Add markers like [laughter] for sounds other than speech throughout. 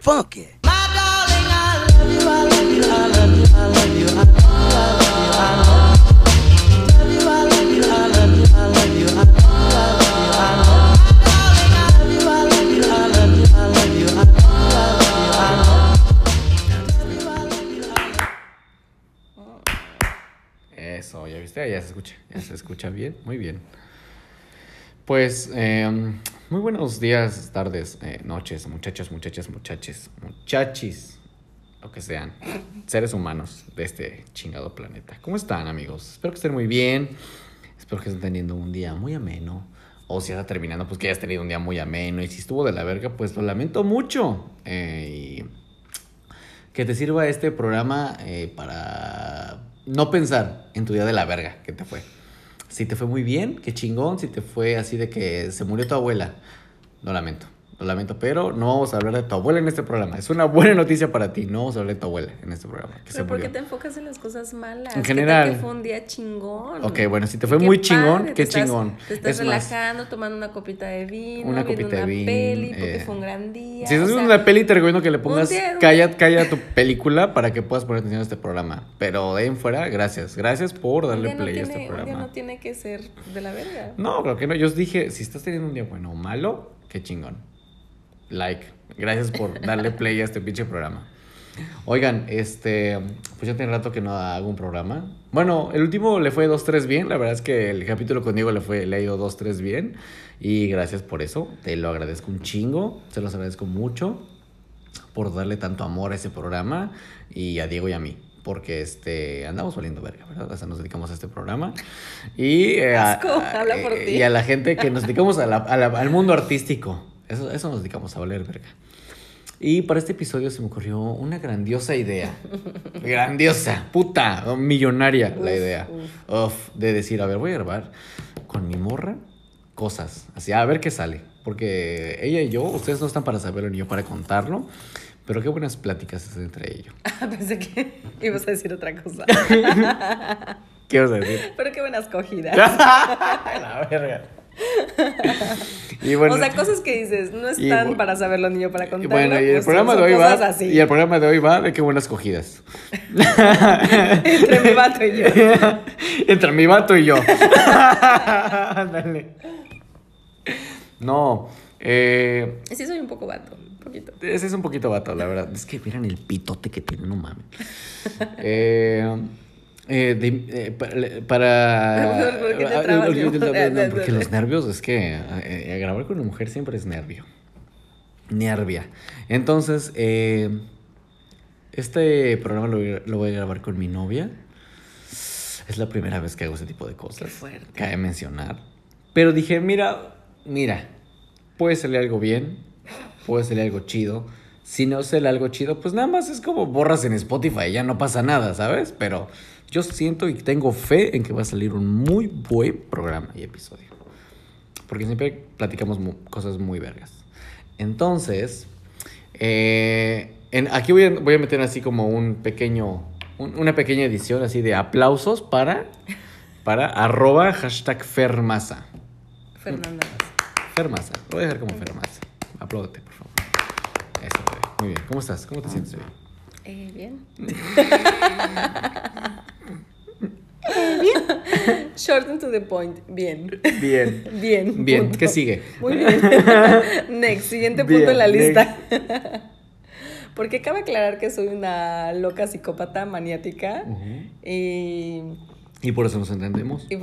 funky. Eso, ya viste, ya se escucha, ya se escucha bien, muy bien. Pues, eh, muy buenos días, tardes, eh, noches, muchachos, muchachas, muchaches, muchachis, lo que sean, seres humanos de este chingado planeta. ¿Cómo están, amigos? Espero que estén muy bien, espero que estén teniendo un día muy ameno. O si está terminando, pues que hayas tenido un día muy ameno. Y si estuvo de la verga, pues lo lamento mucho. Eh, y que te sirva este programa eh, para no pensar en tu día de la verga que te fue. Si te fue muy bien, qué chingón. Si te fue así de que se murió tu abuela, lo lamento. Lo lamento, pero no vamos a hablar de tu abuela en este programa. Es una buena noticia para ti. No vamos a hablar de tu abuela en este programa. Que se Pero ¿por qué te enfocas en las cosas malas? En ¿Qué tal general. que fue un día chingón. Ok, bueno, si te fue muy chingón, qué estás- chingón. Te estás Es más, relajando, tomando una copita de vino, Una viendo copita de una vino, peli, porque eh, fue un gran día. Si estás viendo sea, una peli, te recomiendo que le pongas día- calla, calla tu película para que puedas poner atención a este programa. Pero de ahí en fuera, gracias. Gracias por darle no play a este Un día programa. no tiene que ser de la verga. No, creo que no. Yo os dije, si estás teniendo un día bueno o malo, qué chingón. Like. Gracias por darle play a este pinche programa. Oigan, este, pues ya tiene rato que no hago un programa. Bueno, el último le fue 2-3 bien. La verdad es que el capítulo con Diego le fue, le ha ido 2-3 bien. Y gracias por eso. Te lo agradezco un chingo. Se los agradezco mucho por darle tanto amor a ese programa y a Diego y a mí. Porque este, andamos valiendo verga, ¿verdad? O sea, nos dedicamos a este programa. Y, eh, a- Asco, habla por eh, ti. y a la gente que nos dedicamos a la- a la- al mundo artístico. Eso, eso nos dedicamos a valer verga. Y para este episodio se me ocurrió una grandiosa idea. [laughs] grandiosa, puta, millonaria la idea. Uf, de decir, a ver, voy a grabar con mi morra cosas. Así, a ver qué sale. Porque ella y yo, ustedes no están para saberlo ni yo para contarlo. Pero qué buenas pláticas es entre ellos. [laughs] Pensé que ibas a decir otra cosa. [laughs] ¿Qué vas a decir? Pero qué buenas cogidas. la verga. [laughs] Y bueno, o sea, cosas que dices, no están para saberlo ni yo para contarlo. bueno, y el pues, programa de hoy cosas va. así. Y el programa de hoy va de qué buenas cogidas. [laughs] Entre mi vato y yo. [laughs] Entre mi vato y yo. Ándale. No. Eh, Sí, soy un poco vato, un poquito. ese es un poquito vato, la verdad. Es que miren el pitote que tiene, no mames. Eh, eh, de- eh, para. [laughs] ¿Por qué te trabas, [laughs] No, porque los nervios es que eh, eh, grabar con una mujer siempre es nervio. Nervia. Entonces, eh, este programa lo, voy a- lo voy a grabar con mi novia. Es la primera vez que hago ese tipo de cosas. Qué fuerte. Cabe mencionar. Pero dije, mira, mira, puede salir algo bien, puede salir algo chido. Si no sale algo chido, pues nada más es como borras en Spotify, ya no pasa nada, ¿sabes? Pero yo siento y tengo fe en que va a salir un muy buen programa y episodio. Porque siempre platicamos mu- cosas muy vergas. Entonces, eh, en, aquí voy a, voy a meter así como un pequeño, un- una pequeña edición así de aplausos para, para arroba hashtag Fermasa. Fernanda. Fermasa, lo voy a dejar como Fermasa. Apláudate, por favor. Eso. Muy bien. ¿Cómo estás? ¿Cómo te sientes, bebé? Eh, bien. [laughs] Short and to the point. Bien. Bien. [laughs] Bien. Bien. punto. ¿Qué sigue? Muy bien. [laughs] Next, siguiente Bien, punto en la next. lista. [laughs] Porque cabe aclarar que soy una loca psicópata maniática. Y Y por eso nos entendemos. Y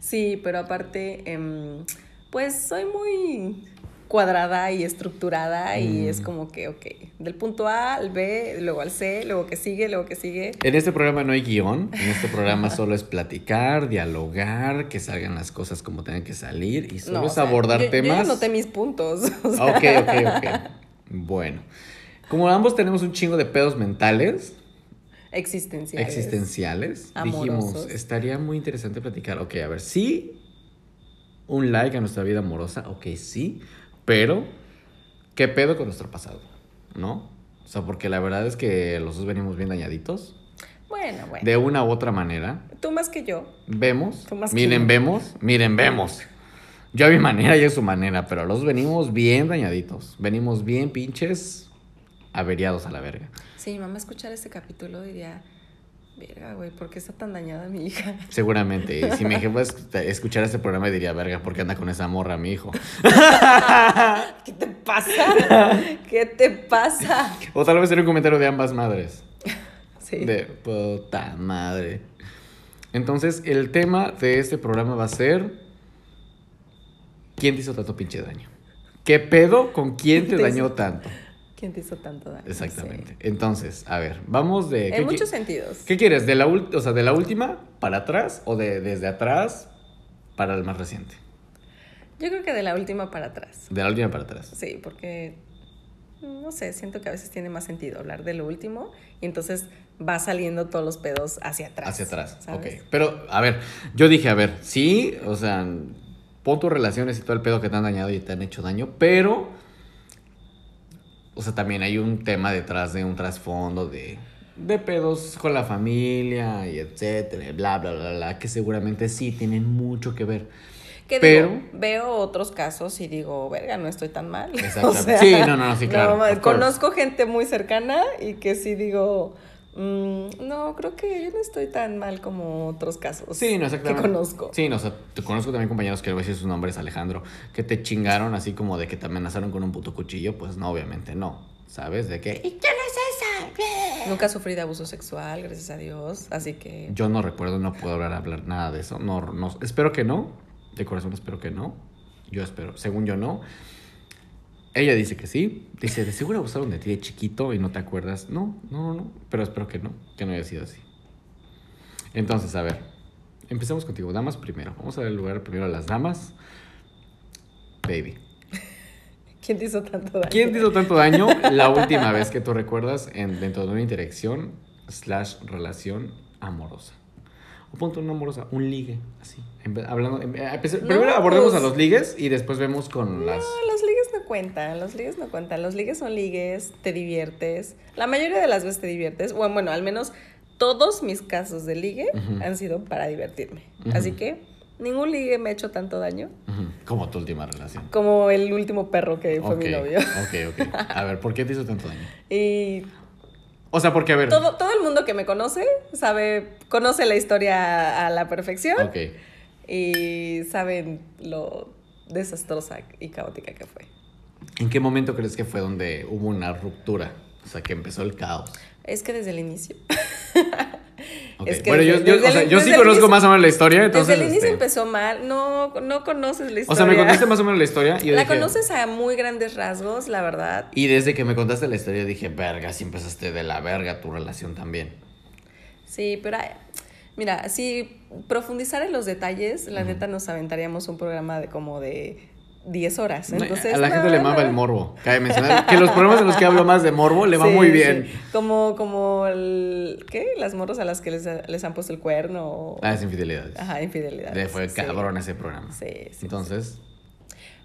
sí, pero aparte, em, pues soy muy cuadrada y estructurada y Mm. es como que, ok, del punto A al B, luego al C, luego que sigue, luego que sigue. En este programa no hay guion, en este programa [laughs] solo es platicar, dialogar, que salgan las cosas como tengan que salir y solo No, es sea, abordar yo- Yo temas. ya noté mis puntos. [laughs] o sea, Ok, ok, ok. Bueno, como ambos tenemos un chingo de pedos mentales, Existenciales. existenciales, Amorosos. dijimos, estaría muy interesante platicar. Ok, a ver, sí, un like a nuestra vida amorosa, ok, sí, pero, ¿qué pedo con nuestro pasado? ¿No? O sea, porque la verdad es que los dos venimos bien dañaditos, Bueno, bueno. de una u otra manera. Tú más que yo. Vemos, Tú más que miren, yo. vemos, miren, vemos. Yo a mi manera y a su manera, pero los venimos bien dañaditos. Venimos bien pinches averiados a la verga. Sí, mi mamá escuchar este capítulo diría, verga, güey, ¿por qué está tan dañada mi hija? Seguramente. Si mi jefa es- escuchara este programa diría, verga, ¿por qué anda con esa morra mi hijo? [laughs] ¿Qué te pasa? ¿Qué te pasa? O tal vez sería un comentario de ambas madres. [laughs] Sí. De puta madre. Entonces, el tema de este programa va a ser. ¿Quién te hizo tanto pinche daño? ¿Qué pedo con quién te ¿Quién te dañó hizo- tanto? ¿Quién te hizo tanto daño? Exactamente. Entonces, a ver, vamos de. En ¿qué muchos sentidos. ¿Qué quieres? ¿De la, o sea, ¿De la última para atrás o de desde atrás para el más reciente? Yo creo que de la última para atrás. De la última para atrás. Sí, porque, no sé, siento que a veces tiene más sentido hablar de lo último y entonces va saliendo todos los pedos hacia atrás. Hacia atrás, ¿sabes? ok. Pero, a ver, yo dije, a ver, sí, o sea, pon tus relaciones y todo el pedo que te han dañado y te han hecho daño, pero, o sea, también hay un tema detrás de un trasfondo de, de pedos con la familia y etcétera, bla, bla, bla, bla, que seguramente sí tienen mucho que ver. Que Pero- digo, veo otros casos y digo, verga, no estoy tan mal. [laughs] Exactamente. Sí, no, no, no, sí, claro, conozco gente muy cercana y que sí digo, mm, no, creo que yo no estoy tan mal como otros casos. Sí, no, exactamente. Que conozco. Sí, no, o sea, te conozco también compañeros que a veces su nombre es Alejandro, que te chingaron así como de que te amenazaron con un puto cuchillo, pues no, obviamente no. ¿Sabes? De que, ¿y quién es esa? Nunca sufrí de abuso sexual, gracias a Dios. Así que. Yo no recuerdo, no puedo hablar, hablar nada de eso. No, no, espero que no. De corazón espero que no. Yo espero, según yo no. Ella dice que sí. Dice, de seguro abusaron de ti de chiquito y no te acuerdas. No, no, no, no. Pero espero que no, que no haya sido así. Entonces, a ver. Empecemos contigo. Damas primero. Vamos a dar el lugar primero a las damas. Baby. [laughs] ¿Quién te hizo tanto daño? ¿Quién te hizo tanto daño la última vez que tú recuerdas en, dentro de una interacción slash relación amorosa? O punto no amorosa, un ligue, así. En hablando, en- No, primero abordemos pues- a los ligues y después vemos con las... No, los ligues no cuentan, los ligues no cuentan. Los ligues son ligues, te diviertes. La mayoría de las veces te diviertes. Bueno, bueno al menos todos mis casos de ligue han sido para divertirme. Así que ningún ligue me ha hecho tanto daño Como tu última relación. como el último perro que fue mi novio. Ok, ok. A ver, ¿por qué te hizo tanto daño? [laughs] Y O sea, porque, a ver... todo, todo el mundo que me conoce sabe, conoce la historia a la perfección Ok. y saben lo desastrosa y caótica que fue. ¿En qué momento crees que fue donde hubo una ruptura? O sea, que empezó el caos. Es que desde el inicio. [laughs] Ok, Es que bueno, yo, desde- yo- desde o sea, el- yo sí conozco inicio- más o menos la historia, entonces... Desde el inicio este, empezó mal, no, no conoces la historia. O sea, me contaste más o menos la historia y yo La dije- conoces a muy grandes rasgos, la verdad. Y desde que me contaste la historia dije, verga, si empezaste de la verga tu relación también. Sí, pero mira, si profundizar en los detalles, la neta nos aventaríamos un programa de como de 10 horas. Entonces, a la gente le mama el morbo. Cabe mencionar que los programas en los que hablo más de morbo le va Sí, muy sí. bien. Como, como el, ¿qué? Las morros a las que les, les han puesto el cuerno. o- Ah, es infidelidades. Ajá, infidelidad. Le fue sí. cabrón ese programa. Sí, sí, Entonces,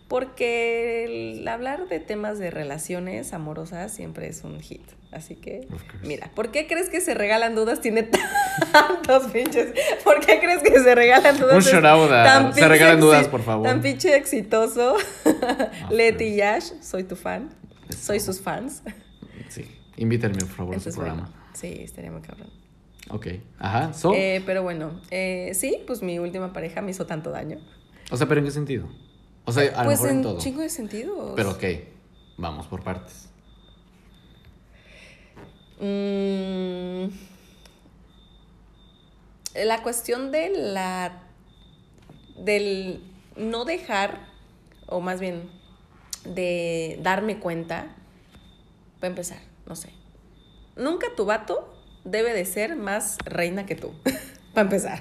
Porque el hablar de temas de relaciones amorosas siempre es un hit. Así que, mira, ¿por qué crees que se regalan dudas? Tiene [laughs] tantos pinches. ¿Por qué crees que se regalan dudas? Un shout out a- tan se regalan dudas, por favor. Tan pinche exitoso. [laughs] Leti y. Yash, soy tu fan. Soy sus fans. sí. Invítenme, por favor, a su programa. bueno, sí, estaría muy cabrón. Ok. Ajá. So, Eh, pero bueno, eh, sí, pues mi última pareja me hizo tanto daño. o sea, ¿pero en qué sentido? O sea, a lo pues mejor en en todo. chingo de sentidos. Pero ok. Vamos por partes. Mm, la cuestión de la del no dejar o más bien de darme cuenta para empezar no sé nunca tu vato debe de ser más reina que tú [laughs] para empezar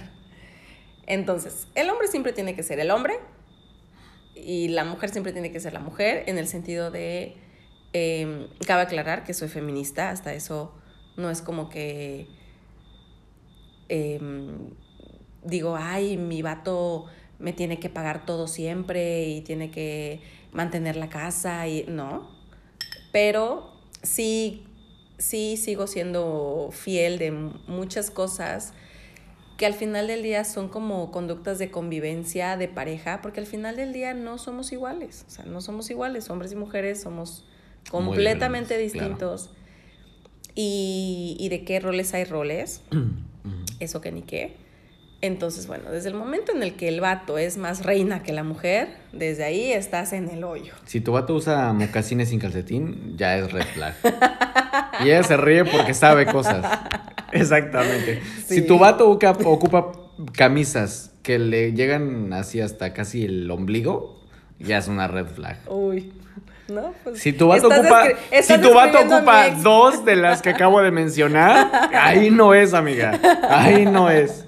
entonces el hombre siempre tiene que ser el hombre y la mujer siempre tiene que ser la mujer en el sentido de eh, cabe aclarar que soy feminista hasta eso no es como que em, digo ay mi vato me tiene que pagar todo siempre y tiene que mantener la casa y no. Pero sí sí sigo siendo fiel de muchas cosas que al final del día son como conductas de convivencia de pareja, porque al final del día no somos iguales, o sea, no somos iguales, hombres y mujeres somos completamente claro. distintos. Y, y de qué roles hay roles, [clears throat] eso que ni qué. Entonces, bueno, desde el momento en el que el vato es más reina que la mujer, desde ahí estás en el hoyo. Si tu vato usa mocasines sin calcetín, ya es red flag. [laughs] y ella se ríe porque sabe cosas. Exactamente. Sí. Si tu vato ocupa, camisas que le llegan así hasta casi el ombligo, ya es una red flag. Uy, ¿no? Pues, Si tu vato ocupa, si tu vato ocupa dos de las que acabo de mencionar, [laughs] ahí no es, amiga. Ahí no es.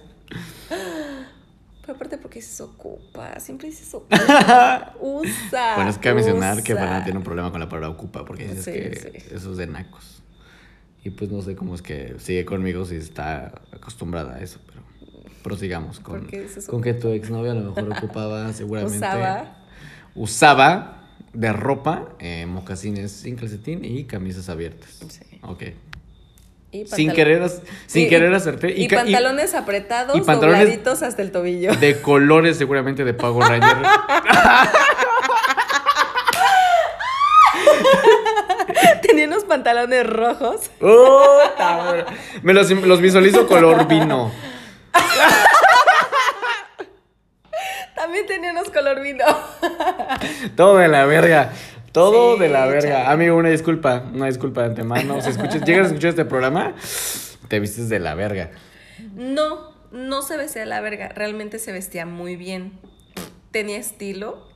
Pero aparte porque se ocupa, siempre dices ocupa, [laughs] usa. Bueno, es que mencionar que. Fernanda tiene un problema con la palabra ocupa, porque dices Sí, que sí. eso es de nacos. Y pues no sé cómo es que sigue conmigo si está acostumbrada a eso, pero prosigamos con, ¿Por qué dices con que tu exnovia a lo mejor ocupaba [laughs] seguramente. Usaba. Usaba de ropa eh, mocasines sin calcetín y camisas abiertas. Sí. Ok. Y Sin querer, sin hacerte. Y, pantalones apretados, y pantalones- dobladitos hasta el tobillo. de colores seguramente de Pago Ranger. [laughs] Tenía unos pantalones rojos. Madre. Me los, los visualizo color vino. [laughs] También tenía unos color vino. Todo de la verga. Todo Sí, de la verga. chale. Amigo, una disculpa. Una disculpa de antemano. Si escuchas, [laughs] llegas a escuchar este programa, te vistes de la verga. No, no se vestía de la verga. Realmente se vestía muy bien. Tenía estilo.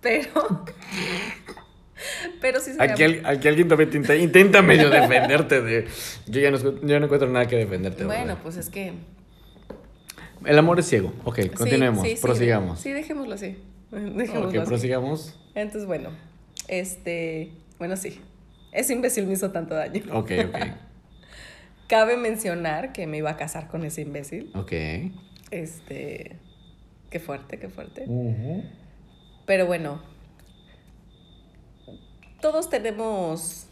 Pero. Pero sí se Aquí, al- aquí alguien también te intenta, intenta medio [laughs] defenderte de. Yo ya no, yo no encuentro nada que defenderte. Bueno, ¿verdad? pues es que. El amor es ciego. Ok, continuemos. sí, sí, prosigamos. Sí, dejémoslo así. [laughs] Dejémoslo ok, así. prosigamos. Entonces, bueno. Este. Bueno, sí. Ese imbécil me hizo tanto daño. Ok, ok. [laughs] Cabe mencionar que me iba a casar con ese imbécil. Ok. Este. Qué fuerte, qué fuerte. Pero bueno, todos tenemos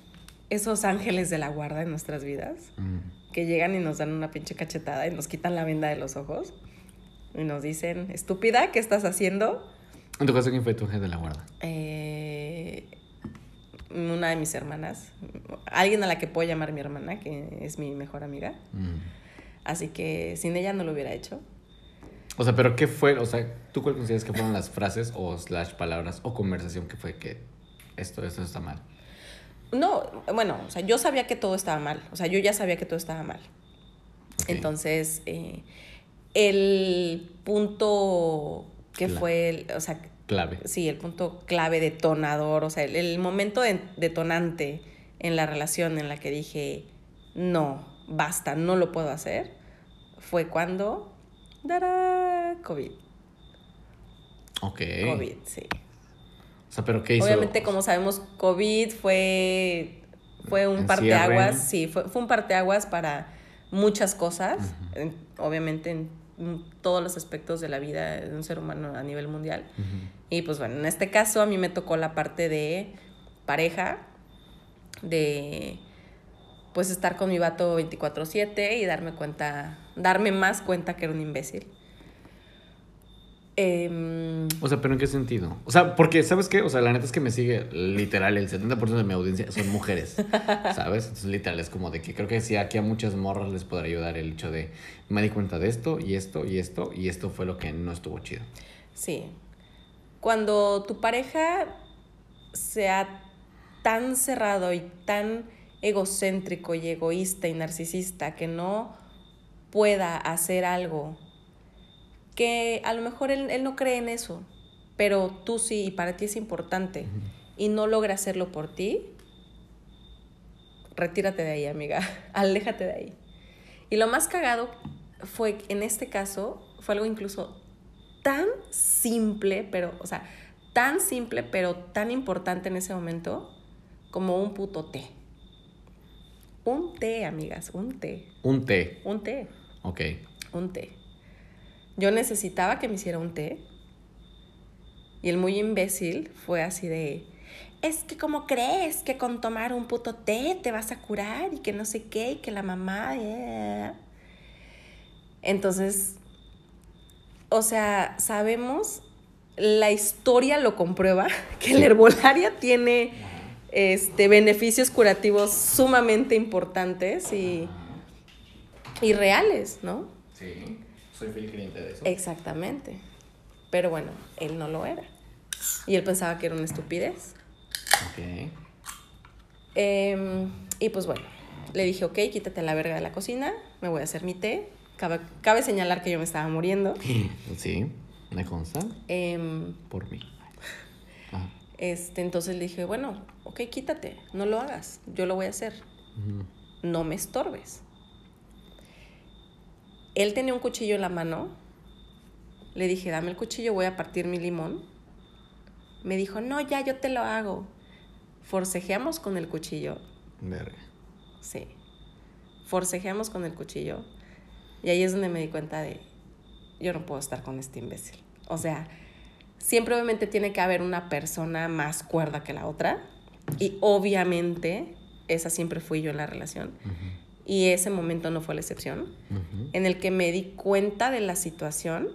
esos ángeles de la guarda en nuestras vidas Mm. que llegan y nos dan una pinche cachetada y nos quitan la venda de los ojos y nos dicen, estúpida, ¿qué estás haciendo? En tu caso, ¿quién fue tu ángel de la guarda? Eh, una de mis hermanas, alguien a la que puedo llamar mi hermana, que es mi mejor amiga. Mm. Así que sin ella no lo hubiera hecho. O sea, pero ¿qué fue? O sea, ¿tú cuál consideras que fueron las frases o slash palabras o conversación que fue que esto, esto está mal? No, bueno, o sea, yo sabía que todo estaba mal. O sea, yo ya sabía que todo estaba mal. Entonces, eh, el punto que fue, o sea, Clave. sí, el punto clave detonador, o sea, el, el momento de- detonante en la relación en la que dije, no, basta, no lo puedo hacer, fue cuando, dará COVID. Ok. COVID, sí. O sea, pero ¿qué hizo? Obviamente, como sabemos, COVID fue, fue un parteaguas, sí, fue, fue un parteaguas para muchas cosas, en- obviamente en, en todos los aspectos de la vida de un ser humano a nivel mundial. Y pues bueno, en este caso a mí me tocó la parte de pareja, de pues estar con mi vato 24/7 y darme cuenta, darme más cuenta que era un imbécil. Em, O sea, pero ¿en qué sentido? O sea, porque, ¿sabes qué? O sea, la neta es que me sigue literal, el 70% de mi audiencia son mujeres, [laughs] ¿sabes? Entonces, literal, es como de que creo que sí, aquí a muchas morras les podrá ayudar el hecho de, me di cuenta de esto y esto y esto y esto fue lo que no estuvo chido. Sí. Cuando tu pareja sea tan cerrado y tan egocéntrico y egoísta y narcisista que no pueda hacer algo que a lo mejor él, él no cree en eso, pero tú sí y para ti es importante y no logra hacerlo por ti, retírate de ahí, amiga, [laughs] aléjate de ahí. Y lo más cagado fue que en este caso fue algo incluso tan simple, pero, o sea, tan simple, pero tan importante en ese momento como un puto té. Un té, amigas, un té, Un té. un té, Ok. un té. Yo necesitaba que me hiciera un té. Y el muy imbécil fue así de, es que como crees que con tomar un puto té te vas a curar y que no sé qué y que la mamá... eh". Entonces, o sea, sabemos, la historia lo comprueba, [laughs] que la herbolaria tiene este, beneficios curativos sumamente importantes y, y reales, ¿no? Sí, soy fiel cliente de eso. Exactamente. Pero bueno, él no lo era. Y él pensaba que era una estupidez. Ok. Em, y pues bueno, le dije, ok, quítate la verga de la cocina, me voy a hacer mi té. Cabe, cabe señalar que yo me estaba muriendo. [laughs] Sí, me consta. Em, Por mí. Ajá. este, entonces le dije, bueno, ok, quítate, no lo hagas, yo lo voy a hacer, no me estorbes. Él tenía un cuchillo en la mano, le dije, dame el cuchillo, voy a partir mi limón. Me dijo, no, ya, yo te lo hago. Forcejeamos con el cuchillo, Verga. sí. Forcejeamos con el cuchillo. Y ahí es donde me di cuenta de, yo no puedo estar con este imbécil. O sea, siempre obviamente tiene que haber una persona más cuerda que la otra. Y obviamente esa siempre fui yo en la relación. Y ese momento no fue la excepción. En el que me di cuenta de la situación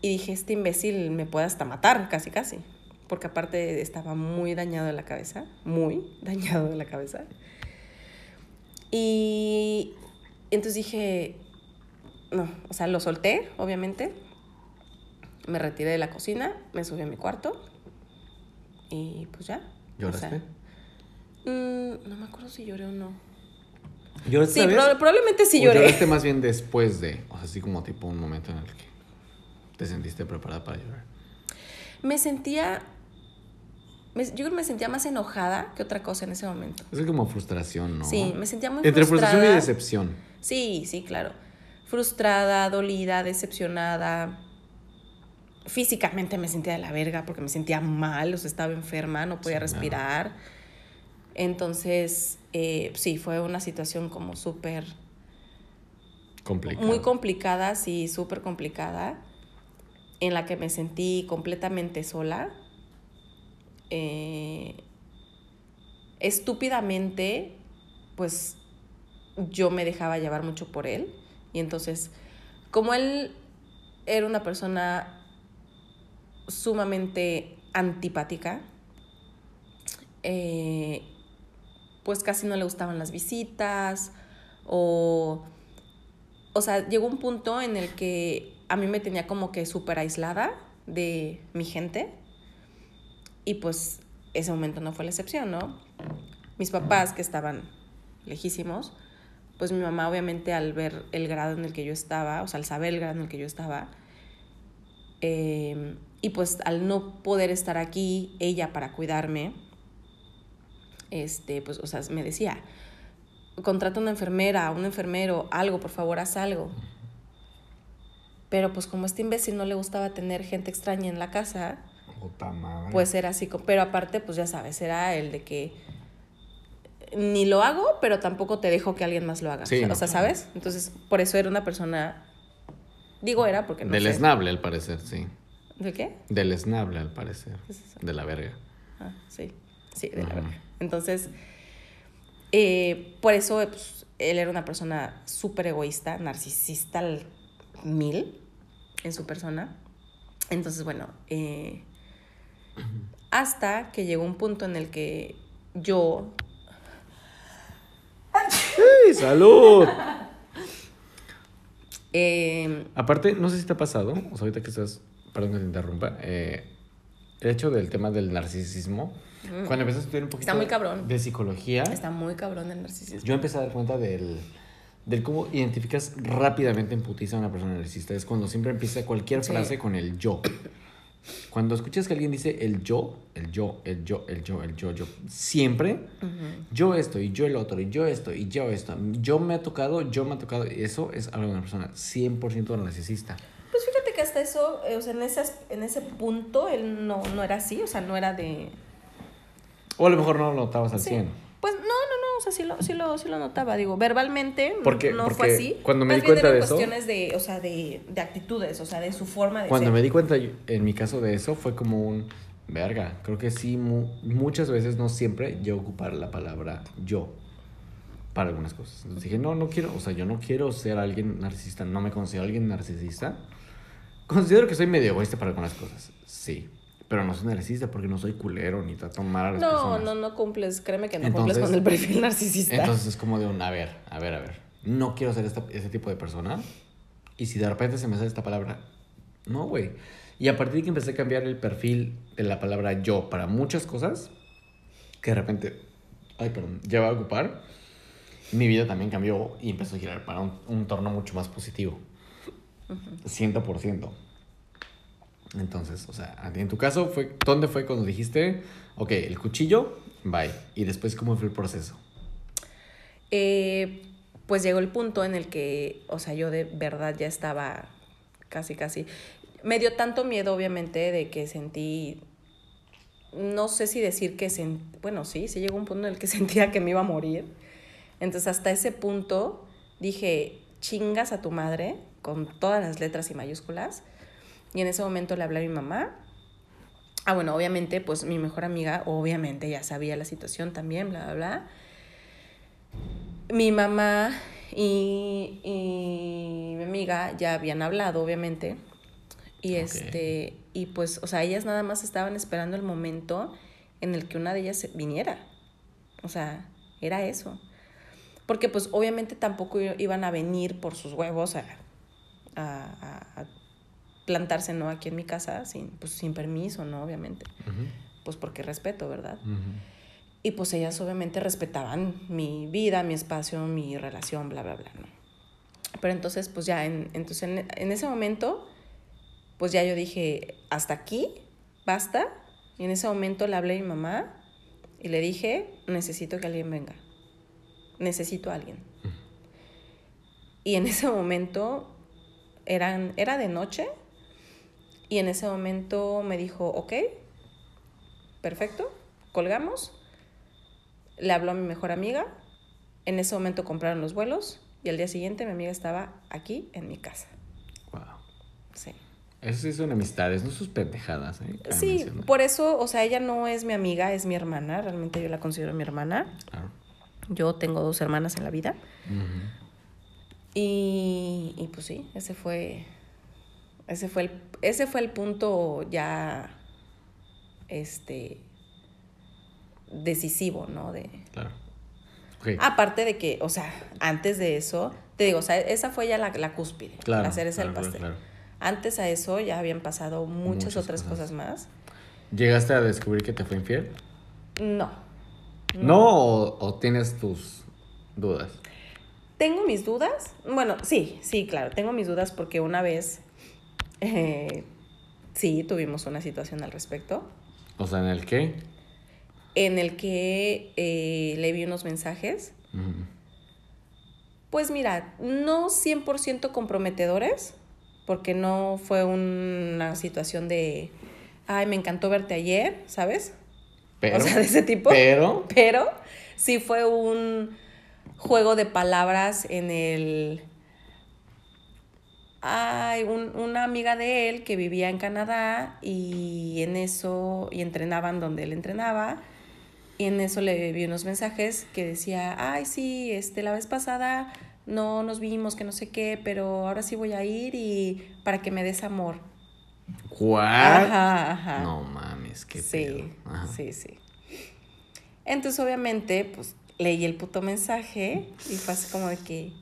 y dije, este imbécil me puede hasta matar, casi, casi. Porque aparte estaba muy dañado de la cabeza, muy [laughs] dañado de la cabeza. Y entonces dije, no, o sea, lo solté, obviamente. Me retiré de la cocina, me subí a mi cuarto y pues ya. O ¿Lloraste? sea, mm, no me acuerdo si lloré o no. ¿Lloraste Sí, probablemente sí ¿O lloré. lloraste más bien después de, o sea, así como tipo un momento en el que te sentiste preparada para llorar? Me sentía. me- yo creo que me sentía más enojada que otra cosa en ese momento. Es como frustración, ¿no? Sí, me sentía muy Entre frustrada. frustración y decepción. Sí, sí, claro. Frustrada, dolida, decepcionada. Físicamente me sentía de la verga porque me sentía mal, o sea, estaba enferma, no podía Sí, claro. Entonces, eh, sí, fue una situación como súper, Complicado. muy complicada, sí, súper complicada, en la que me sentí completamente sola. Eh, estúpidamente, pues yo me dejaba llevar mucho por él. Y entonces, como él era una persona sumamente antipática, eh, pues casi no le gustaban las visitas o... O sea, llegó un punto en el que a mí me tenía como que súper aislada de mi gente y pues ese momento no fue la excepción, ¿no? Mis papás que estaban lejísimos, pues mi mamá obviamente al ver el grado en el que yo estaba, o sea, al saber el grado en el que yo estaba, eh, y pues al no poder estar aquí ella para cuidarme, este, pues, o sea, me decía, contrata una enfermera, un enfermero, algo, por favor, haz algo. Pero pues como a este imbécil no le gustaba tener gente extraña en la casa, madre. pues era así, pero aparte, pues ya sabes, era el de que ni lo hago, pero tampoco te dejo que alguien más lo haga. Sí, o sea, no, o sea, claro. ¿sabes? Entonces, por eso era una persona, digo era porque no sé. Deleznable, al parecer, sí. ¿De qué? Deleznable, al parecer. ¿Qué es eso? De la verga. Ah, sí, sí, de la verga. Entonces, eh, por eso pues, él era una persona súper egoísta, narcisista al mil en su persona. Entonces, bueno, eh, hasta que llegó un punto en el que yo, ¡Sí, salud! eh, Aparte, no sé si te ha pasado, o sea, ahorita que estás, perdón que te interrumpa, eh, el hecho del tema del narcisismo, cuando empiezas a estudiar un poquito Está muy cabrón. de psicología, está muy cabrón el narcisismo. yo empecé a dar cuenta del, del cómo identificas rápidamente en putiza a una persona narcisista. Es cuando siempre empieza cualquier Sí. frase con el yo. Cuando escuchas que alguien dice el yo, el yo, el yo, el yo, el yo, yo, siempre yo esto y yo el otro y yo esto y yo esto, yo me ha tocado, yo me ha tocado, eso es algo de una persona 100% narcisista. Fíjate que hasta eso, eh, o sea, en ese, en ese punto él no, no era así, o sea, no era de... O a lo mejor no lo notabas al Sí. 100. Pues no, no, no, o sea, sí lo, sí lo, sí lo notaba, digo, verbalmente Porque- no porque fue así. cuando me Más di bien cuenta eran de eso- cuestiones de, o sea, de, de actitudes, o sea, de su forma de Cuando ser. me di cuenta, en mi caso de eso, fue como un, verga, creo que sí, mu- muchas veces, no siempre, yo ocupar la palabra yo para algunas cosas. Entonces dije, no, no quiero, o sea, yo no quiero ser alguien narcisista, no me considero alguien narcisista. Considero que soy medio egoísta para algunas cosas, sí. Pero no soy narcisista porque no soy culero ni trato mal a las No, personas. no, no cumples, créeme que no Entonces- cumples con el perfil narcisista. Entonces es como de un, a ver, a ver, a ver. No quiero ser esta- ese tipo de persona. Y si de repente se me sale esta palabra, no, güey. Y a partir de que empecé a cambiar el perfil de la palabra yo para muchas cosas, que de repente, ay, perdón, ya va a ocupar, mi vida también cambió y empezó a girar para un, un torno mucho más positivo. 100%. Entonces, o sea, en tu caso, fue, ¿dónde fue cuando dijiste, ok, el cuchillo, bye? Y después, ¿cómo fue el proceso? Eh, pues llegó el punto en el que, o sea, yo de verdad ya estaba casi, casi. Me dio tanto miedo, obviamente, de que sentí. No sé si decir que sentí. Bueno, sí, sí llegó un punto en el que [laughs] sentía que me iba a morir. Entonces, hasta ese punto dije: chingas a tu madre, con todas las letras y mayúsculas. Y en ese momento le hablé a mi mamá. Ah, bueno, obviamente, pues mi mejor amiga, obviamente ya sabía la situación también, bla, bla, bla mi mamá y, y mi amiga ya habían hablado, obviamente. Y este, y pues, o sea, ellas nada más estaban esperando el momento en el que una de ellas viniera. O sea, era eso. Porque pues obviamente tampoco iban a venir por sus huevos a- a plantarse, ¿no? Aquí en mi casa, sin, pues sin permiso, ¿no? Obviamente. Pues porque respeto, ¿verdad? Y pues ellas obviamente respetaban mi vida, mi espacio, mi relación, bla, bla, bla, ¿no? Pero entonces, pues ya, en, entonces en, en ese momento, pues ya yo dije, hasta aquí, basta. Y en ese momento le hablé a mi mamá y le dije, necesito que alguien venga. Necesito a alguien. Y en ese momento, eran, era de noche, y en ese momento me dijo, ok, perfecto, colgamos le habló a mi mejor amiga. En ese momento compraron los vuelos y al día siguiente mi amiga estaba aquí en mi casa. Wow. Sí. Eso sí son amistades, no sus pendejadas, ¿eh? Sí, mencionar. por eso, o sea, ella no es mi amiga, es mi hermana. Realmente yo la considero mi hermana. Claro. Yo tengo dos hermanas en la vida. Y, y pues sí, ese fue. Ese fue el, ese fue el punto ya. Este. decisivo, ¿no? De, Claro. Aparte de que, o sea, antes de eso, te digo, o sea, esa fue ya la, la cúspide, Claro, la cereza del claro, pastel. claro. Antes a eso ya habían pasado muchas, Muchas otras cosas. cosas. más. ¿Llegaste a descubrir que te fue infiel? No. ¿No, o, o tienes tus dudas? Tengo mis dudas. Bueno, sí, sí, claro, tengo mis dudas porque una vez, eh, sí, tuvimos una situación al respecto, O sea, ¿en el qué? en el que eh, le vi unos mensajes. Pues mira, no 100% comprometedores, porque no fue una situación de, ay, me encantó verte ayer, ¿sabes? Pero, o sea, de ese tipo. Pero, Pero sí fue un juego de palabras en el... Ay, un- una amiga de él que vivía en Canadá y en eso, y entrenaban donde él entrenaba, y en eso le vi unos mensajes que decía, ay, sí, este, la vez pasada no nos vimos, que no sé qué, pero ahora sí voy a ir y para que me des amor. ajá. No mames, qué sí. Ajá. sí, sí. Entonces, obviamente, pues leí el puto mensaje y fue así como de que,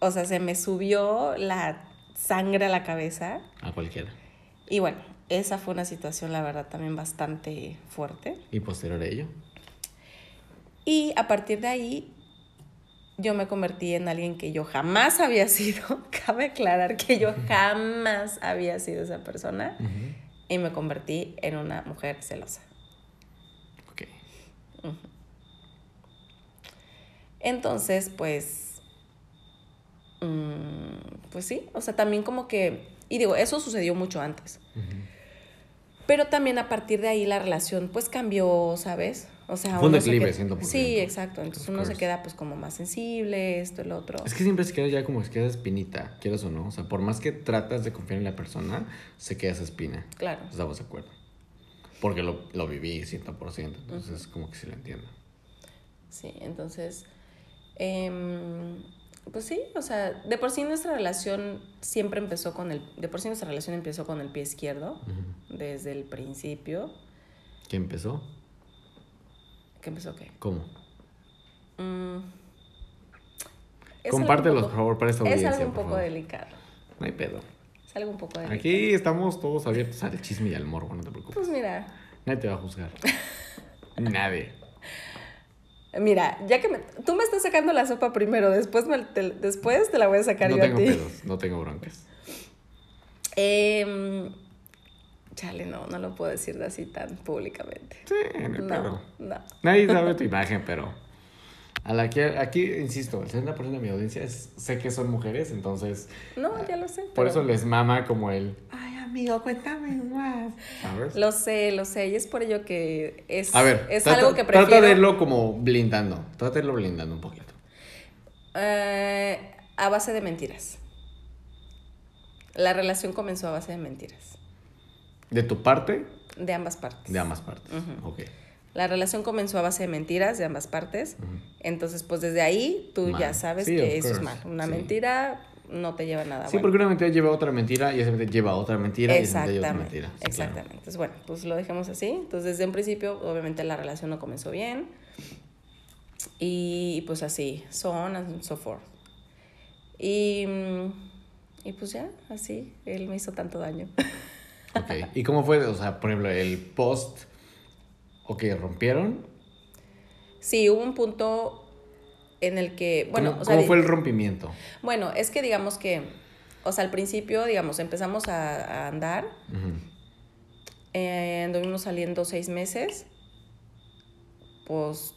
o sea, se me subió la sangre a la cabeza. A cualquiera. Y bueno, esa fue una situación, la verdad, también bastante fuerte. Y posterior a ello. Y a partir de ahí, yo me convertí en alguien que yo jamás había sido. [laughs] Cabe aclarar que yo jamás había sido esa persona. Y me convertí en una mujer celosa. Ok. Entonces, pues, pues sí, o sea, también como que, y digo, eso sucedió mucho antes, pero también a partir de ahí la relación pues cambió, ¿sabes? O sea, Fue un uno se declive, queda- 100%. Sí, exacto, entonces uno se queda pues como más sensible, esto, el otro. Es que siempre se queda ya como que queda espinita, quieras o no. O sea, por más que tratas de confiar en la persona, se queda esa espina. Claro. Estamos de acuerdo. Porque lo, lo viví 100%, entonces como que sí lo entiendo. Sí, entonces, em, Pues sí, o sea, de por sí nuestra relación siempre empezó con el, de por sí nuestra relación empezó con el pie izquierdo, desde el principio. ¿Qué empezó? ¿Qué empezó qué? ¿Cómo? Mm, es Compártelos, por favor, para esta Es audiencia. algo un poco delicado. No hay pedo. Es algo un poco delicado. Aquí estamos todos abiertos al chisme y al morbo, no te preocupes. Pues mira, Nadie te va a juzgar. [laughs] Nadie. Mira, ya que me- tú me estás sacando la sopa primero, después, me- te, después te la voy a sacar No yo a tengo ti. pedos, no tengo broncas. Em, chale, no, no lo puedo decir así tan públicamente. Sí, no pedo. No, no. Nadie sabe [laughs] tu imagen, pero. A la que, aquí, insisto, el 60% de mi audiencia es, sé que son mujeres, entonces. No, ya lo sé. Por pero- eso les mama como el. Ay, amigo, cuéntame más. ¿Sabes? Lo sé, lo sé, y es por ello que es, A ver, es trata, algo que prefiero. trata de irlo como blindando. Trata de irlo blindando un poquito. Eh, a base de mentiras. La relación comenzó a base de mentiras, De tu parte, de ambas partes. de ambas partes. Ujú. Ok. La relación comenzó a base de mentiras de ambas partes. Entonces, pues desde ahí tú Mal. ya sabes Sí, que eso es mal. Una Sí. mentira no te lleva a nada Sí, bueno. porque una mentira lleva a otra mentira y esa mentira lleva a otra mentira y esa mentira lleva a otra Exactamente, mentira. Sí, claro. exactamente. Entonces, bueno, pues lo dejemos así. Entonces, desde un principio, obviamente la relación no comenzó bien. Y pues así, so on and so forth. Y, mm, y pues ya, así, él me hizo tanto daño. [laughs] Ok. ¿Y cómo fue? O sea, por ejemplo, el post. Ok, rompieron. Sí, hubo un punto en el que, bueno, ¿Cómo, o sea, cómo fue el rompimiento? bueno, es que digamos que, o sea, al principio, digamos, empezamos a, a andar, eh, anduvimos saliendo seis meses, pues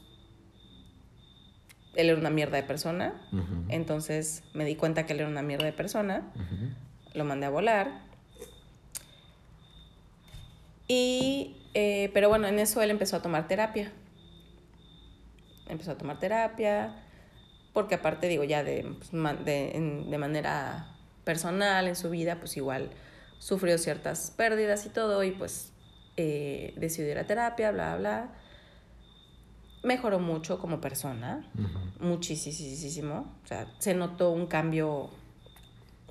él era una mierda de persona, entonces me di cuenta que él era una mierda de persona, lo mandé a volar. Y, eh, pero bueno, en eso él empezó a tomar terapia. Empezó a tomar terapia, porque aparte, digo, ya de, pues, de, en- de manera personal en su vida, pues igual sufrió ciertas pérdidas y todo, y pues eh, decidió ir a terapia, bla, bla. Mejoró mucho como persona, Ujú. muchísimo. O sea, se notó un cambio,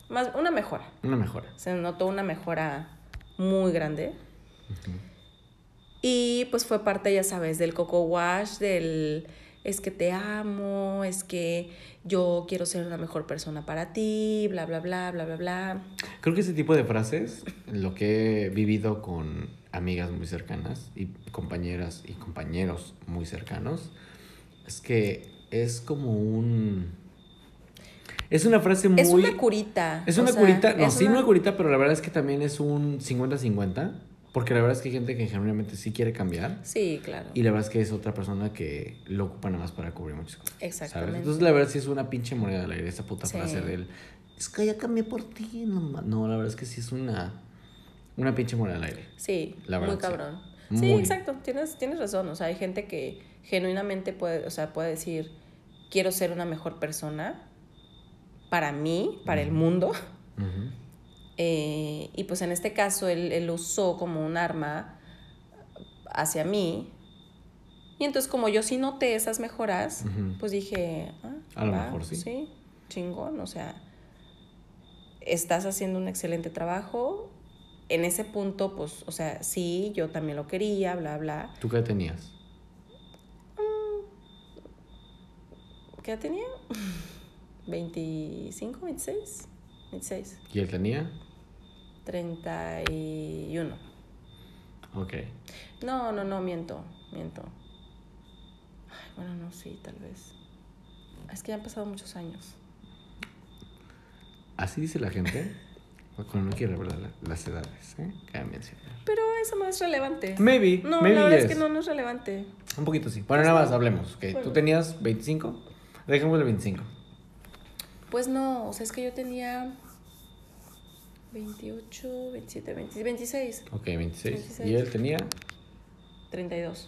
más, una mejora. Una mejora. Se notó una mejora muy grande. Y pues fue parte, ya sabes, del coco wash, del es que te amo, es que yo quiero ser una mejor persona para ti, bla, bla, bla, bla, bla, bla. Creo que ese tipo de frases, lo que he vivido con amigas muy cercanas y compañeras y compañeros muy cercanos, es que es como un... Es una frase muy... Es una curita. Es o una sea, curita, no, sí una- una curita, pero la verdad es que también es un 50-50, porque la verdad es que hay gente que genuinamente sí quiere cambiar. Sí, claro. Y la verdad es que es otra persona que lo ocupa nada más para cubrir muchas cosas. ¿sabes? Exactamente. Entonces, la verdad sí es una pinche moneda del aire esa puta Sí. frase del. Es que ya cambié por ti. No, ma-". no, la verdad es que sí es una. Una pinche moneda del aire. Sí, La verdad, muy sí. cabrón. Sí, Muy. exacto, tienes, tienes razón. O sea, hay gente que genuinamente puede, o sea, puede decir, quiero ser una mejor persona para mí, para el mundo. Ujú. Eh, y pues en este caso él, él usó como un arma hacia mí. Y entonces como yo sí noté esas mejoras, pues dije, ah, A lo va, mejor sí. Sí, chingón, o sea, estás haciendo un excelente trabajo. En ese punto, pues, o sea, sí, yo también lo quería, bla, bla. ¿Tú qué tenías? ¿Qué edad tenía? 25, 26, 26, ¿Y él tenía? 31. Ok. No, no, no, miento, miento. Ay, bueno, no, sí, tal vez. Es que ya han pasado muchos años. Así dice la gente. Cuando no quiere la- las edades, ¿eh? Cabe mencionar. Pero eso no es relevante. Maybe. No, maybe la verdad yes. es que no, no es relevante. Un poquito sí. Bueno, nada más hablemos. ok. Bueno. ¿Tú tenías 25? Dejémosle 25. Pues no, o sea, es que yo tenía 28, 27, 20, 26, Ok, 26. 26. ¿Y él tenía? 32.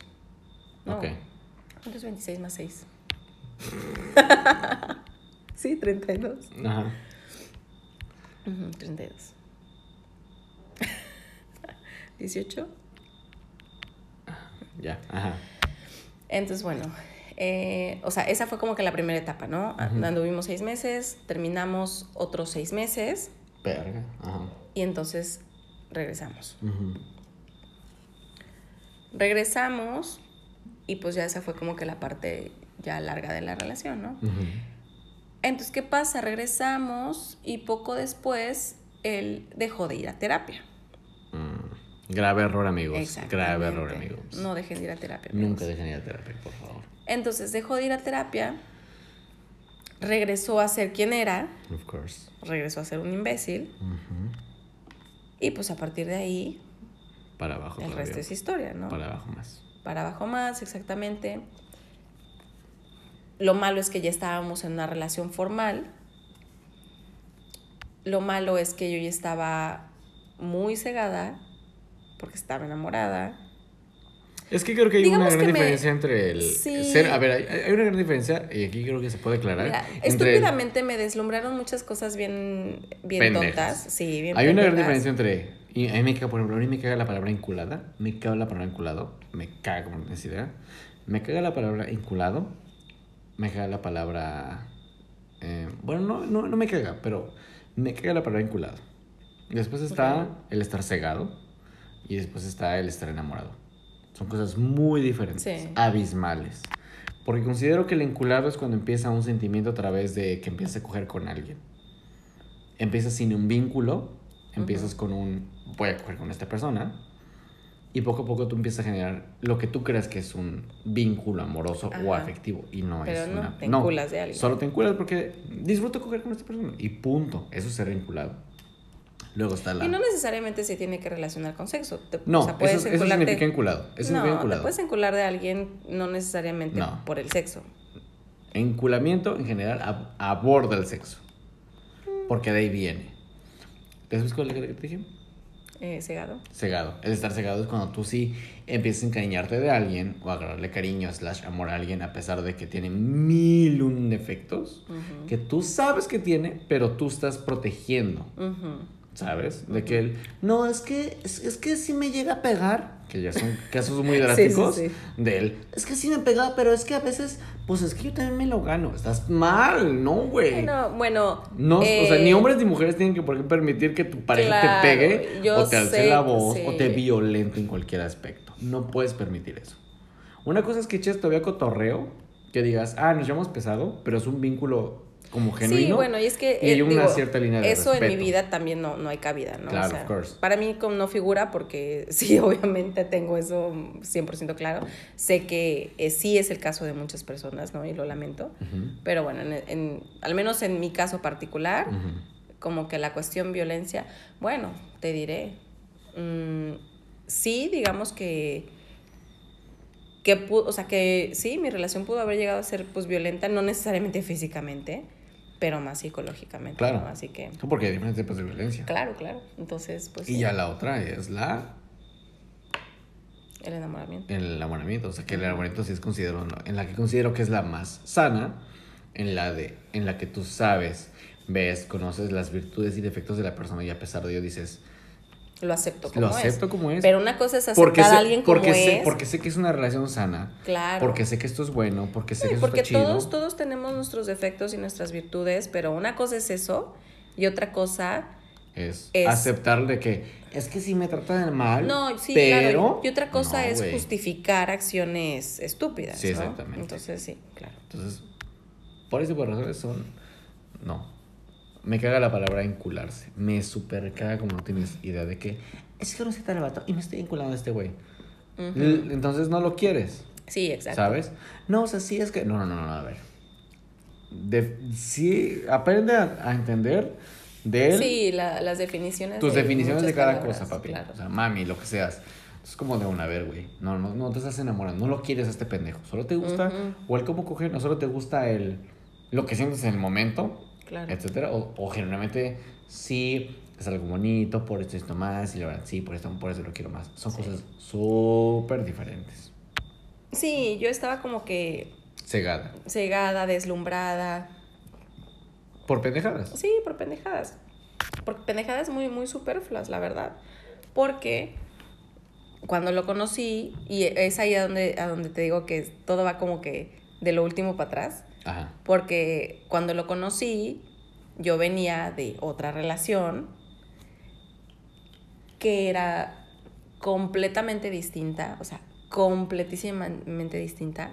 No. Ok. ¿Cuánto es 26 más 6? [laughs] sí, 32. Ajá. Ujú, 32. 18. [laughs] Ya, ajá. Entonces, bueno, Eh, o sea, esa fue como que la primera etapa, ¿no? Ujú. Anduvimos seis meses, terminamos otros seis meses Verga. Ajá. y entonces regresamos. Regresamos y pues ya esa fue como que la parte ya larga de la relación, ¿no? Entonces, ¿qué pasa? Regresamos y poco después él dejó de ir a terapia. Mm. Grave error, amigos. Grave error, amigos. No dejen de ir a terapia. amigos. Nunca dejen ir a terapia, por favor. Entonces dejó de ir a terapia, regresó a ser quien era, Of course. regresó a ser un imbécil y pues a partir de ahí Para abajo. el resto es historia, ¿no? Para abajo más. Para abajo más, exactamente. Lo malo es que ya estábamos en una relación formal. Lo malo es que yo ya estaba muy cegada porque estaba enamorada. Es que creo que hay una Digamos gran que me- diferencia entre el Sí. ser. A ver, hay, hay una gran diferencia, y aquí creo que se puede aclarar. Mira, entre el- estúpidamente me deslumbraron muchas cosas bien, bien Pendejas. tontas. Sí, bien Hay una gran pendejas. diferencia entre. Y a mí me caga, por ejemplo, a mí me caga la palabra inculada. Me caga la palabra inculado. Me caga como idea. Me caga la palabra inculado. Me caga la palabra. eh, bueno, no, no, no me caga, pero me caga la palabra inculado. Después está Ok. el estar cegado. Y después está el estar enamorado. Son cosas muy diferentes, Sí. abismales. Porque considero que el inculado es cuando empieza un sentimiento a través de que empiezas a coger con alguien. Empiezas sin un vínculo, empiezas con un voy a coger con esta persona. Y poco a poco tú empiezas a generar lo que tú creas que es un vínculo amoroso o afectivo. Y no Pero es no, una. te enculas de alguien. Solo te enculas porque disfruto coger con esta persona. Y punto. Eso es ser vinculado. Luego está la. Y no necesariamente se tiene que relacionar con sexo. Te- No, o sea, puedes eso, eso significa enculado. Eso significa no, enculado. te puedes encular de alguien no necesariamente No. por el sexo. Enculamiento en general ab- aborda el sexo. Porque de ahí viene. ¿Te sabes cuál es que te dije? Eh, cegado. Cegado. El estar cegado es cuando tú sí empiezas a encariñarte de alguien o a agarrarle cariño, slash amor a alguien, a pesar de que tiene mil un defectos Ujú. que tú sabes que tiene, pero tú estás protegiendo. Ujú. ¿Sabes? De que él, no, es que, es, es que sí me llega a pegar, que ya son [laughs] casos muy Sí, sí, sí. de él. Es que sí me pega, pero es que a veces, pues es que yo también me lo gano. Estás mal, ¿no, güey? Bueno, bueno. No, o sea, eh, ni hombres ni mujeres tienen que por qué permitir que tu pareja Claro, te pegue yo o te alce sé, la voz o te violente en cualquier aspecto. No puedes permitir eso. Una cosa es que eches todavía cotorreo, que digas, ah, nos llevamos pesado, pero es un vínculo como genuino. Sí, bueno, y es que y hay eh, una digo, cierta línea de eso en mi vida también no, no hay cabida, ¿no? Claro, of course. Para mí como no figura porque [laughs] sí, obviamente tengo eso 100% claro. Sé que eh, sí es el caso de muchas personas, ¿no? Y lo lamento. Pero bueno, en, en- al menos en mi caso particular, como que la cuestión violencia, bueno, te diré, mm, sí, digamos que, que pu- o sea, que sí, mi relación pudo haber llegado a ser pues violenta, no necesariamente físicamente, pero más psicológicamente, Claro. ¿no? Así que, Porque hay diferentes tipos de violencia. claro, claro, entonces, pues Y ya la otra es la el enamoramiento. el enamoramiento, o sea, que el enamoramiento sí es considerado en la que considero que es la más sana, en la de en la que tú sabes, ves, conoces las virtudes y defectos de la persona y a pesar de ello dices, Lo acepto como lo acepto es. como es. Pero una cosa es aceptar porque a sé, alguien como porque sé, es. porque sé que es una relación sana, claro. porque sé que esto es bueno, porque sé Sí, que esto porque está chido. todos, todos tenemos nuestros defectos y nuestras virtudes, pero una cosa es eso y otra cosa es, es- aceptar de que es que si me tratan mal, No, sí, pero claro. Y otra cosa No, es güey. justificar acciones estúpidas. Sí, ¿no? exactamente. Entonces, sí, claro. Entonces, por ese de razones son. No. Me caga la palabra encularse. Me super caga como no tienes idea de que. Es que no se te vato y me estoy enculando a este güey. Ujú. L- Entonces no lo quieres. Sí, exacto. ¿Sabes? No, o sea, sí es que. No, no, no, no, a ver. De- sí, aprende a, a entender de él Sí, la- las definiciones. tus definiciones de cada palabras, cosa, papi. Claro. O sea, mami, lo que seas. Es como de una, ver, güey. No, no, no te estás enamorando. No lo quieres a este pendejo. Solo te gusta. Ujú. O el cómo coger. No solo te gusta el. Lo que sientes en el momento. Claro. Etcétera. O, o generalmente sí es algo bonito. Por esto esto más. Y la verdad, sí, por esto, por eso lo quiero más. Son Sí. cosas súper diferentes. Sí, yo estaba como que Cegada. cegada, deslumbrada. Por pendejadas. Sí, por pendejadas. Por pendejadas muy, muy superfluas, la verdad. Porque cuando lo conocí, y es ahí a donde, a donde te digo que todo va como que de lo último para atrás. Ajá. Porque cuando lo conocí, yo venía de otra relación que era completamente distinta, o sea, completísimamente distinta.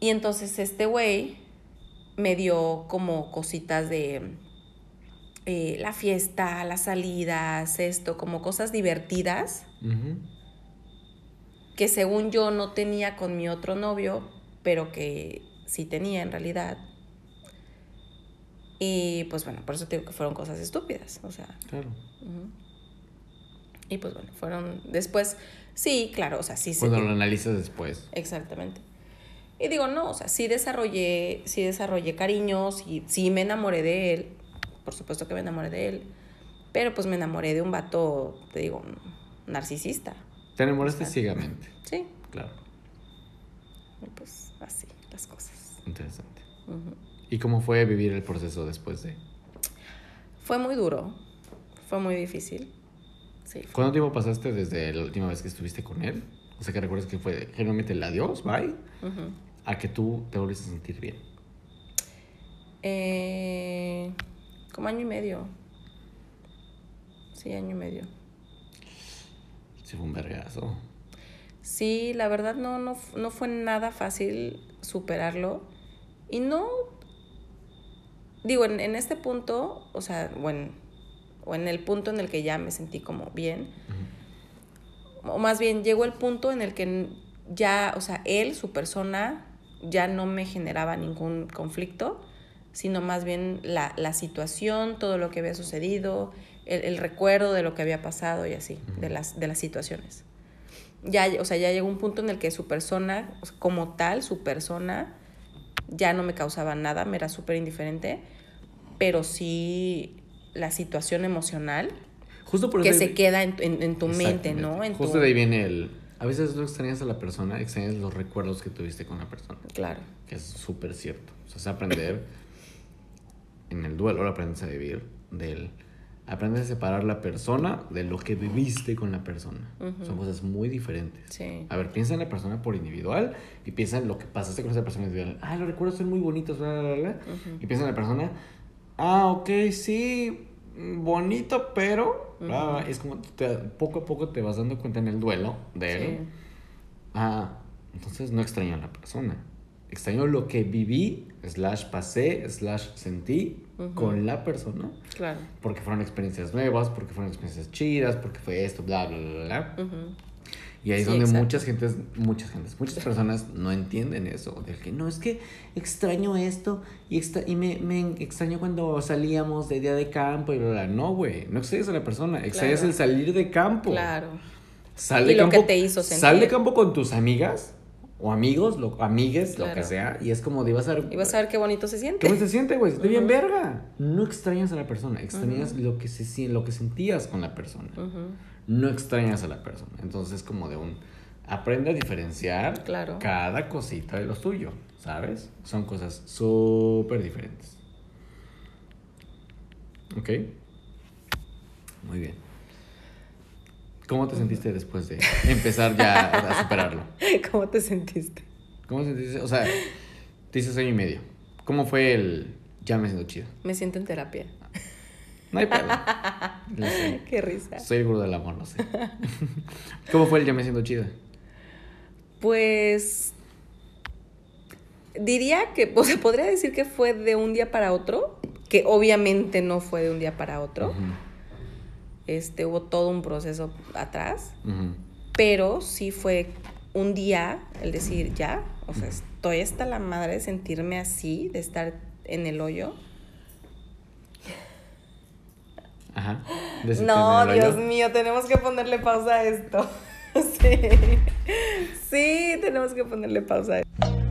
Y entonces este güey me dio como cositas de eh, la fiesta, las salidas, esto, como cosas divertidas que según yo no tenía con mi otro novio, pero que sí tenía en realidad. Y pues bueno, por eso te digo que fueron cosas estúpidas, o sea, Claro. y pues bueno, fueron después, sí, claro, o sea, sí se... Cuando lo analizas después. Exactamente. Y digo, no, o sea, sí desarrollé, sí desarrollé cariños y sí me enamoré de él. Por supuesto que me enamoré de él. Pero pues me enamoré de un vato, te digo, narcisista. Te enamoraste Exacto. ciegamente. Sí, Claro. y pues Interesante. ¿Y cómo fue vivir el proceso después de? Fue muy duro, fue muy difícil. Sí, fue- ¿Cuánto tiempo pasaste desde la última vez que estuviste con él? O sea, que recuerdas que fue generalmente el adiós, bye, a que tú te volviste a sentir bien. Eh, como año y medio. Sí, año y medio. Sí, fue un vergazo. Sí, la verdad no, no, no fue nada fácil superarlo. Y no, digo, en, en este punto, o sea, o en, o en el punto en el que ya me sentí como bien, o más bien llegó el punto en el que ya, o sea, él, su persona, ya no me generaba ningún conflicto, sino más bien la, la situación, todo lo que había sucedido, el, el recuerdo de lo que había pasado y así, de las, de las situaciones. Ya, o sea, ya llegó un punto en el que su persona, como tal, su persona, ya no me causaba nada, me era súper indiferente, pero sí la situación emocional Justo por que se queda en, en- en tu mente. ¿no? En Justo tu... de ahí viene el... A veces no extrañas a la persona, extrañas los recuerdos que tuviste con la persona. Claro, Que es súper cierto. O sea, es aprender en el duelo, aprendes a vivir del... Aprendes a separar la persona de lo que viviste con la persona. Son cosas muy diferentes. sí. A ver, piensa en la persona por individual y piensa en lo que pasaste con esa persona individual. Ah, los recuerdos son muy bonitos, bla, bla, bla. Ujú. Y piensa en la persona. Ah, ok, sí, bonito, pero... bla. Es como te- poco a poco te vas dando cuenta en el duelo de él. Sí. Ah, entonces no extraño a la persona. Extraño lo que viví, slash pasé, slash sentí Con la persona. Claro. Porque fueron experiencias nuevas, porque fueron experiencias chidas, porque fue esto, bla, bla, bla, bla. Y ahí es Sí, donde exacto. muchas gentes, muchas gentes, muchas personas no entienden eso. Del que no, es que extraño esto y, extra- y me, me extraño cuando salíamos de día de campo y bla, bla. No, güey, no extrañas a la persona, extrañas Claro. el salir de campo. Claro. Sal Y de lo que te hizo sentir. Sal de campo con tus amigas o amigos, lo, amigues, lo que sea. Y es como de vas a ver. Y vas a ver qué bonito se siente. ¿Cómo se siente, güey? Se siente bien verga. No extrañas a la persona, extrañas lo, que se, lo que sentías con la persona no extrañas a la persona. Entonces es como de un... Aprende a diferenciar Claro. cada cosita de lo tuyo, ¿sabes? Son cosas súper diferentes. ¿Ok? Muy bien. ¿Cómo te sentiste después de empezar ya a superarlo? [laughs] ¿Cómo te sentiste? ¿Cómo te sentiste? O sea, te dices año y medio. ¿Cómo fue el ya me siento chido? Me siento en terapia. No hay pedo. [laughs] Sé. Qué risa. Soy el gurú del amor, no sé. [laughs] ¿Cómo fue el ya me siento chido? Pues diría que, o sea, podría decir que fue de un día para otro, que obviamente no fue de un día para otro. Ujú, este, hubo todo un proceso atrás, pero sí fue un día el decir, ya, o sea, estoy hasta la madre de sentirme así, de estar en el hoyo. Ajá. [laughs] No, Dios mío, tenemos que ponerle pausa a esto. [laughs] sí. Sí, tenemos que ponerle pausa a esto.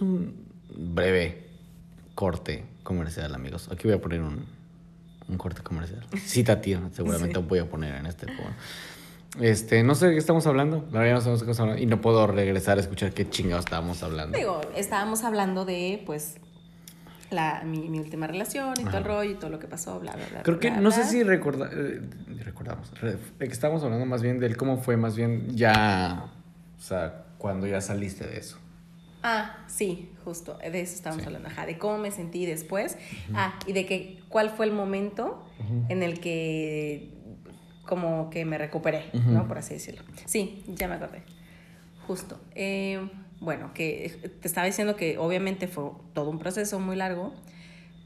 A un breve corte comercial, amigos. Aquí voy a poner un, un corte comercial. Cita tío, seguramente Sí. voy a poner en este. Este, no sé de qué estamos hablando. La verdad no sabemos qué estamos hablando. Y no puedo regresar a escuchar qué chingados estábamos hablando. Digo, estábamos hablando de, pues, la, mi, mi última relación y todo el rollo y todo lo que pasó, bla, bla, bla. Creo que bla, no bla. sé si recorda- eh, recordamos. re- que estábamos hablando más bien del cómo fue, más bien ya. O sea, cuando ya saliste de eso. Ah, sí, justo, de eso estábamos Sí. hablando, ajá, de cómo me sentí después, ah, y de que cuál fue el momento en el que como que me recuperé. ¿no? Por así decirlo. Sí, ya me acordé, justo. Eh, bueno, que te estaba diciendo que obviamente fue todo un proceso muy largo,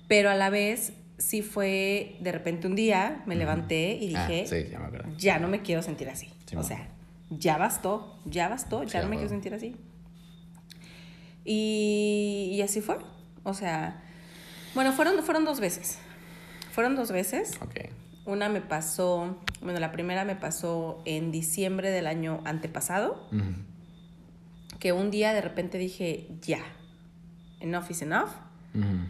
pero a la vez sí fue, de repente un día me levanté y Ah, dije, sí, ya me acuerdo. ya no me quiero sentir así. Sí, o sea, ya bastó, ya bastó, ya no me quiero sentir así. Y, y así fue. O sea, bueno, fueron, fueron dos veces. Fueron dos veces. Ok. Una me pasó, bueno, la primera me pasó en diciembre del año antepasado, que un día de repente dije, ya, enough is enough. Ujú.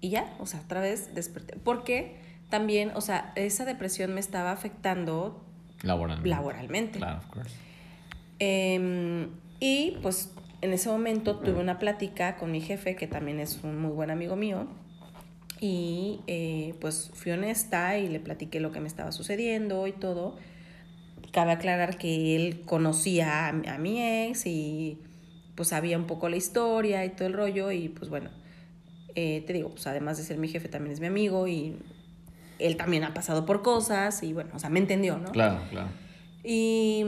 Y ya, o sea, otra vez desperté. Porque también, o sea, esa depresión me estaba afectando Laboralmente. laboralmente. Claro, of course. Em, y pues en ese momento tuve una plática con mi jefe, que también es un muy buen amigo mío, y eh, pues fui honesta y le platiqué lo que me estaba sucediendo y todo. Cabe aclarar que él conocía a, mi- a mi ex y pues sabía un poco la historia y todo el rollo y pues bueno, eh, te digo, pues además de ser mi jefe también es mi amigo y él también ha pasado por cosas y bueno, o sea, me entendió, ¿no? Claro, claro. Y,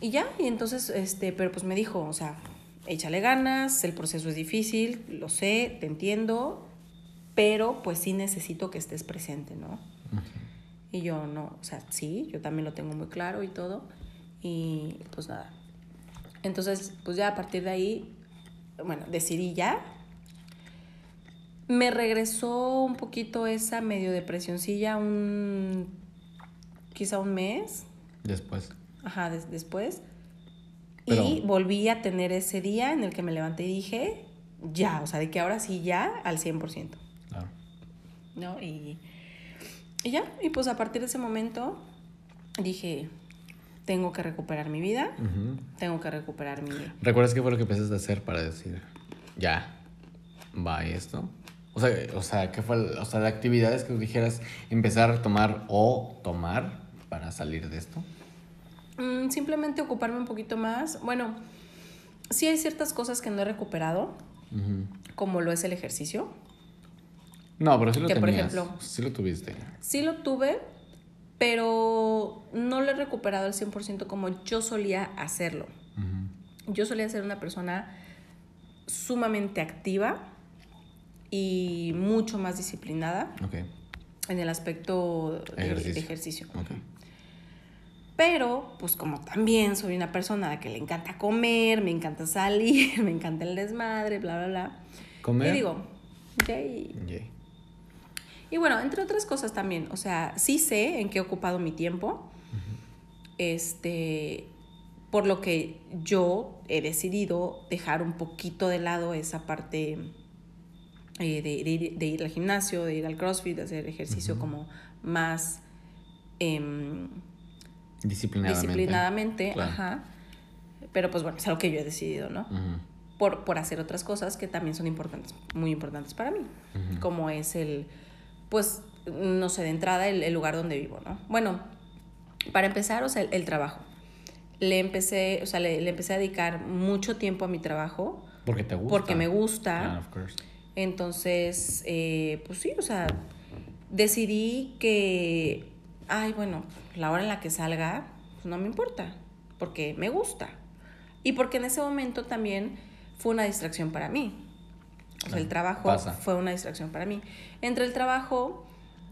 y ya, y entonces, este, pero pues me dijo, o sea, échale ganas, el proceso es difícil, lo sé, te entiendo, pero pues sí necesito que estés presente, ¿no? Y yo no, o sea, sí, yo también lo tengo muy claro y todo, y pues nada. Entonces, pues ya a partir de ahí, bueno, decidí ya. Me regresó un poquito esa medio depresioncilla, un, quizá un mes, Después. Ajá, des- después. Pero- Y volví a tener ese día en el que me levanté y dije, ya, o sea, de que ahora sí ya al 100%, Claro. ¿no? Y, y ya, y pues a partir de ese momento dije, tengo que recuperar mi vida, Ujú. tengo que recuperar mi... ¿Recuerdas qué fue lo que empezaste a hacer para decir, ya, va esto? O sea, o sea, ¿qué fue? el- o sea, de actividades que dijeras empezar a tomar o tomar para salir de esto. Mm, simplemente ocuparme un poquito más. Bueno, sí hay ciertas cosas que no he recuperado, como lo es el ejercicio. No, pero sí lo Que, por ejemplo- Sí lo tuviste. Sí lo tuve, pero no lo he recuperado al 100% como yo solía hacerlo. Yo solía ser una persona sumamente activa y mucho más disciplinada Ok. en el aspecto de de Ejercicio. ejercicio. Pero, pues como también soy una persona a la que le encanta comer, me encanta salir, [laughs] me encanta el desmadre, bla, bla, bla. Comer. Y digo, yay. Yay. Y bueno, entre otras cosas también, o sea, sí sé en qué he ocupado mi tiempo. Este, por lo que yo he decidido dejar un poquito de lado esa parte eh, de, de ir, de ir al gimnasio, de ir al CrossFit, de hacer ejercicio como más em, Disciplinadamente. disciplinadamente, Claro. ajá. Pero pues bueno, es algo que yo he decidido, ¿no? Por, por hacer otras cosas que también son importantes, muy importantes para mí, como es el, pues, no sé, de entrada el, el lugar donde vivo, ¿no? Bueno, para empezar, o sea, el, el trabajo. Le empecé, o sea, le, le empecé a dedicar mucho tiempo a mi trabajo Porque te gusta. porque me gusta. Of course. Entonces, eh, pues sí, o sea, decidí que, ay, bueno, la hora en la que salga, pues no me importa, porque me gusta. Y porque en ese momento también fue una distracción para mí. O sea, el trabajo pasa. fue una distracción para mí. Entre el trabajo,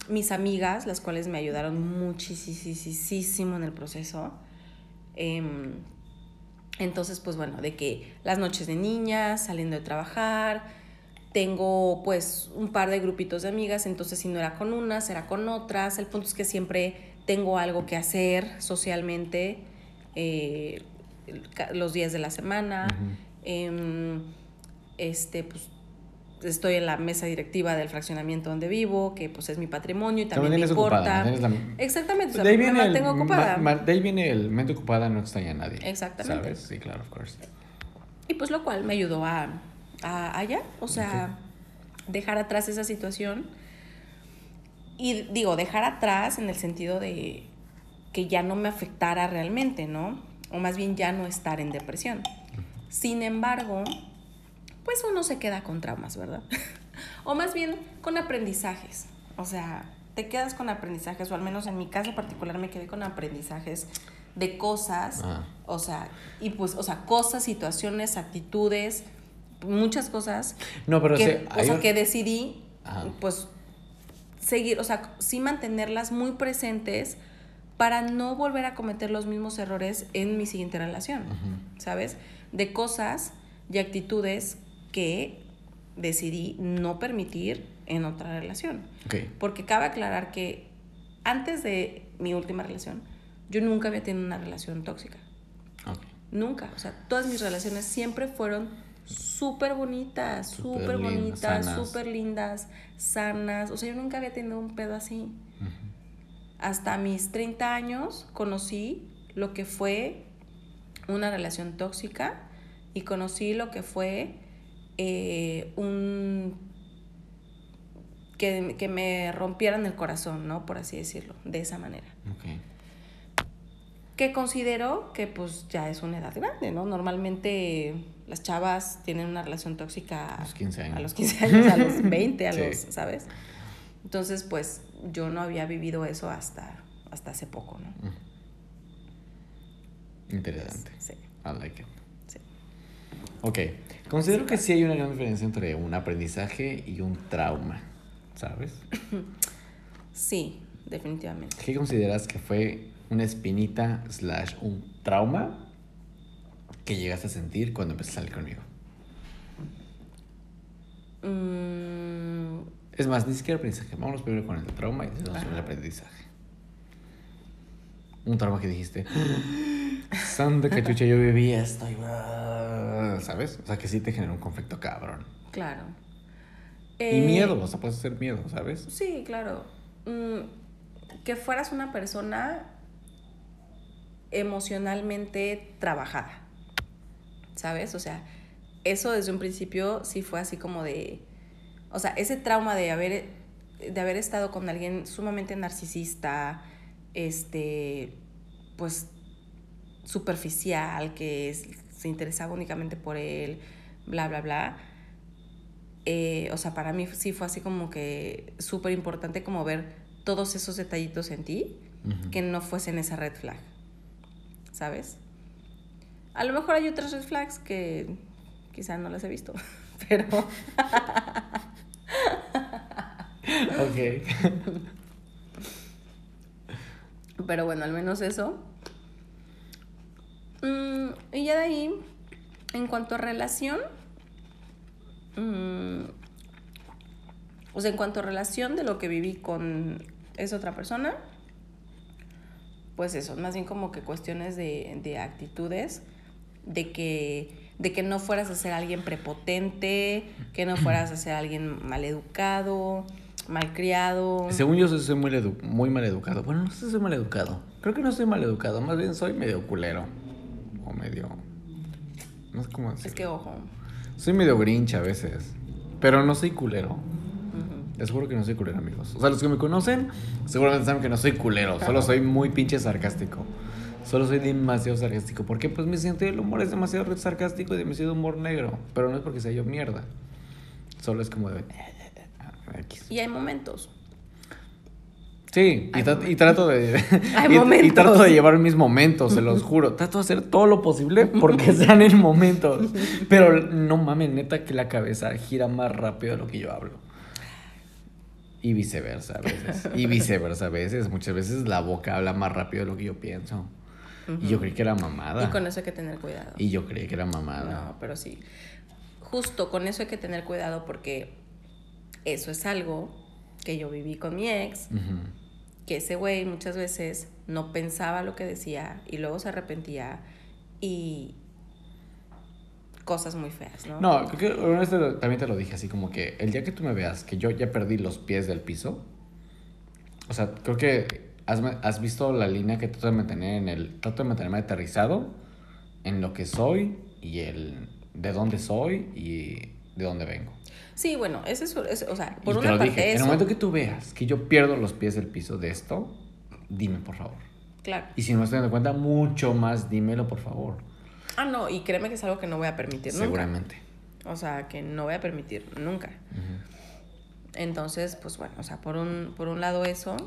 mis amigas, las cuales me ayudaron muchísimo en el proceso, em, entonces, pues bueno, de que las noches de niñas, saliendo de trabajar, tengo pues un par de grupitos de amigas, entonces si no era con unas, era con otras. El punto es que siempre tengo algo que hacer socialmente eh, el los días de la semana. Em, este, pues estoy en la mesa directiva del fraccionamiento donde vivo, que pues es mi patrimonio y también, me importa. Exactamente, o sea, me mantengo ocupada. de ahí viene el mente ocupada no extraña a nadie. Exactamente. ¿Sabes? Sí, claro, of course. Y pues lo cual me ayudó a, a allá, o sea, dejar atrás esa situación. Y digo, dejar atrás en el sentido de que ya no me afectara realmente, ¿no? O más bien ya no estar en depresión. Sin embargo, pues uno se queda con traumas, ¿verdad? [laughs] o más bien con aprendizajes. O sea, te quedas con aprendizajes, o al menos en mi caso particular me quedé con aprendizajes de cosas, ah. o sea, y pues, o sea, cosas, situaciones, actitudes, muchas cosas. No, pero que, o sea, que decidí, pues, seguir, o sea, sí mantenerlas muy presentes para no volver a cometer los mismos errores en mi siguiente relación, ¿sabes? De cosas y actitudes que decidí no permitir en otra relación. Porque cabe aclarar que antes de mi última relación, yo nunca había tenido una relación tóxica. Nunca. O sea, todas mis relaciones siempre fueron súper bonitas, súper bonitas, súper lindas, sanas. O sea, yo nunca había tenido un pedo así. Hasta mis 30 años conocí lo que fue una relación tóxica y conocí lo que fue eh, un... Que, que, me rompieran el corazón, ¿no? Por así decirlo, de esa manera. Que considero que pues ya es una edad grande, ¿no? Normalmente las chavas tienen una relación tóxica a los 15 años, a los, [laughs] 15 años, a los 20, a los, ¿sabes? Entonces, pues yo no había vivido eso hasta, hasta hace poco, ¿no? Interesante. Sí. I like it. Sí. Ok. Considero que sí hay una gran diferencia entre un aprendizaje y un trauma, ¿sabes? [laughs] Sí, definitivamente. ¿Qué consideras que fue una espinita slash un trauma que llegaste a sentir cuando empezaste a salir conmigo? Mm. Es más, ni siquiera aprendizaje. Vámonos primero con el trauma y después con el aprendizaje. Un trauma que dijiste, [gasps] santa cachucha, yo viví esto y ¿sabes? O sea, que sí te genera un conflicto cabrón. Claro. y eh, miedo, o sea, puede ser miedo, ¿sabes? Sí, claro. Mm, que fueras una persona emocionalmente trabajada, ¿sabes? O sea, eso desde un principio sí fue así como de, o sea, ese trauma de haber, de haber estado con alguien sumamente narcisista, este, pues superficial, que se interesaba únicamente por él, bla, bla, bla. Eh, o sea, para mí sí fue así como que súper importante como ver todos esos detallitos en ti que no fuesen esa red flag, ¿sabes? A lo mejor hay otras red flags que quizá no las he visto, [laughs] pero... ok. Pero bueno, al menos eso. Mm, y ya de ahí, en cuanto a relación, mm, o sea, en cuanto a relación de lo que viví con esa otra persona, pues eso, más bien como que cuestiones de, de actitudes, de que, de que no fueras a ser alguien prepotente, que no fueras a ser alguien maleducado, malcriado. Según yo soy muy, muy mal educado. Bueno, no sé si soy mal educado. Creo que no soy mal educado, más bien soy medio culero medio... No sé cómo decirlo. Es que ojo. Soy medio grinch a veces, pero no soy culero. Les juro que no soy culero, amigos. O sea, los que me conocen seguramente saben que no soy culero, solo soy muy pinche sarcástico. Solo soy demasiado sarcástico. Porque pues mi sentido del humor es demasiado sarcástico y demasiado humor negro. Pero no es porque sea yo mierda. Solo es como de... Y hay momentos. Sí, y, trato de. [laughs] y, trato de llevar mis momentos, se los [laughs] juro. Trato de hacer todo lo posible porque [laughs] sean en momentos. Pero no mames, neta, que la cabeza gira más rápido de lo que yo hablo. Y viceversa a veces. Y viceversa a veces. Muchas veces la boca habla más rápido de lo que yo pienso. Y yo creí que era mamada. Y con eso hay que tener cuidado. Y yo creí que era mamada. No, pero sí. Justo con eso hay que tener cuidado porque eso es algo que yo viví con mi ex que ese güey muchas veces no pensaba lo que decía y luego se arrepentía y cosas muy feas, ¿no? No, creo que una vez te también te lo dije así como que el día que tú me veas que yo ya perdí los pies del piso, o sea, creo que has, has visto la línea que trato de mantener en el, trato de mantenerme aterrizado en lo que soy y el de dónde soy y de dónde vengo. Sí, bueno, ese es, es- o sea, Y por te una lo parte dije, en el eso, momento que tú veas que yo pierdo los pies del piso de esto, dime por favor. claro. Y si no me estoy dando cuenta, mucho más dímelo por favor. Ah, no, y créeme que es algo que no voy a permitir nunca. Seguramente. O sea, que no voy a permitir nunca. Entonces, pues bueno, o sea, por un, por un lado eso.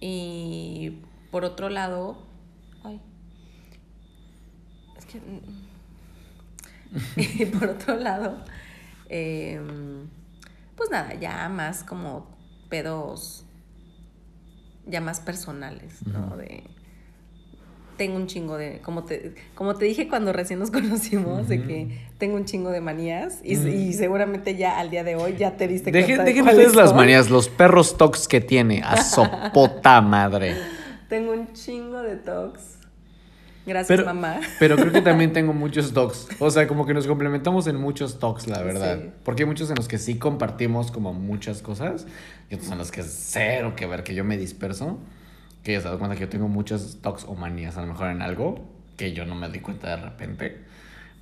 Y por otro lado. Ay. Es que. y [laughs] por otro lado. em, pues nada, ya más como pedos. Ya más personales, ¿no? De. Tengo un chingo de. Como te, como te dije cuando recién nos [laughs] conocimos, de que tengo un chingo de manías. Y, y seguramente ya al día de hoy ya te diste Dejen, cuenta. de dejen cuáles ustedes las manías, los perros tocs que tiene. A sopota [laughs] madre. Tengo un chingo de tocs. Gracias, Pero, mamá. pero creo que también [laughs] tengo muchos dogs. O sea, como que nos complementamos en muchos talks, la verdad. Sí. Porque hay muchos en los que sí compartimos como muchas cosas. Y otros en los que cero que ver, que yo me disperso. Que ya se da cuenta que yo tengo muchos talks o manías, a lo mejor en algo, que yo no me doy cuenta de repente.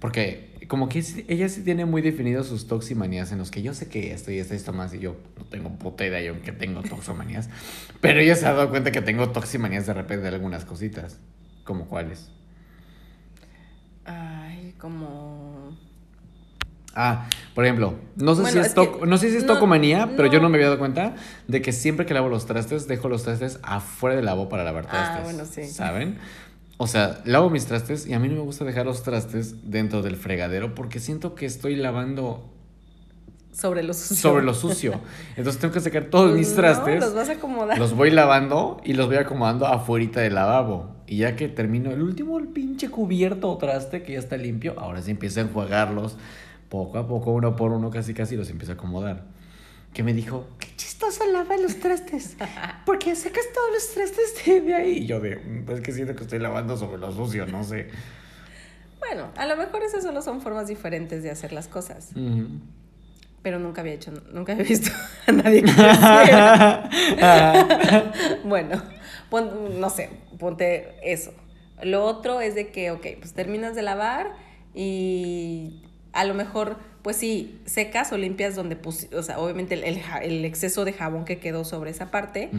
Porque como que ella sí tiene muy definidos sus tocs y manías en los que yo sé que esto y esto y esto más y yo no tengo puta idea yo que tengo tocs o manías. Pero ella se ha dado cuenta que tengo tocs y manías de repente de algunas cositas. ¿Como cuáles? Ay, como. Ah, por ejemplo, no sé Bueno, si es, es que- no sé si es no, tocomanía, pero yo no. me había dado cuenta de que siempre que lavo los trastes, dejo los trastes afuera del lavabo para lavar Ah, trastes. bueno, sí. ¿Saben? O sea, lavo mis trastes y a mí no me gusta dejar los trastes dentro del fregadero porque siento que estoy lavando Sobre lo sucio. sobre lo sucio. Entonces tengo que sacar todos Pues mis no, trastes. los vas a acomodar. Los voy lavando y los voy acomodando afuera del lavabo. Y ya que termino el último el pinche cubierto o traste que ya está limpio, ahora sí empiezo a enjuagarlos poco a poco, uno por uno, casi casi los empiezo a acomodar. Que me dijo, qué chistoso lava los trastes. Porque sacas todos los trastes de, ahí. Y yo de, "Mm, pues que siento que estoy lavando sobre lo sucio, no sé. Bueno, a lo mejor esas solo son formas diferentes de hacer las cosas. Ujú. Pero nunca había hecho, nunca había visto a nadie que lo [laughs] bueno, pon- no sé, ponte eso. Lo otro es de que, ok, pues terminas de lavar y a lo mejor, pues sí, secas o limpias donde pus, o sea, obviamente el, el exceso de jabón que quedó sobre esa parte,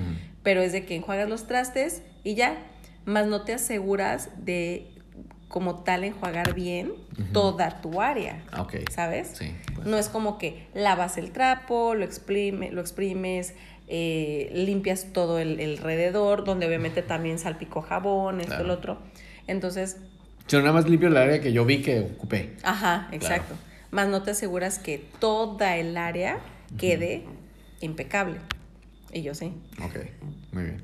pero es de que enjuagas los trastes y ya, más no te aseguras de como tal enjuagar bien toda tu área, Ah, Ok. ¿sabes? Sí. pues. No es como que lavas el trapo, lo, exprime, lo exprimes, eh, limpias todo el, el alrededor, donde obviamente también salpicó jabón, esto, Claro. el otro. Entonces, Yo nada más limpio el área que yo vi que ocupé. ajá, exacto. Más no te aseguras que toda el área quede impecable. Y yo sí. Ok, muy bien.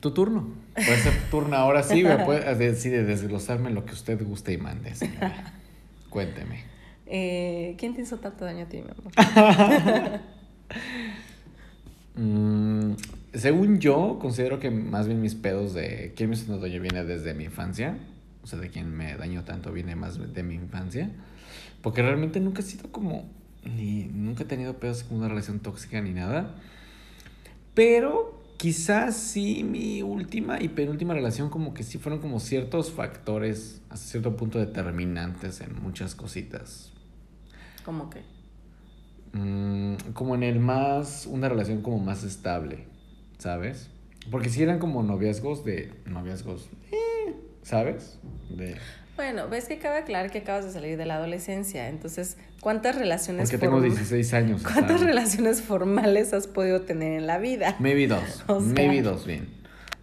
Tu turno. Puede ser tu turno ahora sí, puede decide desglosarme lo que usted guste y mande, señora. [laughs] Cuénteme. Eh, ¿Quién te hizo tanto daño a ti, mi amor? [laughs] Mm, según yo, considero que más bien mis pedos de quién me hizo daño viene desde mi infancia. O sea, de quién me dañó tanto viene más de mi infancia. Porque realmente nunca he sido como. Ni, nunca he tenido pedos con una relación tóxica ni nada. Pero quizás sí mi última y penúltima relación como que sí fueron como ciertos factores hasta cierto punto determinantes en muchas cositas. Como que. Mm, como en el más, una relación como más estable, ¿sabes? Porque si eran como noviazgos de, noviazgos, eh, ¿sabes? De, Bueno, ves que cabe aclarar que acabas de salir de la adolescencia. Entonces, ¿cuántas relaciones porque tengo form- 16 años. [laughs] ¿Cuántas ¿sabes? relaciones formales has podido tener en la vida? Maybe dos, [laughs] O sea. maybe dos bien.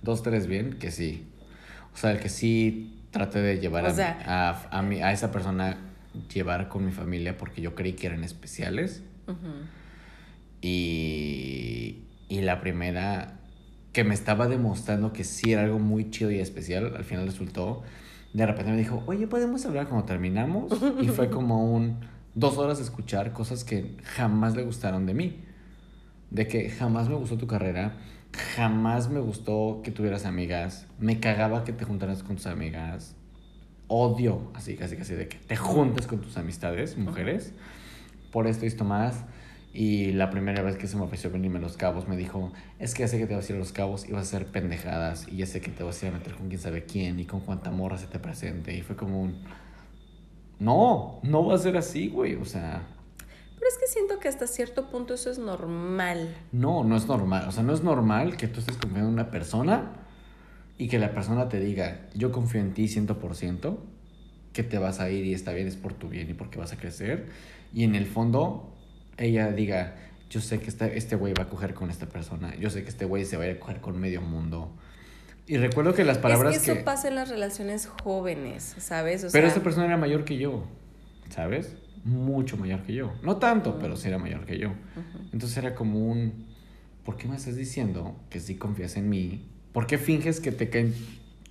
Dos, tres bien, que sí. O sea, el que sí traté de llevar a, sea. a, a, mi- a esa persona, llevar con mi familia porque yo creí que eran especiales. Y, y la primera que me estaba demostrando que sí era algo muy chido y especial, al final resultó, de repente me dijo, oye, ¿podemos hablar cuando terminamos? Y fue como un dos horas de escuchar cosas que jamás le gustaron de mí. De que jamás me gustó tu carrera, jamás me gustó que tuvieras amigas, me cagaba que te juntaras con tus amigas, odio, así, casi, casi, de que te juntes con tus amistades, mujeres, por esto y esto más. Y la primera vez que se me ofreció venirme a Los Cabos, me dijo, es que ya sé que te vas a ir a Los Cabos y vas a hacer pendejadas. Y ya sé que te vas a ir a meter con quién sabe quién y con cuánta morra se te presente. Y fue como un... No, no va a ser así, güey. O sea, Pero es que siento que hasta cierto punto eso es normal. no, no es normal. O sea, no es normal que tú estés confiando en una persona y que la persona te diga, yo confío en ti 100%, que te vas a ir y está bien, es por tu bien y porque vas a crecer. Y en el fondo, ella diga, yo sé que este este güey va a coger con esta persona, yo sé que este güey se va a ir a coger con medio mundo. Y recuerdo que las palabras es que eso que... pasa en las relaciones jóvenes, ¿sabes? O Pero sea, esta persona era mayor que yo, ¿sabes? Mucho mayor que yo. No tanto, pero sí era mayor que yo. Entonces era como un, ¿por qué me estás diciendo que sí confías en mí? ¿Por qué finges que te caen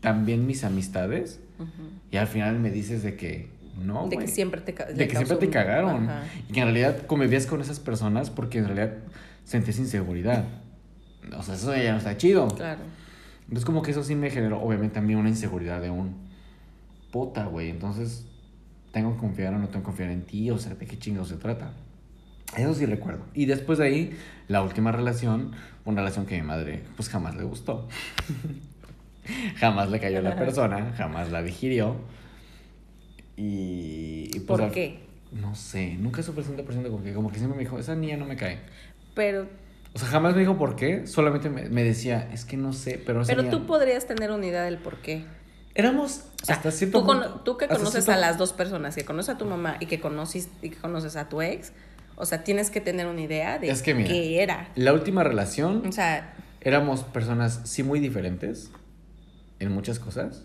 tan bien mis amistades? Y al final me dices de que no, de que siempre te De que siempre te cagaron. Ajá. Y que en realidad convivías con esas personas porque en realidad sentías inseguridad. O sea, eso ya no está chido. Claro. Entonces como que eso sí me generó obviamente a mí una inseguridad de un puta, güey. Entonces, ¿tengo que confiar o no tengo que confiar en ti? O sea, ¿de qué chingados se trata? Eso sí recuerdo. Y después de ahí, la última relación, una relación que mi madre pues jamás le gustó. [laughs] jamás le cayó a la persona, jamás la digirió. Y, y, pues, ¿Por qué? No sé, nunca supe 100% con qué. Como que siempre me dijo, esa niña no me cae. Pero, O sea, jamás me dijo por qué, solamente me, me decía, es que no sé, pero pero tú podrías tener una idea del por qué. Éramos O sea, hasta cierto tú, punto- tú que conoces cierto- a las dos personas, que conoces a tu mamá y que conoces, y que conoces a tu ex, o sea, tienes que tener una idea de Es que mira. qué era. La última relación O sea, éramos personas sí muy diferentes en muchas cosas.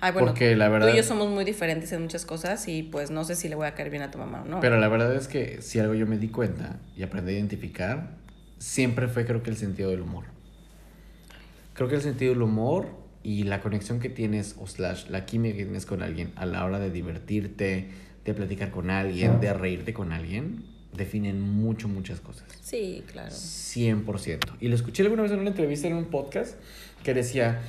Ay, bueno, Porque la verdad- tú y yo somos muy diferentes en muchas cosas y pues no sé si le voy a caer bien a tu mamá o no. Pero la verdad es que si algo yo me di cuenta y aprendí a identificar, siempre fue creo que el sentido del humor. Creo que el sentido del humor y la conexión que tienes o slash la química que tienes con alguien a la hora de divertirte, de platicar con alguien, de reírte con alguien, definen mucho, muchas cosas. Sí, claro. 100%. Y lo escuché alguna vez en una entrevista en un podcast que decía,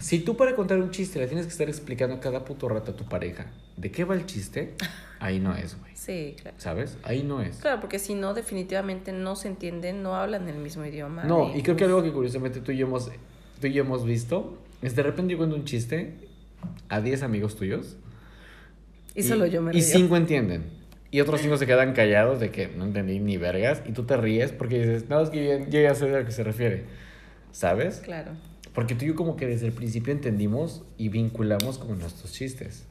si tú para contar un chiste le tienes que estar explicando cada puto rato a tu pareja de qué va el chiste, [laughs] ahí no es, güey. Sí, claro. ¿Sabes? Ahí no es. Claro, porque si no, definitivamente no se entienden, no hablan el mismo idioma. No, y creo que algo que curiosamente tú y yo hemos, tú y yo hemos visto es de repente yo cuento un chiste a 10 amigos tuyos. Y solo yo me Y río. 5 entienden. Y otros 5 se quedan callados de que no entendí ni vergas. Y tú te ríes porque dices, no, es que yo, ya sé a lo que se refiere. ¿Sabes? Claro. Porque tú y yo como que desde el principio entendimos y vinculamos como nuestros chistes.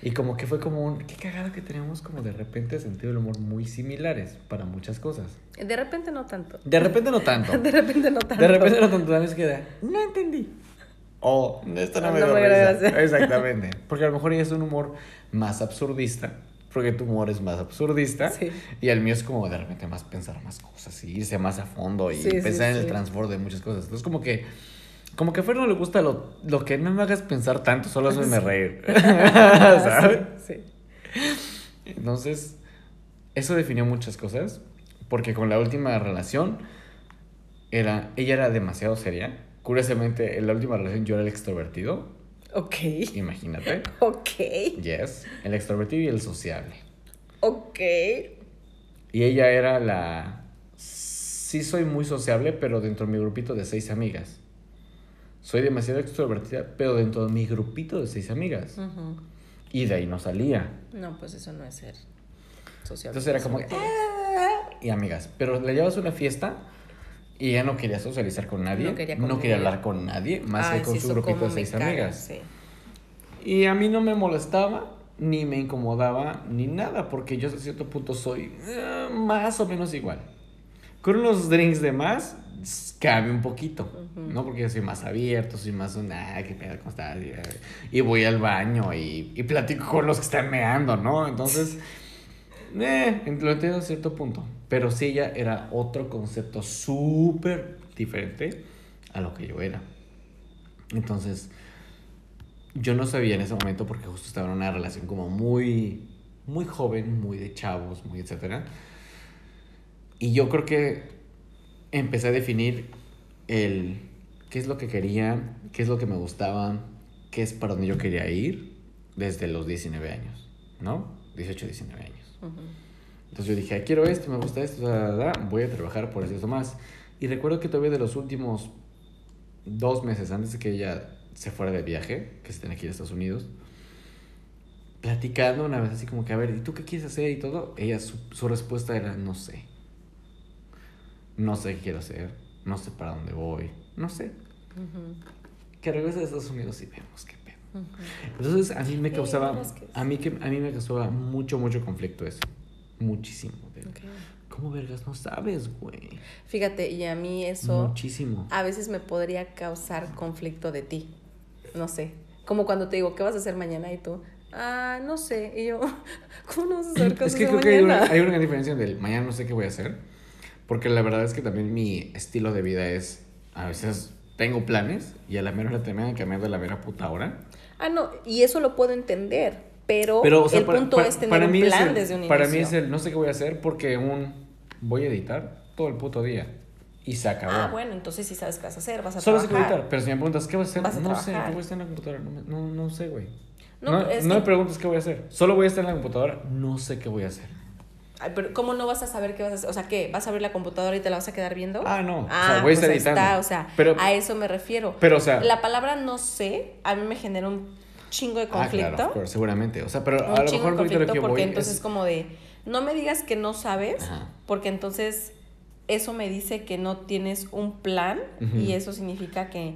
Y como que fue como un... Qué cagado que tenemos como de repente sentido del humor muy similares para muchas cosas. De repente no tanto. De repente no tanto. [laughs] De repente no tanto. De repente no tanto. También queda... No entendí. O esto no me No me risa". gracia. Exactamente. Porque a lo mejor ella es un humor más absurdista. Porque tu humor es más absurdista. Sí. Y el mío es como de repente más pensar más cosas y irse más a fondo y Sí, sí, pensar en el sí. transbordo de muchas cosas. Entonces como que... Como que a Fer no le gusta lo, lo que no me hagas pensar tanto, solo hazme [laughs] reír. [laughs] [laughs] ¿Sabes? Sí. Entonces, eso definió muchas cosas, porque con la última relación, era, ella era demasiado seria. Curiosamente, en la última relación yo era el extrovertido, Ok. imagínate. Ok. Yes, el extrovertido y el sociable. Ok. Y ella era la... Sí soy muy sociable, pero dentro de mi grupito de seis amigas. Soy demasiado extrovertida, pero dentro de mi grupito de seis amigas. Ujú. Y de ahí no salía. No, pues eso no es ser social. Entonces era como... "Ah", Y amigas, pero le llevas a una fiesta y ella no quería socializar con nadie. No No quería quería, convivir. hablar con nadie, más Ay, que con sí, su grupito de seis caga, amigas. sí. Y a mí no me molestaba, ni me incomodaba, ni nada, porque yo hasta cierto punto soy eh, más o menos igual. Con unos drinks de más, cambia un poquito. ¿no? Porque yo soy más abierto, soy más un, ah, qué pedo, ¿cómo estás? Y, Y voy al baño y, y platico con los que están meando, ¿no? Entonces, [laughs] eh, lo entiendo a cierto punto. Pero sí, ella era otro concepto súper diferente a lo que yo era. Entonces, yo no sabía en ese momento porque justo estaba en una relación como muy, muy joven, muy de chavos, muy etcétera. Y yo creo que empecé a definir el qué es lo que quería, qué es lo que me gustaba, qué es para donde yo quería ir. desde los 19 años, ¿no? 18, 19 años. Ujú. Entonces yo dije, "Ah, quiero esto, me gusta esto, da, da, da, voy a trabajar por esto más. Y recuerdo que todavía de los últimos dos meses antes de que ella se fuera de viaje, que se tenía que ir a Estados Unidos, platicando una vez así como que, a ver, ¿y tú qué quieres hacer y todo? Ella, su, su respuesta era, no sé. No sé qué quiero hacer, no sé para dónde voy, no sé. Que regrese a Estados Unidos y vemos qué pedo. Entonces a mí me causaba, a mí, que, a mí me causaba mucho, mucho conflicto eso. Muchísimo. ¿Cómo vergas no sabes, güey? Fíjate, y a mí eso Muchísimo. a veces me podría causar conflicto de ti. No sé. Como cuando te digo, ¿qué vas a hacer mañana? Y tú, ah, no sé. Y yo, [laughs] ¿cómo no vas a qué vas Es que hacer creo que hay una, hay una gran diferencia del mañana no sé qué voy a hacer. Porque la verdad es que también mi estilo de vida es, a veces tengo planes y a la mera hora te me cambiar de la mera puta hora. Ah, no, y eso lo puedo entender. Pero, Pero, o sea, el para, punto para- es tener para un mí plan el- desde un Para inicio. mí es el no sé qué voy a hacer porque un voy a editar todo el puto día y se acabó. Ah, bueno, entonces sí sabes qué vas a hacer, vas a Solo sé qué voy a trabajar. editar, pero si me preguntas qué vas a hacer, Vas a no sé, trabajar. ¿qué voy a estar en la computadora? No, no, no sé, güey. No, No, no que- me preguntes qué voy a hacer. Solo voy a estar en la computadora, no sé qué voy a hacer. Ay, pero ¿cómo no vas a saber qué vas a hacer? O sea, ¿qué? ¿Vas a abrir la computadora y te la vas a quedar viendo? Ah, no. o Ah, sea, voy a estar editando. está, o sea, pero, a eso me refiero. pero, o sea, La palabra no sé, a mí me genera un chingo de ah, conflicto. claro, of course, seguramente. O sea, pero un a lo mejor ahorita lo conflicto que porque voy entonces es... como de, no me digas que no sabes, Ajá. porque entonces eso me dice que no tienes un plan y eso significa que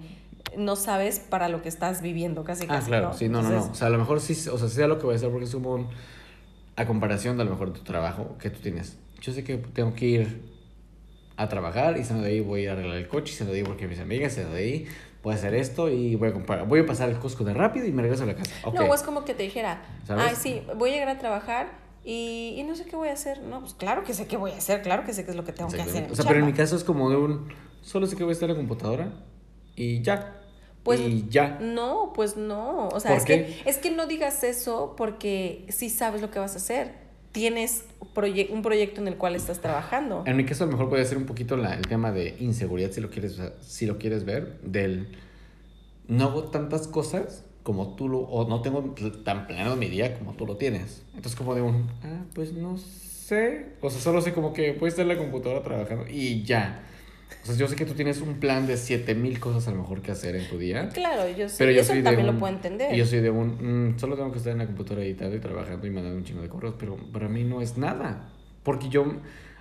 no sabes para lo que estás viviendo, casi Ah, casi. claro, sí, no, no, no. O sea, a lo mejor sí, o sea, sea lo que voy a hacer porque es un... A comparación de a lo mejor tu trabajo que tú tienes. Yo sé que tengo que ir a trabajar y saliendo de ahí voy a arreglar el coche y saliendo de ahí porque mis amigas, saliendo de ahí voy a hacer esto y voy a comprar, voy a pasar el Costco de rápido y me regreso a la casa. Ok. No, es como que te dijera, ¿Sabes? ay, sí, voy a llegar a trabajar y, y no sé qué voy a hacer. No, pues claro que sé qué voy a hacer, claro que sé qué es lo que tengo que hacer. O sea, pero en mi caso es como de un... Solo sé que voy a estar en la computadora y ya. Pues, y ya. No, pues no. O sea, ¿Por es qué? que, es que no digas eso porque sí sabes lo que vas a hacer. Tienes proye- un proyecto en el cual estás trabajando. En mi caso a lo mejor puede ser un poquito la- el tema de inseguridad si lo quieres si lo quieres ver del no hago tantas cosas como tú lo o no tengo tan planeado mi día como tú lo tienes. Entonces como de un ah, pues no sé, o sea, solo sé como que voy a estar en la computadora trabajando y ya. O sea, yo sé que tú tienes un plan de 7000 cosas a lo mejor que hacer en tu día. Claro, yo sé. Pero yo eso soy de también un- lo puedo entender. Y yo soy de un, mm, solo tengo que estar en la computadora editando y trabajando y mandando un chingo de correos, pero para mí no es nada. Porque yo,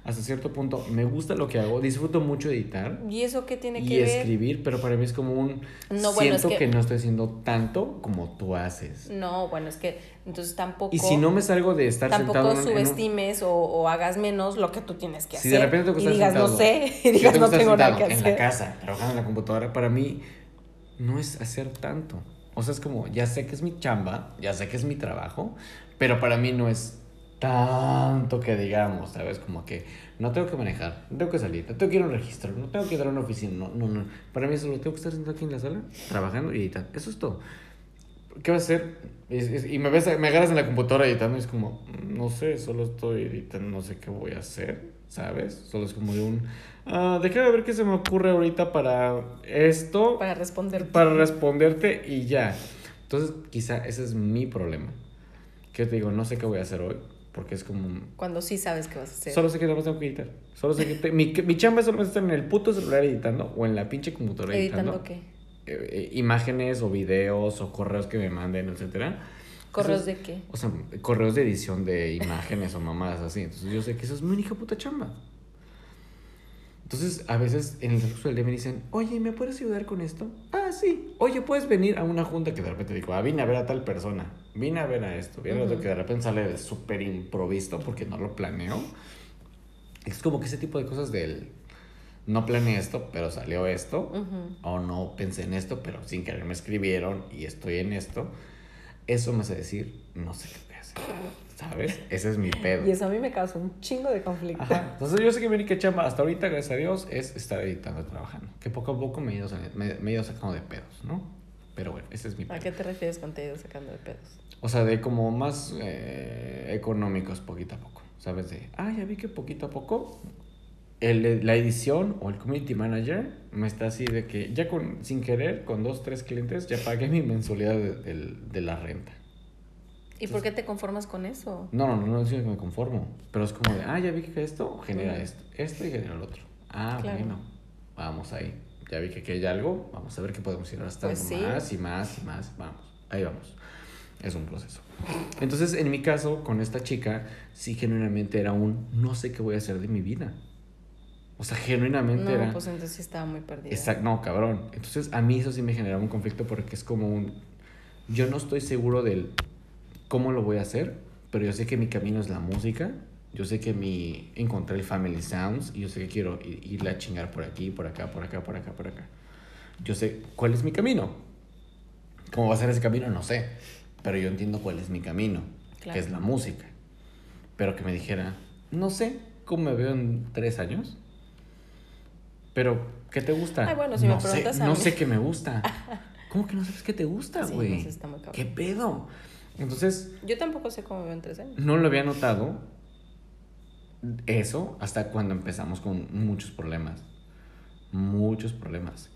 hasta cierto punto, me gusta lo que hago, disfruto mucho editar ¿Y eso qué tiene y que ver? escribir, pero para mí es como un, No, bueno, es siento que... que- no estoy haciendo tanto como tú haces. No, bueno, es que entonces tampoco. Y si no me salgo de estar tampoco sentado en un- en un... subestimes o, o hagas menos lo que tú tienes que Si hacer. de repente que y digas, sentado, no sé, si y digas, no [laughs] tengo nada que sentado en hacer. la casa, trabajando en la computadora, para mí no es hacer tanto. O sea, es como, ya sé que es mi chamba, ya sé que es mi trabajo, pero para mí no es tanto que digamos, ¿sabes? Como que no tengo que manejar, no tengo que salir, no tengo que ir a un registro, no tengo que ir a una oficina, no, no, no. Para mí solo tengo que estar sentado aquí en la sala, trabajando y editando. Eso es todo. ¿Qué vas a hacer? Y me ves, me agarras en la computadora editando y es como, mm, no sé, solo estoy editando, no sé qué voy a hacer, ¿sabes? Solo es como de un, ah, déjame ver qué se me ocurre ahorita para esto, Para responder. para responderte y ya. Entonces, quizá ese es mi problema. Que te digo, no sé qué voy a hacer hoy, porque es como, Cuando sí sabes qué vas a hacer. solo sé que más tengo que editar. Solo sé que te- mi, mi chamba es solo estar en el puto celular editando o en la pinche computadora editando. ¿Editando qué? eh, eh, imágenes o videos o correos que me manden, etcétera. ¿Correos de qué? O sea, correos de edición de imágenes o mamadas así. Entonces yo sé que eso es mi única puta chamba. Entonces, a veces en el transcurso del día me dicen, oye, ¿me puedes ayudar con esto? Ah, sí. Oye, ¿puedes venir a una junta que de repente digo, ah, vine a ver a tal persona, vine a ver a esto, vine a otro Ujú. que de repente sale de súper improvisto porque no lo planeo? Es como que ese tipo de cosas del, no planeé esto, pero salió esto Ujú. o no pensé en esto, pero sin querer me escribieron y estoy en esto, eso me hace decir, no sé qué voy a hacer, ¿sabes? Ese es mi [laughs] pedo. Y eso a mí me causa un chingo de conflicto. Ajá. Entonces yo sé que mi única chamba hasta ahorita, gracias a Dios, es estar editando y trabajando. Que poco a poco me he ido, me, me he ido sacando de pedos, ¿no? Pero bueno, ese es mi ¿A pedo. qué te refieres con te he ido sacando de pedos? O sea, de como más eh, económicos poquito a poco. ¿Sabes? De, ah, ya vi que poquito a poco el- la edición o el community manager me está así de que ya con, sin querer, con dos, tres clientes, ya pagué mi mensualidad de, del- de la renta. ¿Y por qué te conformas con eso? No, no, no, no digo que me conformo. Pero es como de, ah, ya vi que esto genera esto, esto y genera el otro. Ah, Claro. bueno, vamos ahí. Ya vi que aquí hay algo, vamos a ver qué podemos ir gastando Pues sí. más y más y más. Vamos, ahí vamos. Es un proceso. Entonces, en mi caso, con esta chica, sí genuinamente era un, no sé qué voy a hacer de mi vida. O sea, genuinamente No, era... pues entonces estaba muy perdida. Exacto, no, cabrón. Entonces a mí eso sí me generaba un conflicto porque es como un... Yo no estoy seguro del cómo lo voy a hacer, pero yo sé que mi camino es la música. Yo sé que mi encontré el Family Sounds y yo sé que quiero ir, irle a chingar por aquí, por acá, por acá, por acá, por acá. Yo sé cuál es mi camino. ¿Cómo va a ser ese camino? No sé. Pero yo entiendo cuál es mi camino, Claro. que es la música. Pero que me dijera, no sé cómo me veo en tres años, pero ¿qué te gusta? Ay, bueno, si me no sé, preguntas a no mí. sé qué me gusta. [laughs] ¿Cómo que no sabes qué te gusta, Sí, güey? no sé. ¿Qué pedo? Entonces, Yo tampoco sé cómo me veo en tres años. no lo había notado eso hasta cuando empezamos con muchos problemas. Muchos problemas.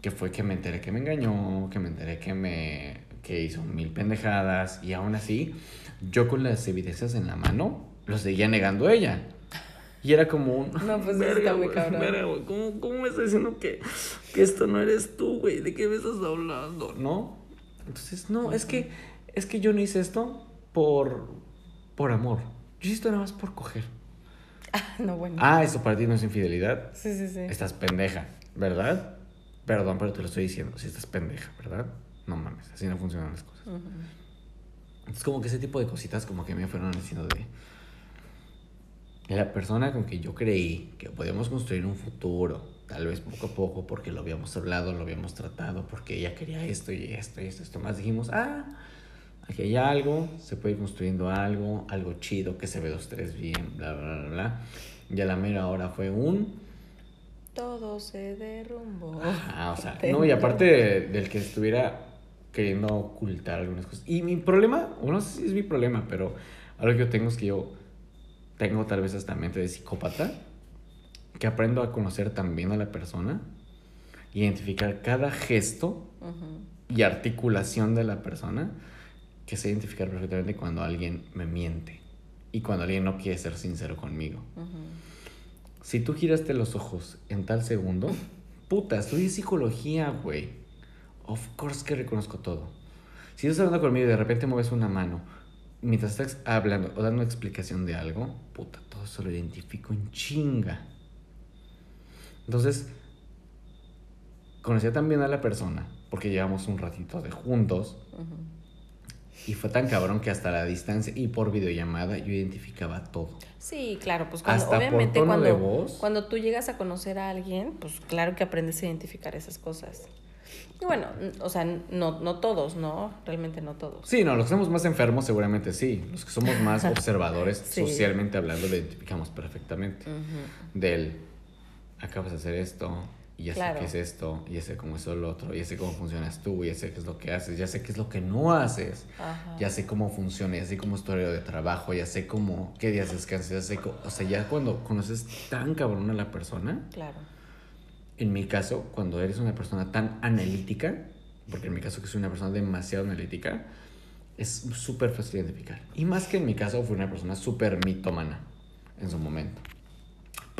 Que fue que me enteré que me engañó, que me enteré que me que hizo mil pendejadas y aún así yo con las evidencias en la mano lo seguía negando ella. Y era como un... No, pues está muy cabrón. [laughs] verga, güey, ¿Cómo, cómo me estás diciendo que, que esto no eres tú, güey? ¿De qué me estás hablando? ¿No? Entonces, no, es que, es que yo no hice esto por, por amor. Yo hice esto nada más por coger. [laughs] No, bueno. Ah, eso para ti no es infidelidad. Sí, sí, sí. Estás pendeja, ¿verdad? Perdón, pero te lo estoy diciendo. Si estás pendeja, ¿verdad? No mames, así no funcionan las cosas. Es como que ese tipo de cositas como que me fueron diciendo de... La persona con que yo creí que podíamos construir un futuro, tal vez poco a poco, porque lo habíamos hablado, lo habíamos tratado, porque ella quería esto y esto y esto, esto más, dijimos, ah, aquí hay algo, se puede ir construyendo algo, algo chido, que se ve dos, tres bien, bla, bla, bla, bla. Y a la mera hora fue un... Todo se derrumbó. Ah, o sea, [laughs] no, y aparte de- del que estuviera queriendo ocultar algunas cosas. Y mi problema, o no sé si es mi problema, pero algo que yo tengo es que yo tengo tal vez hasta mente de psicópata, que aprendo a conocer también a la persona, identificar cada gesto Ujú. y articulación de la persona, que sé identificar perfectamente cuando alguien me miente y cuando alguien no quiere ser sincero conmigo. Ujú. Si tú giraste los ojos en tal segundo, [laughs] puta, estudié psicología, güey. Of course que reconozco todo. Si estás hablando conmigo y de repente mueves una mano, mientras estás hablando o dando explicación de algo, puta, todo eso lo identifico en chinga. Entonces, conocía también a la persona, porque llevamos un ratito de juntos, Ujú. Y fue tan cabrón que hasta la distancia y por videollamada yo identificaba todo. Sí, claro, pues cuando, Hasta por obviamente tono cuando, de voz. cuando tú llegas a conocer a alguien, pues claro que aprendes a identificar esas cosas. Y bueno, o sea, no, no todos, ¿no? Realmente no todos. Sí, no, los que somos más enfermos seguramente sí. Los que somos más [laughs] observadores, Sí. socialmente hablando, lo identificamos perfectamente. Del, acabas de hacer esto, y ya Claro. sé qué es esto, y ya sé cómo es lo otro, ya sé cómo funcionas tú, ya sé qué es lo que haces, ya sé qué es lo que no haces. Ajá. Ya sé cómo funciona, ya sé cómo es tu horario de trabajo, ya sé cómo, qué días descansas, ya sé cómo, o sea, ya cuando conoces tan cabrón a la persona, Claro. en mi caso, cuando eres una persona tan analítica, porque en mi caso que soy una persona demasiado analítica, es súper fácil identificar. Y más que en mi caso, fui una persona súper mitómana en su momento.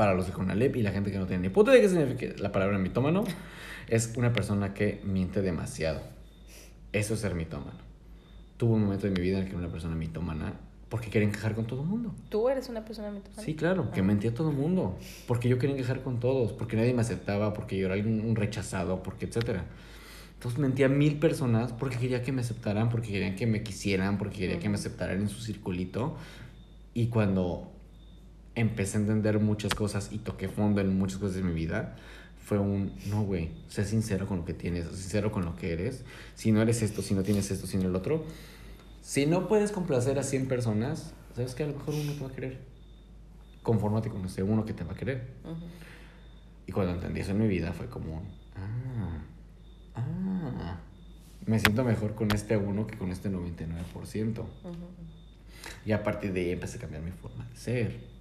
Para los de Conalep y la gente que no tiene ni puta de qué significa la palabra mitómano, es una persona que miente demasiado. Eso es ser mitómano. Tuve un momento de mi vida en el que era una persona mitómana porque quería encajar con todo el mundo. ¿Tú eres una persona mitómana? Sí, claro, que mentía a todo el mundo. Porque yo quería encajar con todos, porque nadie me aceptaba, porque yo era un un rechazado, porque etcétera. Entonces mentía a mil personas porque quería que me aceptaran, porque querían que me quisieran, porque quería que me aceptaran en su circulito. Y cuando empecé a entender muchas cosas y toqué fondo en muchas cosas de mi vida, fue un, no, güey, sé sincero con lo que tienes, sincero con lo que eres. Si no eres esto, si no tienes esto, si no el otro. Si no puedes complacer a 100 personas, sabes que a lo mejor uno te va a querer. Confórmate con ese uno que te va a querer. Ujú. Y cuando entendí eso en mi vida fue como, ah, ah, me siento mejor con este uno que con este 99%. Ujú. Y a partir de ahí empecé a cambiar mi forma de ser.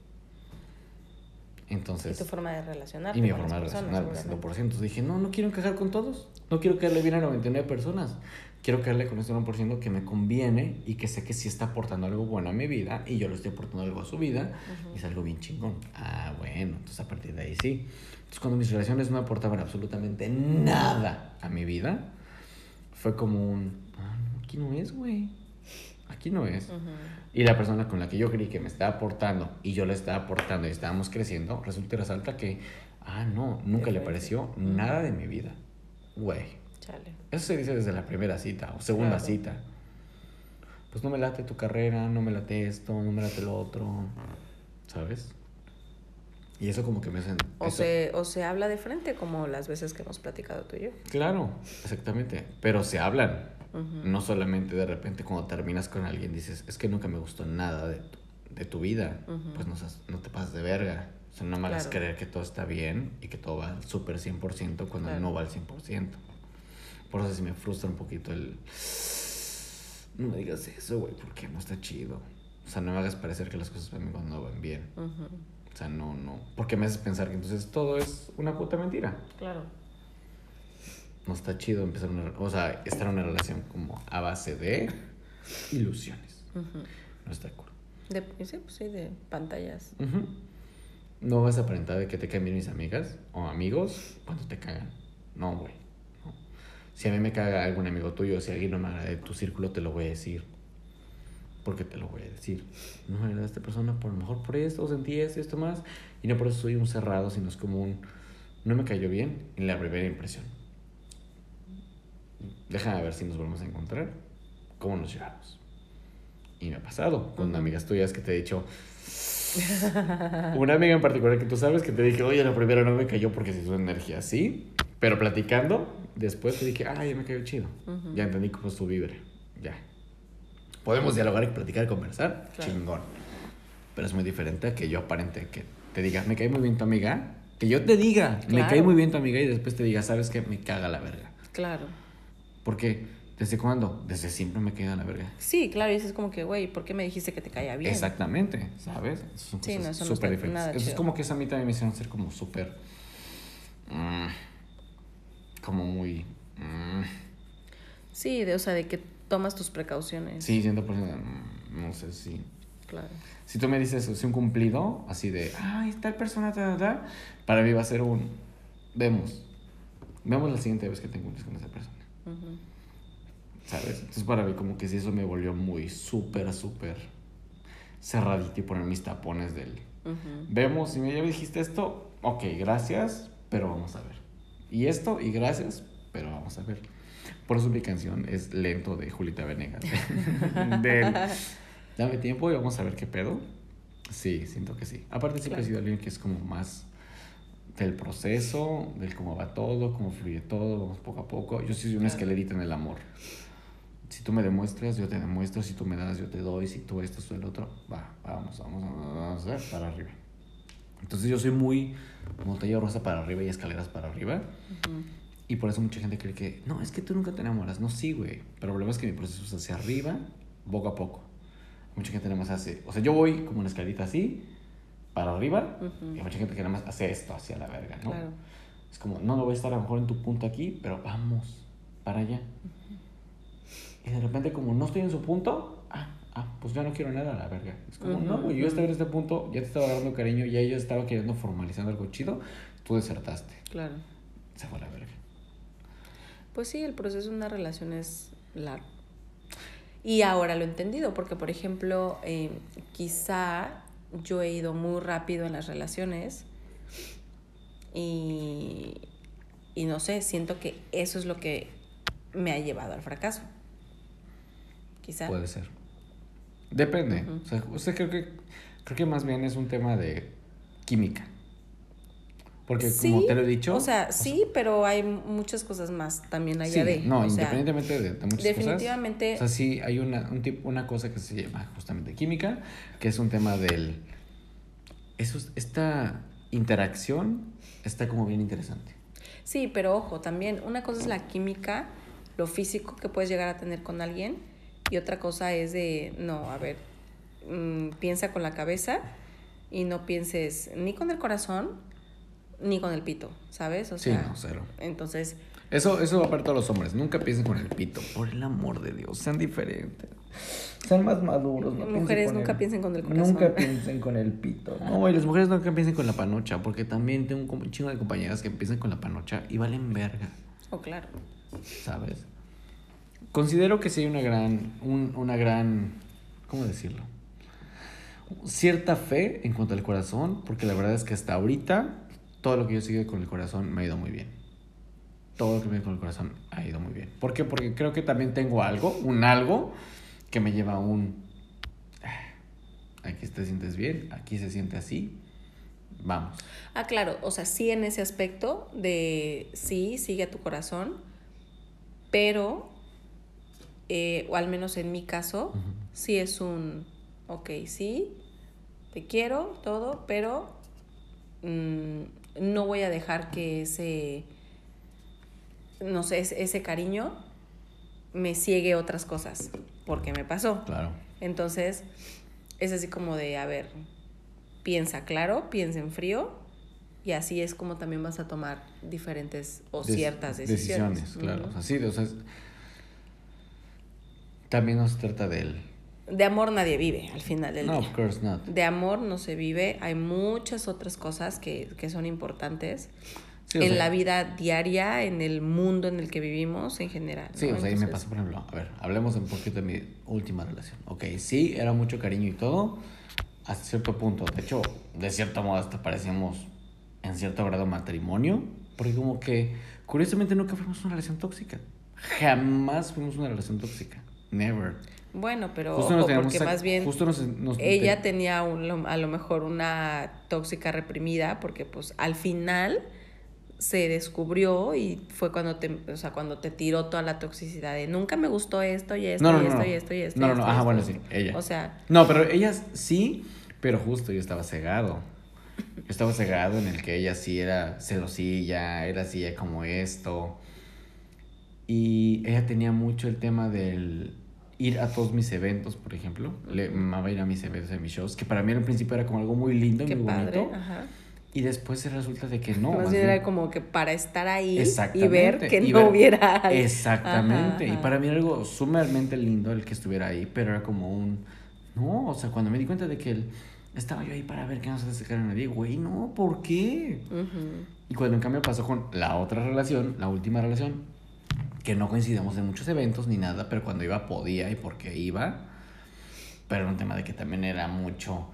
Entonces, Y tu forma de relacionarte. y mi forma de relacionarme, 100%. seguramente. Entonces dije, no, no quiero encajar con todos. No quiero caerle bien a 99 personas. Quiero caerle con este 1% que me conviene y que sé que sí está aportando algo bueno a mi vida y yo le estoy aportando algo a su vida y es algo bien chingón. Ah, bueno, entonces a partir de ahí sí. Entonces cuando mis relaciones no aportaban absolutamente nada a mi vida, fue como un, ah, aquí no es, güey. Aquí no es. Ujú. Y la persona con la que yo creí que me estaba aportando y yo le estaba aportando y estábamos creciendo, resulta y resalta que, ah, no, nunca le pareció nada de mi vida. Güey. Chale. Eso se dice desde la primera cita o segunda Claro. cita. Pues no me late tu carrera, no me late esto, no me late lo otro, ¿sabes? Y eso como que me hacen... O eso- se, o se habla de frente, como las veces que hemos platicado tú y yo. Claro, exactamente. Pero se hablan. No solamente de repente cuando terminas con alguien dices, es que nunca me gustó nada de tu, de tu vida. Pues no, te pases de verga. O sea, no me hagas Claro. creer que todo está bien y que todo va al súper 100% cuando Claro. no va al 100%. Por eso sí me frustra un poquito el... No me digas eso, güey, porque no está chido. O sea, no me hagas parecer que las cosas van bien cuando no van bien. O sea, no, no. Porque me haces pensar que entonces todo es una puta mentira Claro. No está chido empezar una, o sea, estar en una relación como a base de ilusiones. No está cool. De, sí, pues sí, de pantallas. No vas a aparentar de que te caen bien mis amigas o amigos cuando te cagan. No, güey. no. Si a mí me caga algún amigo tuyo, si alguien no me agrada de tu círculo, te lo voy a decir. Porque te lo voy a decir. No me agrada esta persona, por lo mejor por esto, sentí esto y esto más. Y no por eso soy un cerrado, sino es como un. No me cayó bien en la primera impresión. Déjame ver si nos volvemos a encontrar. ¿Cómo nos llevamos? Y me ha pasado con amigas tuyas que te he dicho. [laughs] Una amiga en particular que tú sabes que te dije, oye, la primera no me cayó porque se su energía así. Pero platicando, después te dije, ah, ya me cayó chido. Ujú. Ya entendí cómo es tu vibra. Ya. Podemos dialogar y platicar y conversar. Claro. Chingón. Pero es muy diferente a que yo aparente que te diga, me cae muy bien tu amiga. Que yo te diga, me cae muy bien tu amiga y después te diga, ¿sabes qué? Me caga la verga. Claro. Porque, ¿desde cuándo? Desde siempre me caga la verga. Sí, claro, y eso es como que, güey, ¿por qué me dijiste que te caía bien? Exactamente, ¿sabes? Son Sí, no, cosas eso súper diferentes. nada Eso es como que eso a mí también me hicieron ser como súper. mm, como muy. mm, Sí, de, o sea, de que tomas tus precauciones. sí, 100%. mm, no sé si. Claro. Si tú me dices si un cumplido, así de. Ay, tal persona, ta, ta, ta", para mí va a ser un. Vemos. Vemos la siguiente vez que te encuentres con esa persona. ¿Sabes? Entonces para mí como que sí eso me volvió muy súper, súper cerradito y poner mis tapones del... Ujú. Vemos, si me ya me dijiste esto, ok, gracias, pero vamos a ver. Y esto, y gracias, pero vamos a ver. Por eso mi canción es Lento de Julita Venegas. [laughs] Del, Dame tiempo y vamos a ver qué pedo. Sí, siento que sí. Aparte siempre he Claro. sido alguien que es como más del proceso, del cómo va todo, cómo fluye todo, vamos poco a poco. Yo sí soy una Claro. escalerita en el amor. Si tú me demuestras, yo te demuestro. Si tú me das, yo te doy. Si tú esto, tú el otro, va, vamos, vamos, vamos, vamos para arriba. Entonces yo soy muy montaña rosa para arriba y escaleras para arriba. Y por eso mucha gente cree que, no, es que tú nunca te enamoras. No, sí, güey. Pero el problema es que mi proceso es hacia arriba, poco a poco. Mucha gente nada más hace, o sea, yo voy como una escalerita así, para arriba, Ujú. y mucha gente que nada más hace esto hacia la verga, ¿no? Claro. Es como, no, no voy a estar a lo mejor en tu punto aquí, pero vamos para allá. Y de repente, como no estoy en su punto, ah, ah, pues ya no quiero nada a la verga. Es como, Ujú, no, güey, yo estaba en este punto, ya te estaba dando cariño, ya yo estaba queriendo formalizando algo chido, tú desertaste. Claro. Se fue a la verga. Pues sí, el proceso de una relación es largo. Y ahora lo he entendido, porque por ejemplo, eh, quizá yo he ido muy rápido en las relaciones y, y no sé, siento que eso es lo que me ha llevado al fracaso. Quizá. Puede ser. Depende. O sea, sea, creo que creo que más bien es un tema de química. Porque como te lo he dicho. O sea, sí, pero hay muchas cosas más también allá sí, de. no, o sea, independientemente de, de muchas definitivamente- cosas. O sea, sí hay una, un tipo, una cosa que se llama justamente química, que es un tema del. Eso, es- esta interacción está como bien interesante. Sí, pero ojo, también una cosa es la química, lo físico que puedes llegar a tener con alguien y otra cosa es de, no, a ver, mm, piensa con la cabeza y no pienses ni con el corazón ni con el pito, ¿sabes? O Sí, sea, no, cero. entonces, Eso, eso va para todos los hombres. Nunca piensen con el pito. Por el amor de Dios, sean diferentes. Sean más maduros. No piensen Mujeres con nunca el- piensen con el corazón. Nunca [laughs] piensen con el pito. No, y las mujeres nunca piensen con la panocha. Porque también tengo un chingo de compañeras que piensan con la panocha y valen verga. oh, claro. ¿Sabes? Considero que sí hay una gran. un- una gran. ¿Cómo decirlo? Cierta fe en cuanto al corazón. Porque la verdad es que hasta ahorita. Todo lo que yo sigo con el corazón me ha ido muy bien. Todo lo que me ido con el corazón ha ido muy bien. ¿Por qué? Porque creo que también tengo algo, un algo, que me lleva a un. "Ah, Aquí te sientes bien, aquí se siente así. Vamos. Ah, claro, o sea, sí en ese aspecto de sí, sigue a tu corazón, pero, eh, o al menos en mi caso, sí es un, ok, sí, te quiero, todo, pero mm, no voy a dejar que ese, no sé, ese, ese cariño me ciegue otras cosas, porque me pasó. Claro. Entonces, es así como de, a ver, piensa claro, piensa en frío, y así es como también vas a tomar diferentes o Des- ciertas decisiones. claro. Ujú. O sea, o sea, es- también no se trata de él. De amor nadie vive al final del No, día. of course not. De amor no se vive, hay muchas otras cosas que, que son importantes Sí, en sea, la vida diaria, en el mundo en el que vivimos en general. Sí, ¿no? o sea, ahí me Entonces, pasó, por ejemplo, a ver, hablemos un poquito de mi última relación. Ok, sí, era mucho cariño y todo, hasta cierto punto. De hecho, de cierto modo hasta parecíamos en cierto grado matrimonio, porque como que, curiosamente, nunca fuimos una relación tóxica. Jamás fuimos una relación tóxica. Never. Bueno, pero ojo, porque más bien justo nos- nos- ella tenía un- lo- a lo mejor una tóxica reprimida porque pues al final se descubrió y fue cuando te, o sea, cuando te tiró toda la toxicidad de nunca me gustó esto y esto No, no, y esto no. y esto y esto. No, no, no, ajá, esto. bueno, sí, ella. O sea, No, pero ellas sí, pero justo yo estaba cegado. Yo estaba cegado en el que ella sí era celosilla, era así ella como esto. Y ella tenía mucho el tema del ir a todos mis eventos, por ejemplo. Le amaba ir a mis eventos, a mis shows, que para mí al principio era como algo muy lindo, qué muy padre. bonito. Ajá. Y después resulta de que no. más, más bien era como que para estar ahí y ver que y no hubiera. Exactamente. Ajá, Y para mí era algo sumamente lindo el que estuviera ahí, pero era como un... No, o sea, cuando me di cuenta de que. Estaba yo ahí para ver que no se sacara a nadie, güey, no, ¿por qué? Ujú. Y cuando en cambio pasó con la otra relación, la última relación, que no coincidíamos en muchos eventos ni nada, pero cuando iba podía y porque iba, pero era un tema de que también era mucho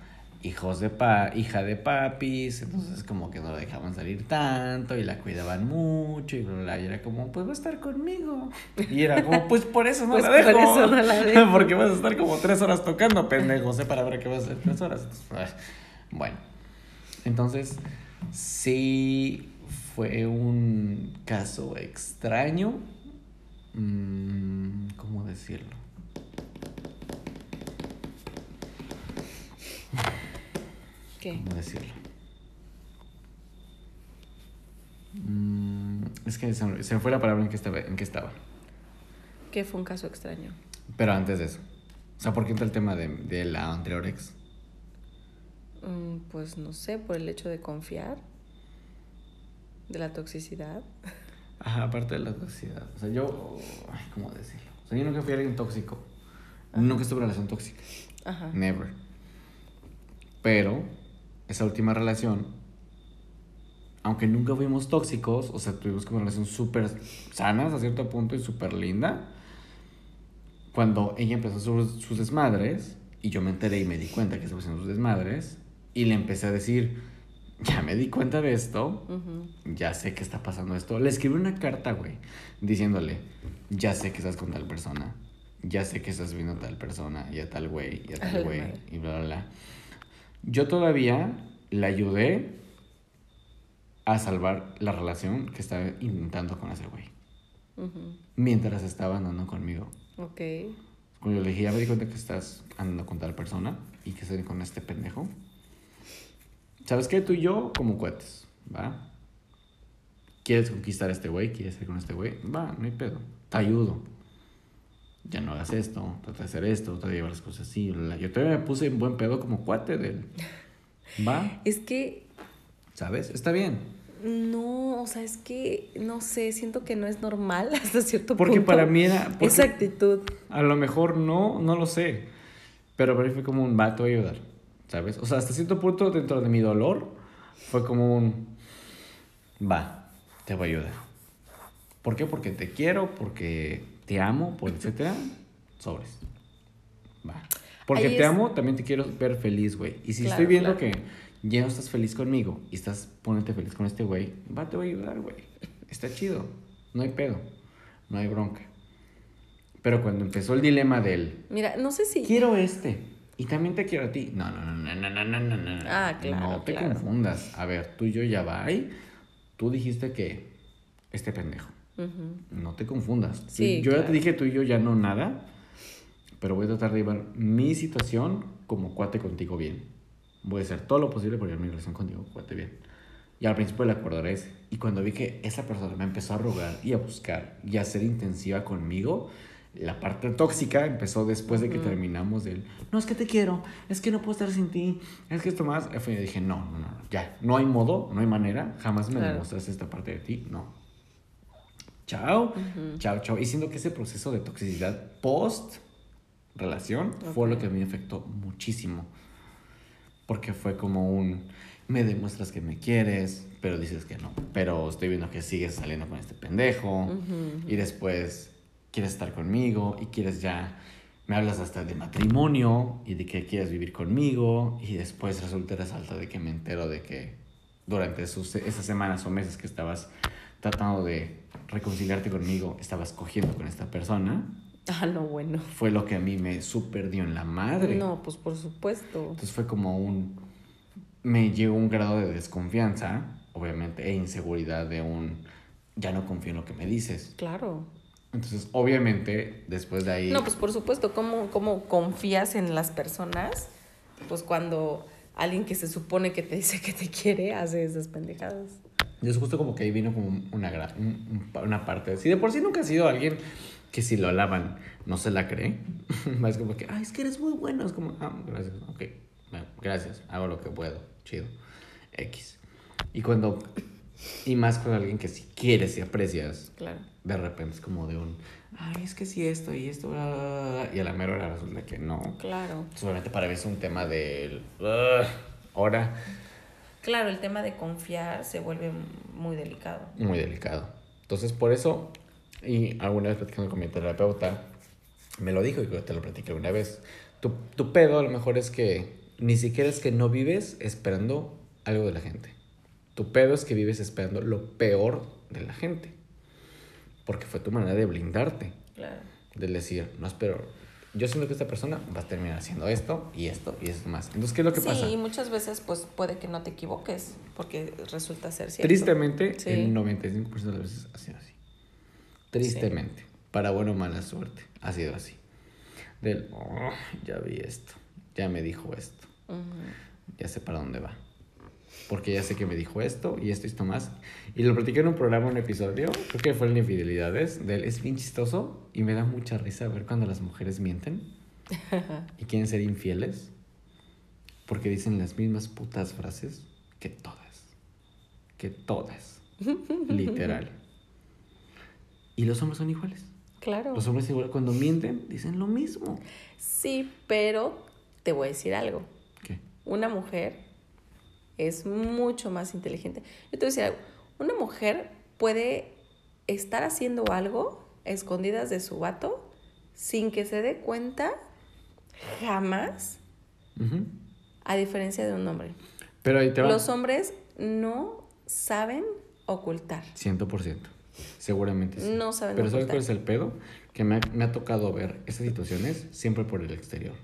hijos de pa, hija de papis, entonces como que no la dejaban salir tanto y la cuidaban mucho y bla, y era como, pues va a estar conmigo. Y era como, pues por eso no Pues la por dejo. eso no la [laughs] dejo. porque vas a estar como tres horas tocando, pendejo, sé para ver qué vas a hacer tres horas. Entonces, ay, Bueno, entonces sí fue un caso extraño. Mm, ¿Cómo decirlo? ¿Qué? ¿Cómo decirlo? Mm, es que se, me- se me fue la palabra en que estaba. En que estaba. ¿Qué fue un caso extraño? Pero antes de eso. O sea, ¿por qué entra el tema de, de la anterior ex? Mm, Pues no sé, por el hecho de confiar, de la toxicidad. [laughs] Ajá, aparte de la toxicidad. O sea, yo. ay, ¿Cómo decirlo? O sea, yo nunca fui alguien tóxico. Nunca estuve en relación tóxica. Ajá. Never. Pero, esa última relación, aunque nunca fuimos tóxicos, o sea, tuvimos como una relación súper sana hasta cierto punto y súper linda. Cuando ella empezó sus, sus desmadres, y yo me enteré y me di cuenta que estaba haciendo sus desmadres, y le empecé a decir, [laughs] ya me di cuenta de esto, Ujú. ya sé que está pasando esto. Le escribí una carta, güey, diciéndole, ya sé que estás con tal persona, ya sé que estás viendo a tal persona y a tal güey y a tal la [laughs] güey y bla, bla, bla. Yo todavía le ayudé a salvar la relación que estaba intentando con ese güey, Ujú. mientras estaba andando conmigo. Ok. Cuando yo le dije, ya me di cuenta que estás andando con tal persona y que estoy con este pendejo. ¿Sabes qué? Tú y yo como cuates, ¿va? ¿Quieres conquistar a este güey? ¿Quieres ir con este güey? Va, no hay pedo. Te ayudo. Ya no hagas esto, trata de hacer esto, trata de llevar las cosas así. Yo todavía me puse en buen pedo como cuate de él. ¿Va? [laughs] Es que ¿Sabes? Está bien. no, o sea, es que no sé, siento que no es normal [laughs] hasta cierto Porque punto. para mí era. porque esa actitud. A lo mejor no, no lo sé. Pero para mí fue como un va, te voy a ayudar. ¿Sabes? O sea, hasta cierto punto, dentro de mi dolor, fue como un va, te voy a ayudar. ¿Por qué? Porque te quiero, porque te amo, por etcétera. Sobres. Va. Porque Ahí te es- amo, también te quiero ver feliz, güey. Y si Claro, estoy viendo claro. que ya no estás feliz conmigo y estás poniéndote feliz con este güey, va, te voy a ayudar, güey. Está chido. No hay pedo. No hay bronca. Pero cuando empezó el dilema del Mira, no sé si. quiero este y también te quiero a ti. No, no, no, no, no, no, no, no. Ah, claro. No te claro. confundas. A ver, tú y yo ya va. ahí. Tú dijiste que este pendejo. Uh -huh. No te confundas. Sí, yo claro. ya te dije tú y yo ya no nada, pero voy a tratar de llevar mi situación como cuate contigo bien. Voy a hacer todo lo posible por llevar mi relación contigo cuate bien. Y al principio le acordaré ese. Y cuando vi que esa persona me empezó a rogar y a buscar y a ser intensiva conmigo, la parte tóxica empezó después de que terminamos del, no, es que te quiero, es que no puedo estar sin ti, es que esto más. Yo dije, no, no, no, ya, no hay modo, no hay manera, jamás me Claro. demostraste esta parte de ti, no. Chao, chao, chao. Y siento que ese proceso de toxicidad post relación fue lo que a mí me afectó muchísimo. Porque fue como un, me demuestras que me quieres, pero dices que no. Pero estoy viendo que sigues saliendo con este pendejo. Y después quieres estar conmigo y quieres ya, me hablas hasta de matrimonio y de que quieres vivir conmigo. Y después resulta resalta de que me entero de que durante esos- esas semanas o meses que estabas tratando de reconciliarte conmigo, estabas cogiendo con esta persona. Ah, no, bueno. Fue lo que a mí me super dio en la madre. No, pues por supuesto. Entonces fue como un... Me llegó un grado de desconfianza, obviamente, e inseguridad de un... Ya no confío en lo que me dices. Claro. Entonces, obviamente, después de ahí... No, pues por supuesto, ¿cómo, ¿cómo confías en las personas? Pues cuando alguien que se supone que te dice que te quiere hace esas pendejadas. Y es justo como que ahí vino como una, una parte. Si de por sí nunca ha sido alguien que si lo alaban no se la cree, [laughs] es como que, ay, es que eres muy bueno. Es como, ah, gracias, ok, bueno, gracias, hago lo que puedo, chido, X. Y cuando, y más con alguien que si quieres y aprecias, Claro. de repente es como de un, ay, es que si esto y esto, bla, bla, bla, bla", y a la mera hora resulta que no. Claro. Solamente para mí es un tema del, "Ugh", ahora, Claro, el tema de confiar se vuelve muy delicado. muy delicado. Entonces, por eso, y alguna vez platicando con mi terapeuta, me lo dijo y te lo platiqué una vez. Tu, tu pedo a lo mejor es que ni siquiera es que no vives esperando algo de la gente. Tu pedo es que vives esperando lo peor de la gente. Porque fue tu manera de blindarte. Claro. De decir, no espero. Yo siento que esta persona va a terminar haciendo esto y esto y esto más. Entonces, ¿qué es lo que sí, pasa? y muchas veces pues puede que no te equivoques, porque resulta ser cierto. Tristemente, Sí. el 95% de las veces ha sido así. Tristemente. Para buena o mala suerte. Ha sido así. Del, "Oh, ya vi esto. Ya me dijo esto. Ya sé para dónde va. Porque ya sé que me dijo esto y esto y esto más. Y lo platiqué en un programa, un episodio. Creo que fue en Infidelidades. Del, es bien chistoso y me da mucha risa ver cuando las mujeres mienten [laughs] y quieren ser infieles. Porque dicen las mismas putas frases que todas. Que todas. [laughs] Literal. Y los hombres son iguales. Claro. Los hombres igual cuando mienten dicen lo mismo. Sí, pero te voy a decir algo. ¿Qué? Una mujer es mucho más inteligente. Yo te voy a decir algo. Una mujer puede estar haciendo algo a escondidas de su vato sin que se dé cuenta jamás, a diferencia de un hombre. Pero ahí te va. Los hombres no saben ocultar. 100%. Seguramente sí. No saben Pero ¿sabes ocultar. cuál es el pedo? Que me ha, me ha tocado ver esas situaciones siempre por el exterior.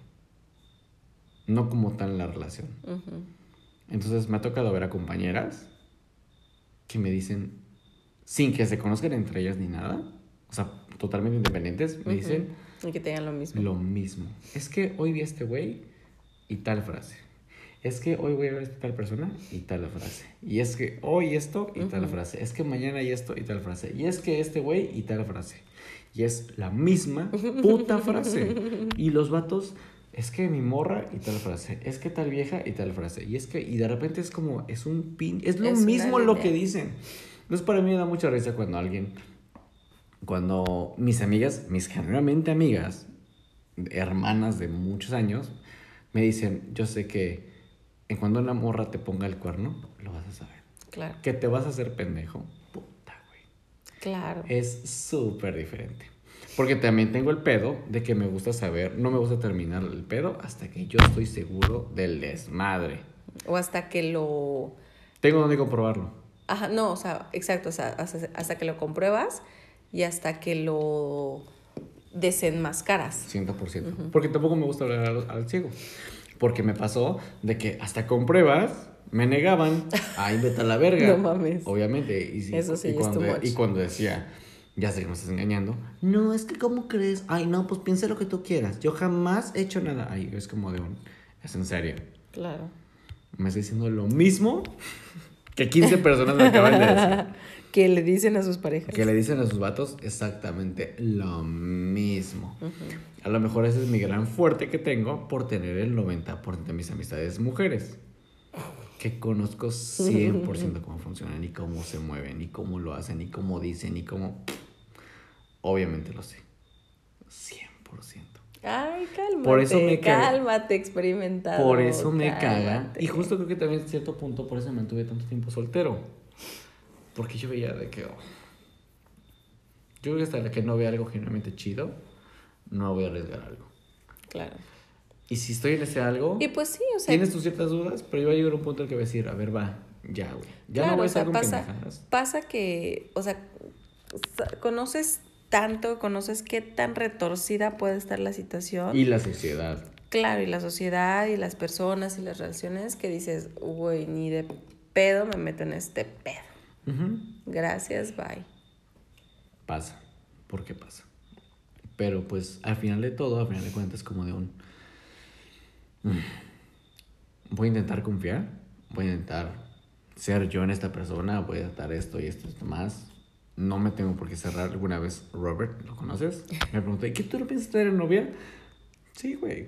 No como tal la relación. Ujú. Entonces me ha tocado ver a compañeras que me dicen, sin que se conozcan entre ellas ni nada, o sea, totalmente independientes, me Ujú. dicen Y que tengan lo mismo. lo mismo. Es que hoy vi a este güey y tal frase. Es que hoy voy a ver a tal persona y tal frase. Y es que hoy esto y tal Ujú. frase. Es que mañana hay esto y tal frase. Y es que este güey y tal frase. Y es la misma [laughs] puta frase. Y los vatos es que mi morra y tal frase, es que tal vieja y tal frase, y es que, y de repente es como, es un pin, es lo Es mismo lo que dicen. Entonces para mí me da mucha risa cuando alguien, cuando mis amigas, mis generalmente amigas, hermanas de muchos años, me dicen, yo sé que en cuando una morra te ponga el cuerno, lo vas a saber. Claro, Que te vas a hacer pendejo, puta, güey. claro. Es súper diferente. Porque también tengo el pedo de que me gusta saber, no me gusta terminar el pedo hasta que yo estoy seguro del desmadre. O hasta que lo... Tengo donde comprobarlo. Ajá, no, o sea, exacto, o sea, hasta, hasta que lo compruebas y hasta que lo desenmascaras. 100%. Porque tampoco me gusta hablar al, al ciego. Porque me pasó de que hasta con pruebas me negaban. [laughs] Ay, vete a la verga. No mames. Obviamente. Y, Eso sí y cuando, y cuando decía, ya sé que me estás engañando. No, es que ¿cómo crees? Ay, no, pues piensa lo que tú quieras. Yo jamás he hecho nada. Ay, es como de un... Es en serio. Claro. Me está diciendo lo mismo que 15 personas me acaban de decir. [laughs] que le dicen a sus parejas. Que le dicen a sus vatos exactamente lo mismo. A lo mejor ese es mi gran fuerte que tengo por tener el 90% de mis amistades mujeres. Que conozco 100% [laughs] cómo funcionan y cómo se mueven y cómo lo hacen y cómo dicen y cómo... Obviamente lo sé. 100%. Ay, cálmate. Por eso me caga. Cálmate, experimentado. Por eso me caga. Y justo creo que también en cierto punto por eso me mantuve tanto tiempo soltero. Porque yo veía de que... oh, yo creo que hasta la que no vea algo genuinamente chido, no voy a arriesgar algo. Claro. Y si estoy en ese algo, Y pues sí, o sea. tienes tus ciertas dudas, pero yo voy a llegar a un punto en el que voy a decir, a ver, va, ya, güey. Ya claro, no voy a o sea, estar con pasa, pendejadas. pasa que, o sea, conoces tanto, conoces qué tan retorcida puede estar la situación. Y la sociedad. Claro, y la sociedad y las personas y las relaciones que dices, güey, ni de pedo me meto en este pedo. Gracias, bye. Pasa. ¿Por qué pasa? Pero pues al final de todo, al final de cuentas, como de un... mm, Voy a intentar confiar, voy a intentar ser yo en esta persona, voy a intentar esto y esto y esto más. No me tengo por qué cerrar. Alguna vez, Robert, ¿lo conoces? Me preguntó, ¿y qué tú no piensas tener novia? Sí, güey.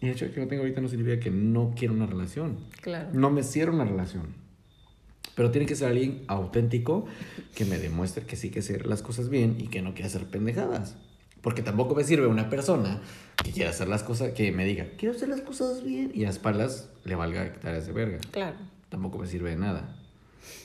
Y el hecho de que no tengo ahorita no significa que no quiero una relación. Claro. No me cierro una relación. Pero tiene que ser alguien auténtico que me demuestre que sí que hacer las cosas bien y que no quiere hacer pendejadas. Porque tampoco me sirve una persona que quiera hacer las cosas, que me diga, quiero hacer las cosas bien y a espaldas le valga hectáreas de verga. Claro. Tampoco me sirve de nada.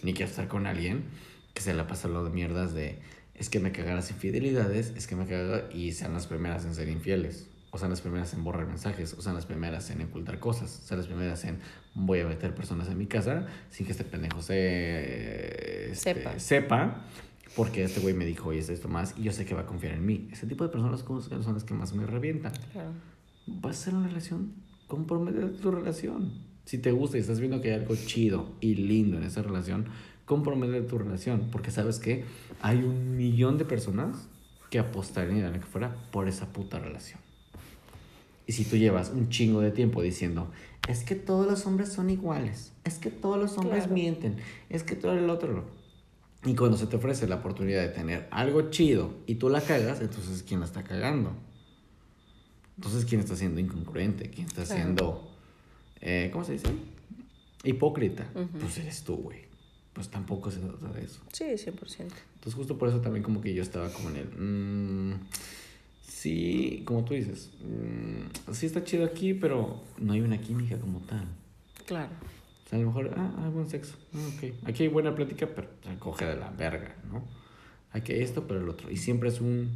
Ni quiero estar con alguien que se la pasa lo de mierdas de, es que me cagan las infidelidades, es que me caga y sean las primeras en ser infieles. O sean las primeras en borrar mensajes, o sean las primeras en ocultar cosas, sean las primeras en voy a meter personas en mi casa sin que este pendejo se este, Sepa. sepa, porque este güey me dijo y es esto más y yo sé que va a confiar en mí. Ese tipo de personas son las que más me revientan. Claro. Vas a hacer una relación, comprométete a tu relación. Si te gusta y estás viendo que hay algo chido y lindo en esa relación, comprométete a tu relación. Porque sabes que hay un millón de personas que apostarían darían que fuera por esa puta relación. Y si tú llevas un chingo de tiempo diciendo, es que todos los hombres son iguales, es que todos los hombres Claro. mienten, es que todo el otro. Y cuando se te ofrece la oportunidad de tener algo chido y tú la cagas, entonces ¿quién la está cagando? Entonces, ¿quién está siendo incongruente? ¿Quién está Claro. siendo, eh, ¿cómo se dice? Hipócrita. Ujú. Pues eres tú, güey. Pues tampoco se trata de eso. Sí, 100%. Entonces, justo por eso también como que yo estaba como en el... mm, sí, como tú dices, mm, sí está chido aquí, pero no hay una química como tal. Claro. O sea, a lo mejor, ah, hay buen sexo. Ah, ok. Aquí hay buena plática, pero se coge de la verga, ¿no? Hay que esto, pero el otro. Y siempre es un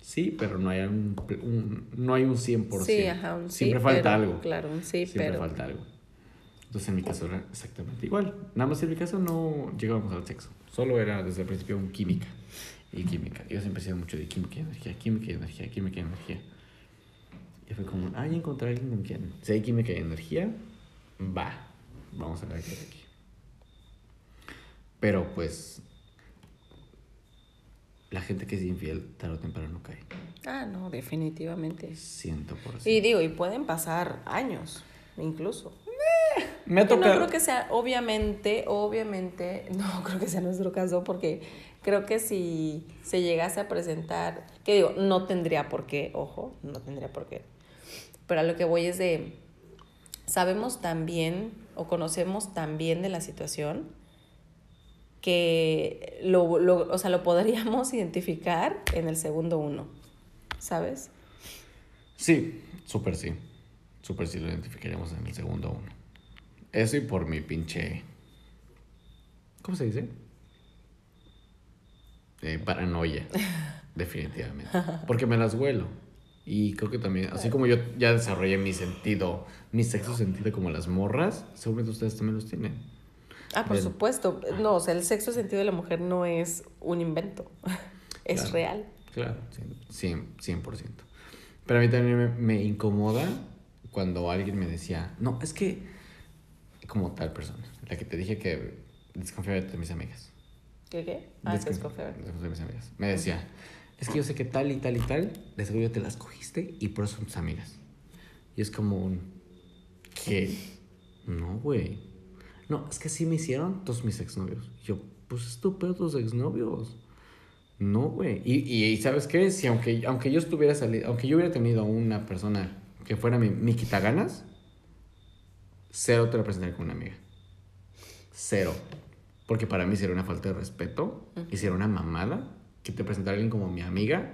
sí, pero no hay un, un- no hay un 100%. Sí, ajá, un sí, Siempre falta pero- algo. Claro, un sí, Siempre pero. falta algo. Entonces en mi caso era exactamente igual. Nada más en mi caso no llegábamos al sexo. Solo era desde el principio un química. Y química. Yo siempre he sido mucho de química y energía, química y energía, química y energía. Y fue como, ah, ya encontré a alguien con quien. Si hay química y energía, va. Vamos a ver qué hay aquí. Pero pues. La gente que es infiel, tarde o temprano cae. Ah, no, definitivamente. Ciento por Y ciento. digo, y pueden pasar años, incluso. Me ha no creo que sea, obviamente, obviamente, [laughs] no creo que sea nuestro caso, porque creo que si se llegase a presentar, que digo, no tendría por qué, ojo, no tendría por qué. Pero a lo que voy es de, sabemos también o conocemos tan bien de la situación que lo, lo, o sea, lo podríamos [laughs] identificar en el segundo uno, ¿sabes? Sí, súper sí. Súper sí lo identificaríamos en el segundo uno. Eso y por mi pinche... ¿Cómo se dice? Eh, paranoia, [laughs] definitivamente. Porque me las huelo. Y creo que también, así como yo ya desarrollé mi sentido, mi sexo sentido como las morras, seguramente ustedes también los tienen. Ah, por supuesto. No, o sea, el sexo sentido de la mujer no es un invento, [laughs] es real. Claro, 100%, 100%. Pero a mí también me, me, incomoda cuando alguien me decía, no, es que, como tal persona, la que te dije que desconfiaba de mis amigas. ¿Qué qué? Ah, desconfiaba. De mis amigas. Me decía, es que yo sé que tal y tal y tal, de seguro te las cogiste y por eso son tus amigas. Y es como un, ¿qué? No, güey. No, es que sí me hicieron todos mis exnovios. Y yo, pues estúpido tus exnovios. No, güey. Y, y, ¿sabes qué? Si aunque, aunque yo estuviera salido, aunque yo hubiera tenido una persona que fuera mi, mi quitaganas, cero te lo presentaría con una amiga. Cero. Porque para mí sería una falta de respeto y sería una mamada que te presentara a alguien como mi amiga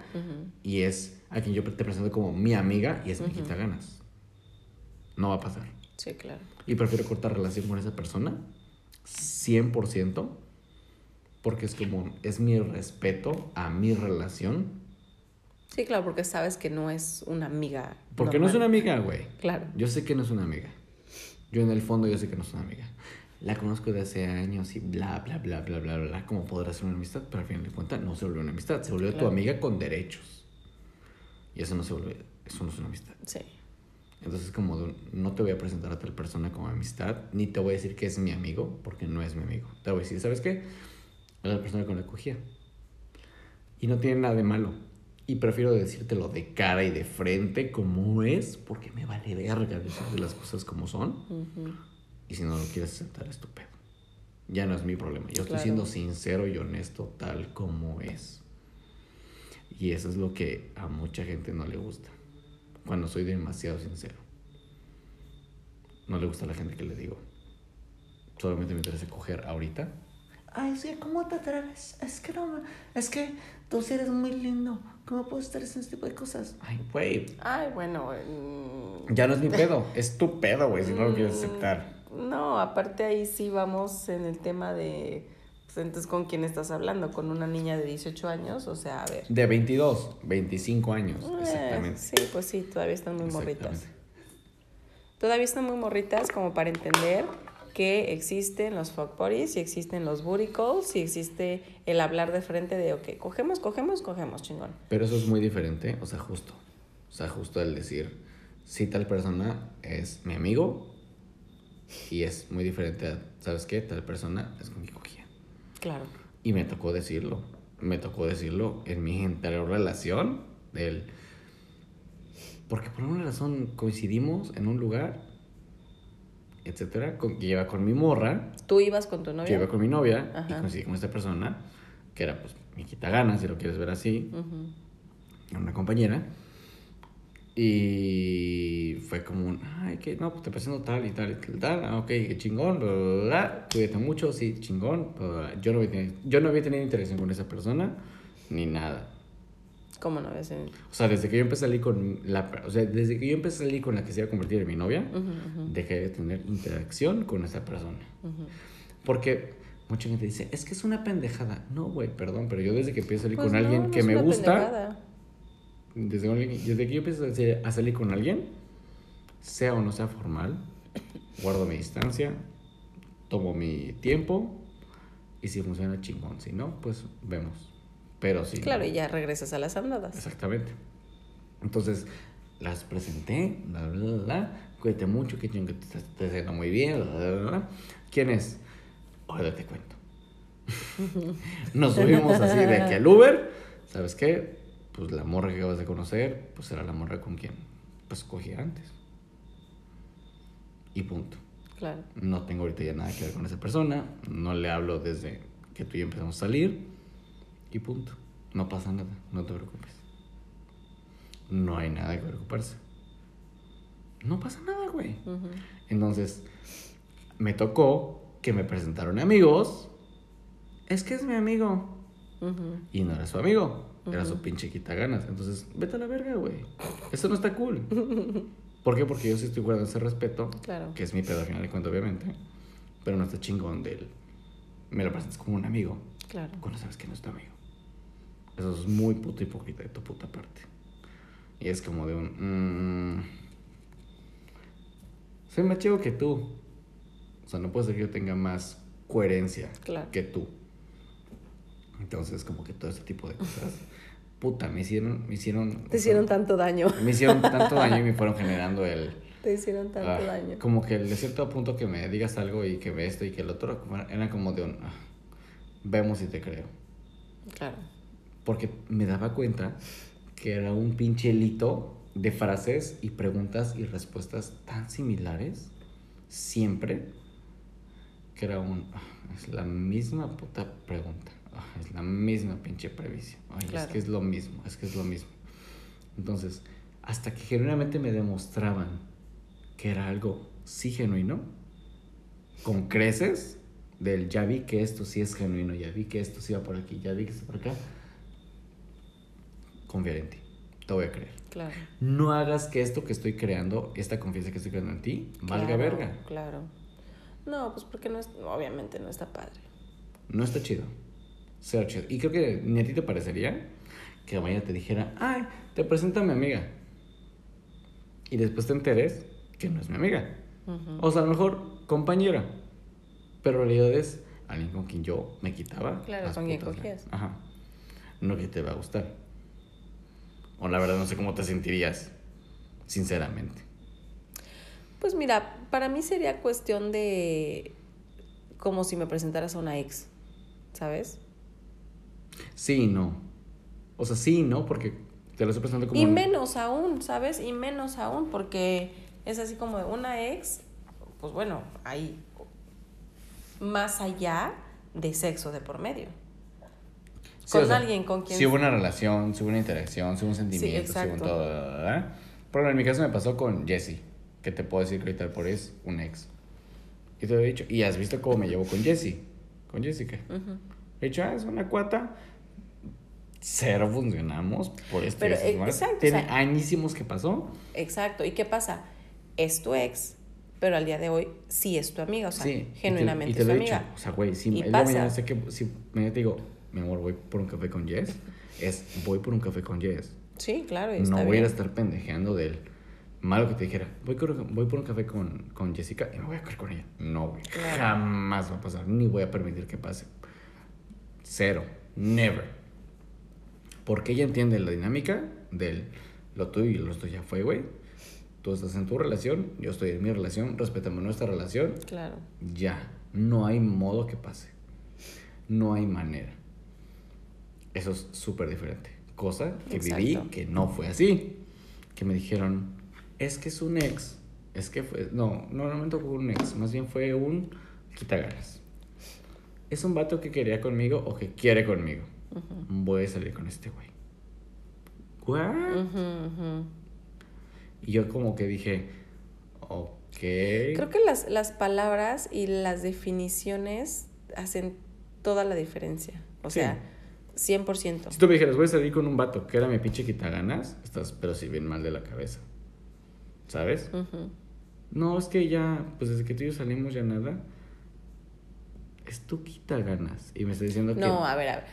y es a quien yo te presento como mi amiga y es mi quitaganas. No va a pasar. Sí, claro. Y prefiero cortar relación con esa persona 100% porque es como, es mi respeto a mi relación. Sí, claro, porque sabes que no es una amiga. Porque no es una amiga, güey. Claro. Yo sé que no es una amiga. Yo en el fondo yo sé que no es una amiga. La conozco de hace años y bla, bla, bla, bla, bla, bla, como podrá ser una amistad, pero al final de cuentas no se volvió una amistad, se volvió tu amiga con derechos. Y eso no se volvió, eso no es una amistad. Sí. Entonces, como no te voy a presentar a tal persona como amistad, ni te voy a decir que es mi amigo, porque no es mi amigo. Te voy a decir, ¿sabes qué? Es la persona con la cogía. Y no tiene nada de malo. Y prefiero decírtelo de cara y de frente como es, porque me vale verga decirte las cosas como son. Y si no lo quieres aceptar, es tu pedo. Ya no es mi problema. Yo estoy siendo sincero y honesto tal como es. Y eso es lo que a mucha gente no le gusta cuando soy demasiado sincero. No le gusta a la gente que le digo. Solamente me interesa coger ahorita. Ay, sí, ¿cómo te atreves? Es que no, es que tú sí eres muy lindo. ¿Cómo puedo estar haciendo este tipo de cosas? Ay, güey. Ay, bueno. Mm. Ya no es mi pedo, es tu pedo, güey, si no lo quieres mm, aceptar. No, aparte ahí sí vamos en el tema de pues, entonces, ¿con quién estás hablando? ¿Con una niña de 18 años? O sea, a ver. De 22, 25 años, eh, exactamente. Sí, pues sí, todavía están muy morritas. Todavía están muy morritas como para entender que existen los fuck buddies, y existen los booty calls, y existe el hablar de frente de, ok, cogemos, cogemos, cogemos, chingón. Pero eso es muy diferente, o sea, justo. O sea, justo el decir, si tal persona es mi amigo, y es muy diferente a, ¿sabes qué? Tal persona es con quien cogía. Claro. Y me tocó decirlo. Me tocó decirlo en mi anterior relación. Del... Porque por alguna razón coincidimos en un lugar, etcétera, con, que iba con mi morra. ¿Tú ibas con tu novia? Yo iba con mi novia y coincidí con esta persona, que era pues mi quita ganas, si lo quieres ver así, una compañera. Y fue como un, ay, que no, pues te presento tal y tal y tal, tal. Ah, ok, qué chingón, bla, bla, bla, cuídate mucho, sí, chingón. Yo no, había tenido, yo no había tenido interés con esa persona, ni nada. ¿Cómo no O sea, desde que yo empecé a salir con la, o sea, desde que yo empecé a salir con la que se iba a convertir en mi novia, dejé de tener interacción con esa persona. Porque mucha gente dice, es que es una pendejada. No, güey, perdón, pero yo desde que empiezo a salir pues con alguien que me gusta... Pendejada desde, desde que yo empiezo a salir con alguien, sea o no sea formal, guardo mi distancia, tomo mi tiempo y si funciona chingón, si no, pues vemos. Pero sí. Claro, y ya regresas a las andadas. Exactamente. Entonces, las presenté, bla, bla, bla, cuídate mucho, que te, te haciendo muy bien, bla, ¿Quién es? Ahora te cuento. [laughs] Nos subimos así de aquí al Uber, ¿sabes qué? pues la morra que acabas de conocer, pues era la morra con quien pues cogí antes. Y punto. Claro. No tengo ahorita ya nada que ver con esa persona, no le hablo desde que tú y yo empezamos a salir y punto. No pasa nada, no te preocupes. No hay nada que preocuparse. no pasa nada, güey. Entonces, me tocó que me presentaron amigos. Es que es mi amigo. Y no era su amigo, era su pinche quita ganas. Entonces, vete a la verga, güey. Eso no está cool. ¿Por qué? Porque yo sí estoy guardando ese respeto, Claro. que es mi pedo al final de cuentas, obviamente. Pero no está chingón de él. Me lo presentas como un amigo Claro. cuando sabes que no es tu amigo. Eso es muy puto hipócrita de tu puta parte. Y es como de un. mm, soy más chido que tú. O sea, no puede ser que yo tenga más coherencia Claro. que tú. Entonces, como que todo ese tipo de cosas. [laughs] puta, me hicieron. Me hicieron. Te sea, hicieron tanto daño. Me hicieron tanto daño y me fueron [laughs] generando el. Te hicieron tanto ah, daño. Como que de cierto punto que me digas algo y que ve esto y que el otro. Era como de un. ah, vemos si te creo. Claro. Porque me daba cuenta que era un pinche hilito de frases y preguntas y respuestas tan similares, siempre, que era un... ah, Es la misma puta pregunta. ah, Es la misma pinche previsión. Ay, Es Claro. que es lo mismo, es que es lo mismo. Entonces, hasta que genuinamente me demostraban que era algo sí genuino, con creces, del ya vi que esto sí es genuino, ya vi que esto sí va por aquí, ya vi que esto por acá, confiar en ti, te voy a creer. Claro. No hagas que esto que estoy creando, esta confianza que estoy creando en ti, valga Claro, verga. Claro. No, pues porque no es, obviamente no está padre. No está chido. Cero chido. Y creo que ni a ti te parecería que mañana te dijera, ay, te presento a mi amiga. Y después te enteres que no es mi amiga. O sea, a lo mejor compañera. Pero en realidad es alguien con quien yo me quitaba. Claro, las con quien cogías. Ajá. No que te va a gustar. O la verdad no sé cómo te sentirías. Sinceramente. Pues mira, para mí sería cuestión de como si me presentaras a una ex, ¿sabes? Sí y no. O sea, sí y no, porque te lo estoy presentando como. Y menos aún, ¿sabes? Y menos aún, porque es así como de una ex, pues bueno, hay más allá de sexo de por medio. Sí, con o sea, alguien con quien... Si hubo una relación, si hubo una interacción, si hubo un sentimiento, si hubo un todo. ¿verdad? Pero en mi caso me pasó con Jessie, que te puedo decir que ahorita por es un ex. Y te lo he dicho. Y has visto cómo me llevo con Jessie. Con Jessica. Ujú. He dicho, ah, es una cuata. Cero funcionamos por esto. y Pero, eh, exacto, o Tiene sea- añísimos que pasó. Exacto. ¿Y qué pasa? Es tu ex, pero al día de hoy sí es tu amiga, o sea, sí. y te- genuinamente y te, es tu lo he dicho. amiga. O sea, güey, si Y el de mañana pasa. sé que si mañana te digo, mi amor, voy por un café con Jess, es voy por un café con Jess. Sí, claro, y No voy a ir a bien. estar pendejeando del malo que te dijera, voy, con- voy por un café con, con Jessica y me voy a coger con ella. No, güey. Claro. Jamás va a pasar. Ni voy a permitir que pase. Cero. Never. Porque ella entiende la dinámica del lo tuyo y lo tuyo ya fue, güey. Tú estás en tu relación, yo estoy en mi relación, respetamos nuestra relación. Claro. Ya. No hay modo que pase. No hay manera. Eso es súper diferente. Cosa que viví que no fue así. Que me dijeron, es que es un ex. Es que fue. No, no, no me tocó un ex. Más bien fue un quitaganas. Es un vato que quería conmigo o que quiere conmigo. Voy a salir con este güey. ¿What? Y yo como que dije, ok. Creo que las, las palabras y las definiciones hacen toda la diferencia. O Sí. sea, 100%. Si tú me dijeras, voy a salir con un vato que era mi pinche quitaganas, estás, pero si bien mal de la cabeza. ¿Sabes? No, es que ya, pues desde que tú y yo salimos ya nada. Es tu quitaganas. Y me está diciendo que. No, a ver, a ver.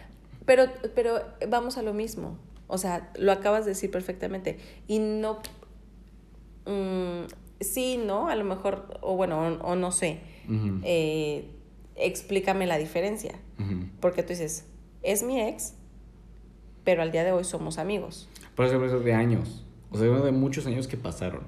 Pero, pero vamos a lo mismo. O sea, lo acabas de decir perfectamente. Y no. mm, sí, ¿no? A lo mejor, o bueno, o, o no sé. Eh, explícame la diferencia. Porque tú dices, es mi ex, pero al día de hoy somos amigos. Por eso eso de años. O sea, de muchos años que pasaron.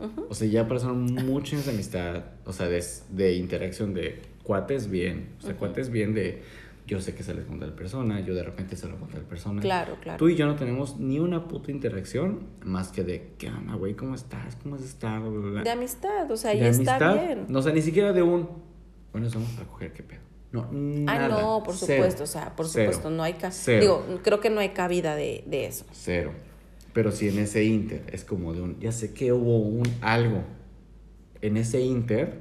Ujú. O sea, ya pasaron muchos de amistad. O sea, de, de interacción de cuates bien. O sea, Ujú. cuates bien de. Yo sé que sales con tal persona, yo de repente salgo con tal persona. Claro, claro. Tú y yo no tenemos ni una puta interacción más que de, ¿qué onda, güey? ¿Cómo estás? ¿Cómo has estado? Bla, bla. De amistad, o sea, De y está amistad, bien. No, o sea, ni siquiera de un, bueno, somos para coger, ¿qué pedo? No, nada. Ah, no, por Cero. supuesto, o sea, por Cero. supuesto, no hay ca- Cero. Digo, creo que no hay cabida de, de eso. Cero. Pero si en ese inter es como de un, ya sé que hubo un algo en ese inter,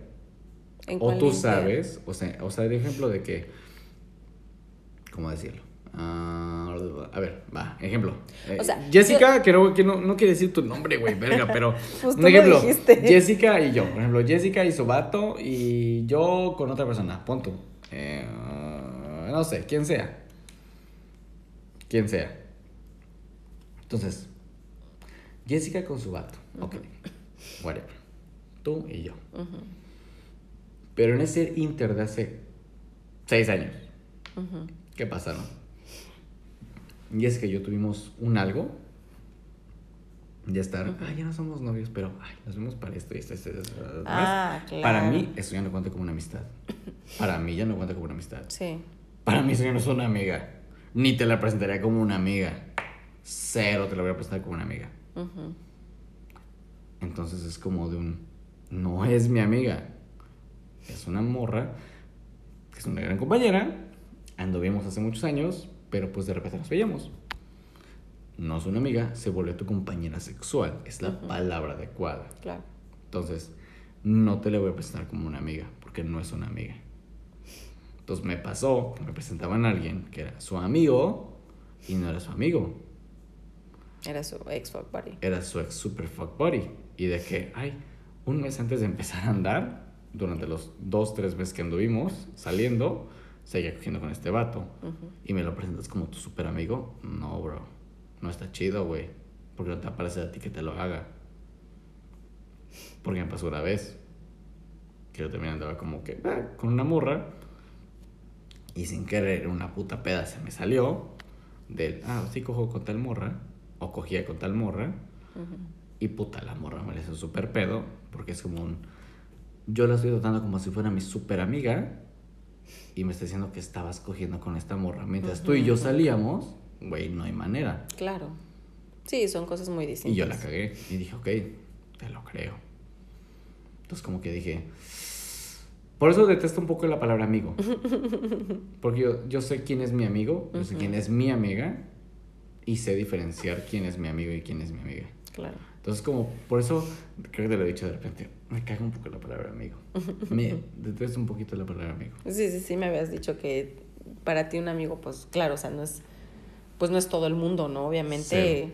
¿En o tú inter? sabes, o sea, o sea, el ejemplo de que, ¿cómo decirlo? Ah, a ver, va, ejemplo. Eh, O sea, Jessica, que, no, que no, no quiere decir tu nombre, güey, verga, pero [laughs] un lo ejemplo. Jessica y yo, por ejemplo, Jessica y su vato y yo con otra persona, pon Eh, no sé, quién sea. Quien sea. Entonces, Jessica con su vato, ok, whatever. Tú y yo. Pero en ese inter de hace seis años. ¿qué pasaron? Jessica y yo tuvimos un algo. Ya estar, ay, ya no somos novios, pero ay, nos vemos para esto y esto, esto, esto, Ah, más". claro. Para mí, eso ya no cuenta como una amistad. Para mí ya no cuenta como una amistad. Sí. Para mí eso ya no es una amiga. Ni te la presentaría como una amiga. Cero te la voy a presentar como una amiga. Entonces es como de un. No es mi amiga. Es una morra. Que es una gran compañera. Anduvimos hace muchos años. Pero pues de repente nos veíamos. No es una amiga. Se volvió tu compañera sexual. Es la palabra adecuada. Claro. Entonces, no te la voy a presentar como una amiga. Porque no es una amiga. Entonces me pasó que me presentaban a alguien que era su amigo. Y no era su amigo Era su ex fuck buddy. era su ex super fuck buddy. Y de que, ay, un mes antes de empezar a andar, durante los dos, tres meses que anduvimos saliendo, seguía cogiendo con este vato. Y me lo presentas como tu super amigo. No, bro. No está chido, güey. Porque no te parece a ti que te lo haga. Porque me pasó una vez. Que yo también andaba como que ah, con una morra. Y sin querer, una puta peda se me salió. Del, ah, sí cojo con tal morra. O cogía con tal morra. Y puta, la morra me hizo súper pedo. Porque es como un. Yo la estoy tratando como si fuera mi súper amiga. Y me está diciendo que estabas cogiendo con esta morra. Mientras tú y yo salíamos, güey, no hay manera. Claro. Sí, son cosas muy distintas. Y yo la cagué. Y dije, ok, te lo creo. Entonces, como que dije. Por eso detesto un poco la palabra amigo. [laughs] Porque yo, yo sé quién es mi amigo, yo sé quién es mi amiga. Y sé diferenciar quién es mi amigo y quién es mi amiga. Claro. Entonces, como, por eso, creo que te lo he dicho de repente, me caga un poco la palabra amigo. Me [laughs] detesto un poquito la palabra amigo. Sí, sí, sí, me habías dicho que para ti un amigo, pues claro, o sea, no es, pues no es todo el mundo, ¿no? Obviamente.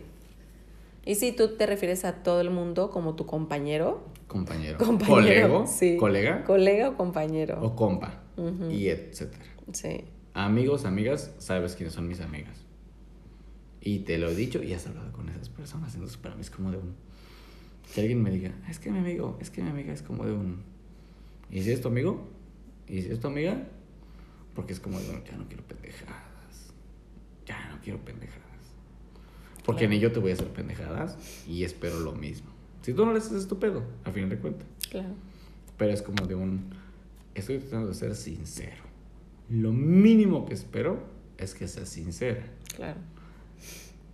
Y si tú te refieres a todo el mundo como tu compañero, Compañero. compañero, Colego. sí. Colega. colega o compañero. o compa. Y etcétera. Sí, Amigos, amigas, sabes quiénes son mis amigas. Y te lo he dicho y has hablado con esas personas. Entonces, para mí es como de un. Que alguien me diga, es que mi amigo, es que mi amiga es como de un. ¿Y si es tu amigo? ¿Y si es tu amiga? Porque es como de un, ya no quiero pendejadas. Ya no quiero pendejadas. Porque Claro. ni yo te voy a hacer pendejadas y espero lo mismo. Si tú no le haces estupendo, a fin de cuentas. claro. Pero es como de un. Estoy tratando de ser sincero. Lo mínimo que espero es que seas sincera. Claro.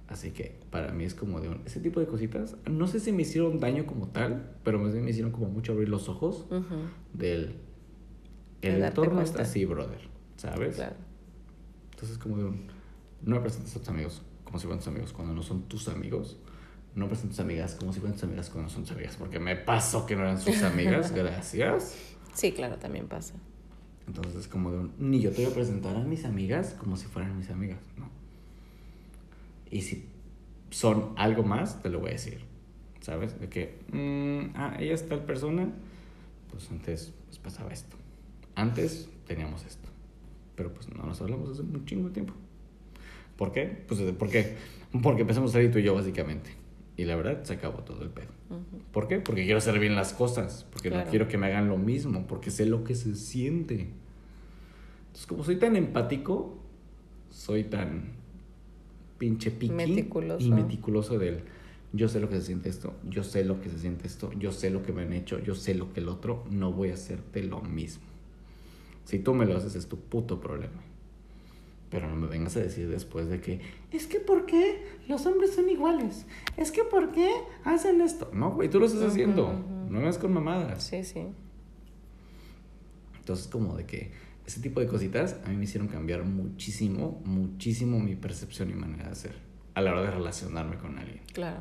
Así que para mí es como de un. Ese tipo de cositas. No sé si me hicieron daño como tal, pero más bien me hicieron como mucho abrir los ojos del. De El entorno está así, brother. ¿Sabes? Claro. Entonces, como de un. No presentes a tus amigos como si fueran tus amigos cuando no son tus amigos. No presentes a tus amigas como si fueran tus amigas cuando no son tus amigas. Porque me pasó que no eran sus amigas. [laughs] Gracias. Sí, claro, también pasa. Entonces es como de un, ni yo te voy a presentar a mis amigas como si fueran mis amigas, ¿no? Y si son algo más, te lo voy a decir, ¿sabes? De que, mm, ah, ella es tal persona, pues antes pues pasaba esto. Antes teníamos esto, pero pues no nos hablamos hace un chingo de tiempo. ¿Por qué? Pues ¿por qué? Porque empezamos a salir tú y yo básicamente. Y la verdad se acabó todo el pedo. Ujú, ¿Por qué? Porque quiero hacer bien las cosas, porque no Claro. quiero que me hagan lo mismo, porque sé lo que se siente. Entonces, como soy tan empático, soy tan pinche piqui Meticuloso. y meticuloso del yo sé lo que se siente esto, yo sé lo que se siente esto, yo sé lo que me han hecho, yo sé lo que el otro, no voy a hacerte lo mismo. Si tú me lo haces es tu puto problema. Pero no me vengas a decir después de que, es que ¿por qué los hombres son iguales? Es que ¿por qué hacen esto? No, güey, tú lo estás haciendo. ujú. No me vas con mamadas. Sí, sí. Entonces, como de que ese tipo de cositas a mí me hicieron cambiar muchísimo, muchísimo mi percepción y manera de ser. a la hora de relacionarme con alguien. Claro.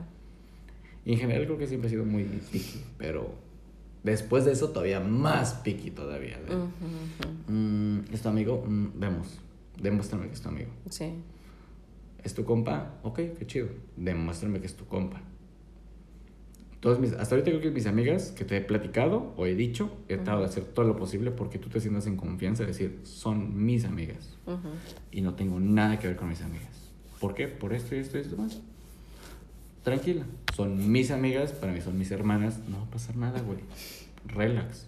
Y en general creo que siempre he sido muy picky, pero después de eso todavía más picky todavía. Ujú, ujú. mm, ¿Es tu amigo? Mm, vemos. Demuéstrame que es tu amigo. Sí. ¿Es tu compa? Ok, qué chido. Demuéstrame que es tu compa. Todos mis, hasta ahorita creo que mis amigas que te he platicado o he dicho, he tratado de hacer todo lo posible porque tú te sientas en confianza de decir, son mis amigas. Ujú. Y no tengo nada que ver con mis amigas. ¿Por qué? Por esto y esto y esto más. Tranquila. Son mis amigas, para mí son mis hermanas. No va a pasar nada, güey. Relax.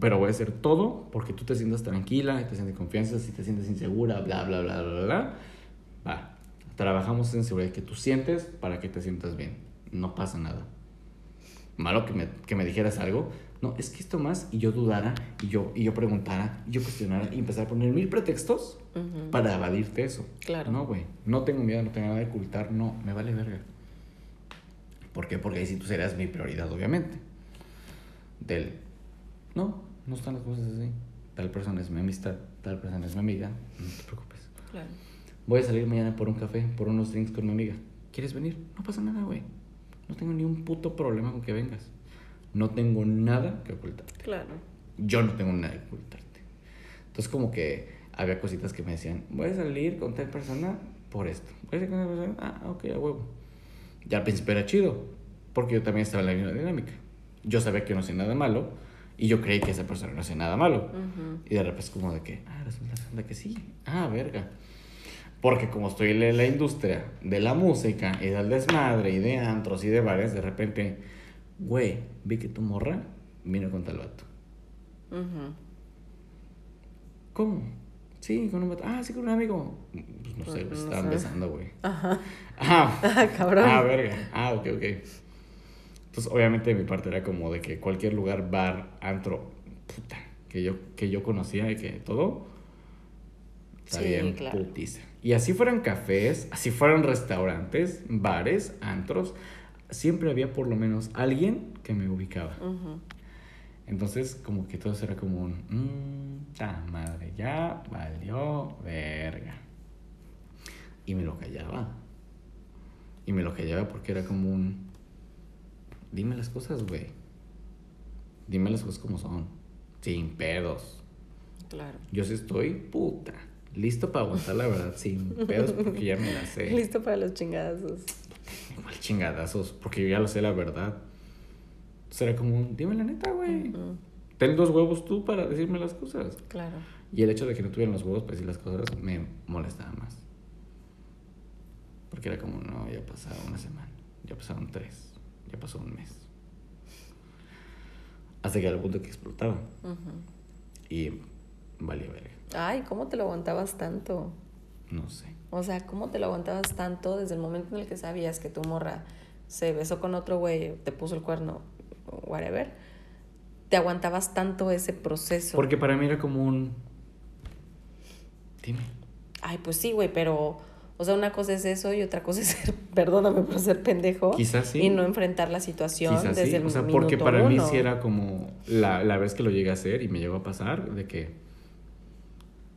Pero voy a hacer todo porque tú te sientas tranquila, te sientes confianza, si te sientes insegura, bla, bla, bla, bla, bla. Va. Trabajamos en seguridad que tú sientes para que te sientas bien. No pasa nada. Malo que me, que me dijeras algo. No, es que esto más y yo dudara y yo, y yo preguntara y yo cuestionara y empezar a poner mil pretextos Ujú. para evadirte eso. Claro. No, güey. No tengo miedo, no tengo nada de ocultar. No, me vale verga. ¿Por qué? Porque ahí sí tú serías mi prioridad, obviamente. Del. No, no están las cosas así. Tal persona es mi amistad, tal persona es mi amiga. No te preocupes. Claro. Voy a salir mañana por un café, por unos drinks con mi amiga. ¿Quieres venir? No pasa nada, güey. No tengo ni un puto problema con que vengas. No tengo nada que ocultarte. Claro. Yo no tengo nada que ocultarte. Entonces, como que había cositas que me decían, voy a salir con tal persona por esto. Voy a salir con tal persona, ah, ok, a huevo. Ya al principio era chido, porque yo también estaba en la misma dinámica. Yo sabía que no hacía nada malo, y yo creí que esa persona no hacía nada malo. Y de repente es como de que, ah, resulta, que sí. Ah, verga. Porque como estoy en la industria de la música y del desmadre y de antros y de bares, de repente, güey, vi que tu morra vino con tal vato. ¿Cómo? Sí, con un vato. Ah, sí, con un amigo. Pues no sé, Pues pues no estaban sé. besando, güey. Ajá. Ah, [laughs] Ah, cabrón. ah, verga. Ah, ok, ok. Entonces, obviamente, de mi parte era como de que cualquier lugar, bar, antro, puta, que yo, que yo conocía y que todo, sabía Sí, claro. putiza. Y así fueran cafés, así fueran restaurantes, bares, antros, siempre había por lo menos alguien que me ubicaba. Entonces, como que todo eso era como un, mmm, ta madre, ya valió verga. Y me lo callaba. Y me lo callaba porque era como un, dime las cosas, güey. Dime las cosas como son. Sin pedos. Claro. Yo sí estoy, puta, listo para aguantar la verdad, sin [laughs] pedos porque ya me la sé. Listo para los chingadazos. Igual chingadazos, porque yo ya lo sé la verdad. Era como un, dime la neta, güey. Ujú. Ten dos huevos tú para decirme las cosas. Claro. Y el hecho de que no tuvieran los huevos para decir las cosas me molestaba más. Porque era como, no, ya pasaba una semana, ya pasaron tres, ya pasó un mes. Hasta que al punto que explotaba. Ujú. Y valía verga. Ay, ¿cómo te lo aguantabas tanto? No sé. O sea, ¿cómo te lo aguantabas tanto desde el momento en el que sabías que tu morra se besó con otro güey, te puso el cuerno, whatever? Te aguantabas tanto ese proceso. Porque para mí era como un. Dime. Ay, pues sí, güey, pero, o sea, una cosa es eso y otra cosa es ser, [laughs] perdóname por ser pendejo. Quizás sí. Y no enfrentar la situación Quizás desde sí. el O sea, minuto porque para mí sí era como la, la vez que lo llegué a hacer y me llegó a pasar de que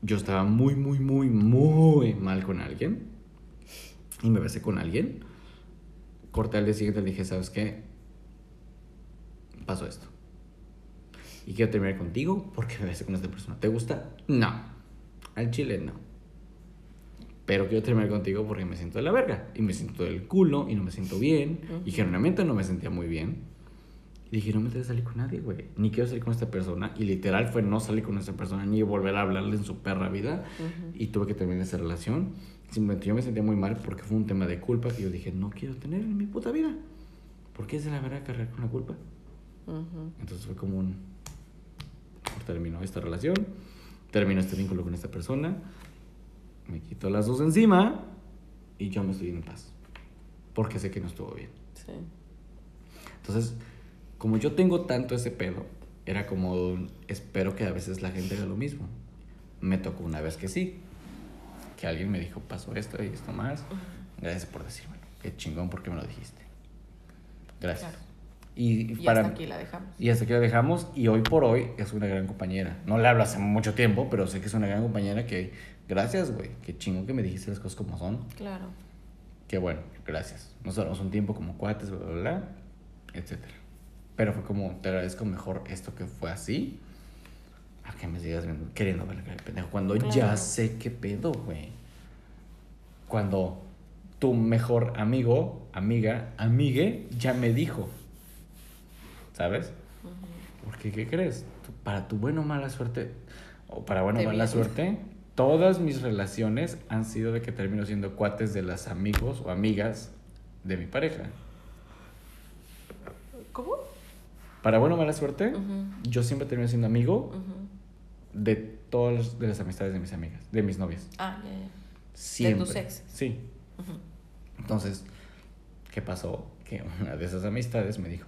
yo estaba muy, muy, muy, muy mal con alguien y me besé con alguien. Corté al día siguiente y le dije, ¿sabes qué? Pasó esto. Y quiero terminar contigo porque me besé con esta persona. ¿Te gusta? No. Al chile no. Pero quiero terminar contigo porque me siento de la verga. Y me siento del culo y no me siento bien. Y genuinamente no me sentía muy bien. Y dije, no me que salir con nadie, güey. Ni quiero salir con esta persona. Y literal fue no salir con esta persona ni volver a hablarle en su perra vida. Ujú. Y tuve que terminar esa relación. Simplemente yo me sentía muy mal porque fue un tema de culpa que yo dije, no quiero tener en mi puta vida. ¿Por qué es de la verdad cargar con la culpa? Ujú. Entonces fue como un... Terminó esta relación, terminó este vínculo con esta persona, me quito las dos encima y yo me estoy en paz. Porque sé que no estuvo bien. Sí. Entonces, como yo tengo tanto ese pedo, era como, espero que a veces la gente haga lo mismo. Me tocó una vez que sí, que alguien me dijo, pasó esto y esto más. Gracias por decírmelo. Qué chingón porque me lo dijiste. Gracias. Claro. Y, Y para, hasta aquí la dejamos. y hasta aquí la dejamos y hoy por hoy es una gran compañera. No le hablo hace mucho tiempo, pero sé que es una gran compañera que gracias, güey. Qué chingo que me dijiste las cosas como son. Claro. Qué bueno, gracias. Nos un tiempo como cuates, bla, bla, bla, etcétera. Pero fue como, te agradezco mejor esto que fue así. A que me sigas viendo- queriendo ver la pendejo. Cuando ya sé qué pedo, güey. Cuando tu mejor amigo, amiga, amigue, ya me dijo. ¿Sabes? Porque, ¿qué crees? Para tu buena o mala suerte, o para buena o mala suerte, todas mis relaciones han sido de que termino siendo cuates de las amigos o amigas de mi pareja. ¿Cómo? Para buena o mala suerte, yo siempre termino siendo amigo de todas las- de las amistades de mis amigas, de mis novias. Ah, ya, ya. Siempre. tus exes. Sí. Entonces, ¿qué pasó? Que una de esas amistades me dijo,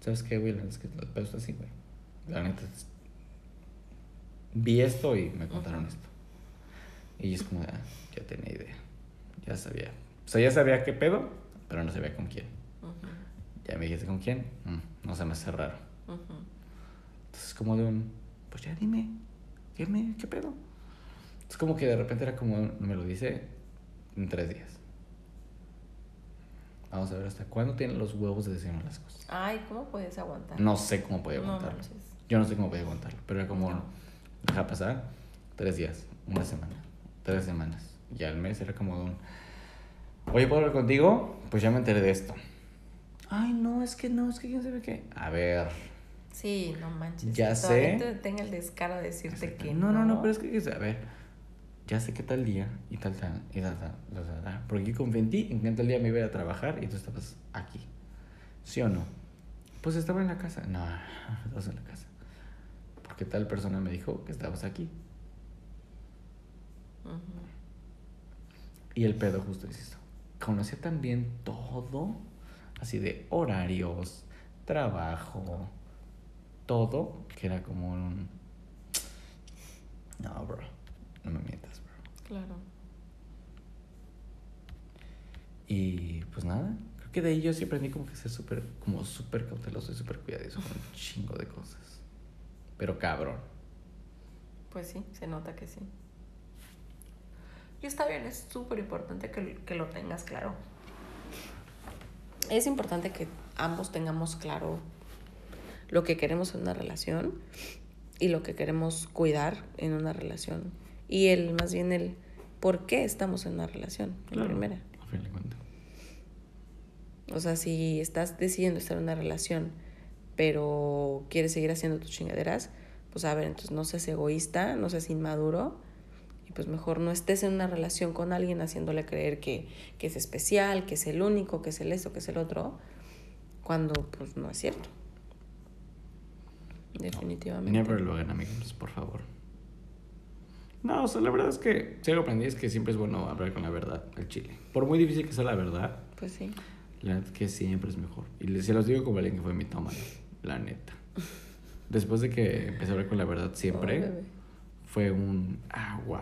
¿sabes qué, Will? Es que el pedo está así, güey. La neta, vi esto y me contaron esto. Y es como, ah, ya tenía idea. Ya sabía. O sea, ya sabía qué pedo, pero no sabía con quién. Ya me dijiste con quién, mm, no se me hace raro. ujú. Entonces, como de un, pues ya dime, ¿qué, me, qué pedo? Es como que de repente era como, me lo dice en tres días. Vamos a ver hasta cuándo tienen los huevos de decirme las cosas. Ay, ¿cómo puedes aguantar? No sé cómo podía aguantarlo. Yo no sé cómo podía aguantarlo, pero era como, No. deja pasar tres días, una semana, tres semanas. Ya al mes era como de un, oye, ¿puedo hablar contigo? Pues ya me enteré de esto. Ay, no, es que no, es que quién sabe qué. A ver, Sí, no manches. Ya sé. te- tenga el descaro de decirte que no, no, no, pero es que, a ver, ya sé que tal día y tal, tal, y tal, tal, tal, tal, tal, porque yo confié en ti, en que tal día me iba a ir a trabajar y tú estabas aquí. ¿Sí o no? Pues estaba en la casa. No, [laughs] estabas en la casa. Porque tal persona me dijo que estabas aquí. Y el pedo justo es eso. Conocía también todo, así de horarios, trabajo, todo, que era como un... No, bro, no me mientas, bro. Claro. Y pues nada, creo que de ahí yo sí aprendí como que ser súper, como súper cauteloso y súper cuidadoso con un chingo de cosas. Pero cabrón. Pues sí, se nota que sí. Y está bien, es súper importante que, que lo tengas claro. Es importante que ambos tengamos claro lo que queremos en una relación y lo que queremos cuidar en una relación. Y el, más bien el por qué estamos en una relación, en primera. A fin de cuentas. O sea, si estás decidiendo estar en una relación, pero quieres seguir haciendo tus chingaderas, pues a ver, entonces no seas egoísta, no seas inmaduro, pues mejor no estés en una relación con alguien haciéndole creer que, que es especial, que es el único, que es el esto, que es el otro, cuando pues no es cierto. Definitivamente. Never lo hagan, amigos, por favor. No, o sea, la verdad es que si algo aprendí es que siempre es bueno hablar con la verdad al chile. Por muy difícil que sea la verdad, Pues sí. la neta es que siempre es mejor. Y se los digo como alguien que fue mi toma, la neta. [laughs] Después de que empecé a hablar con la verdad siempre. Fue un, ah, wow,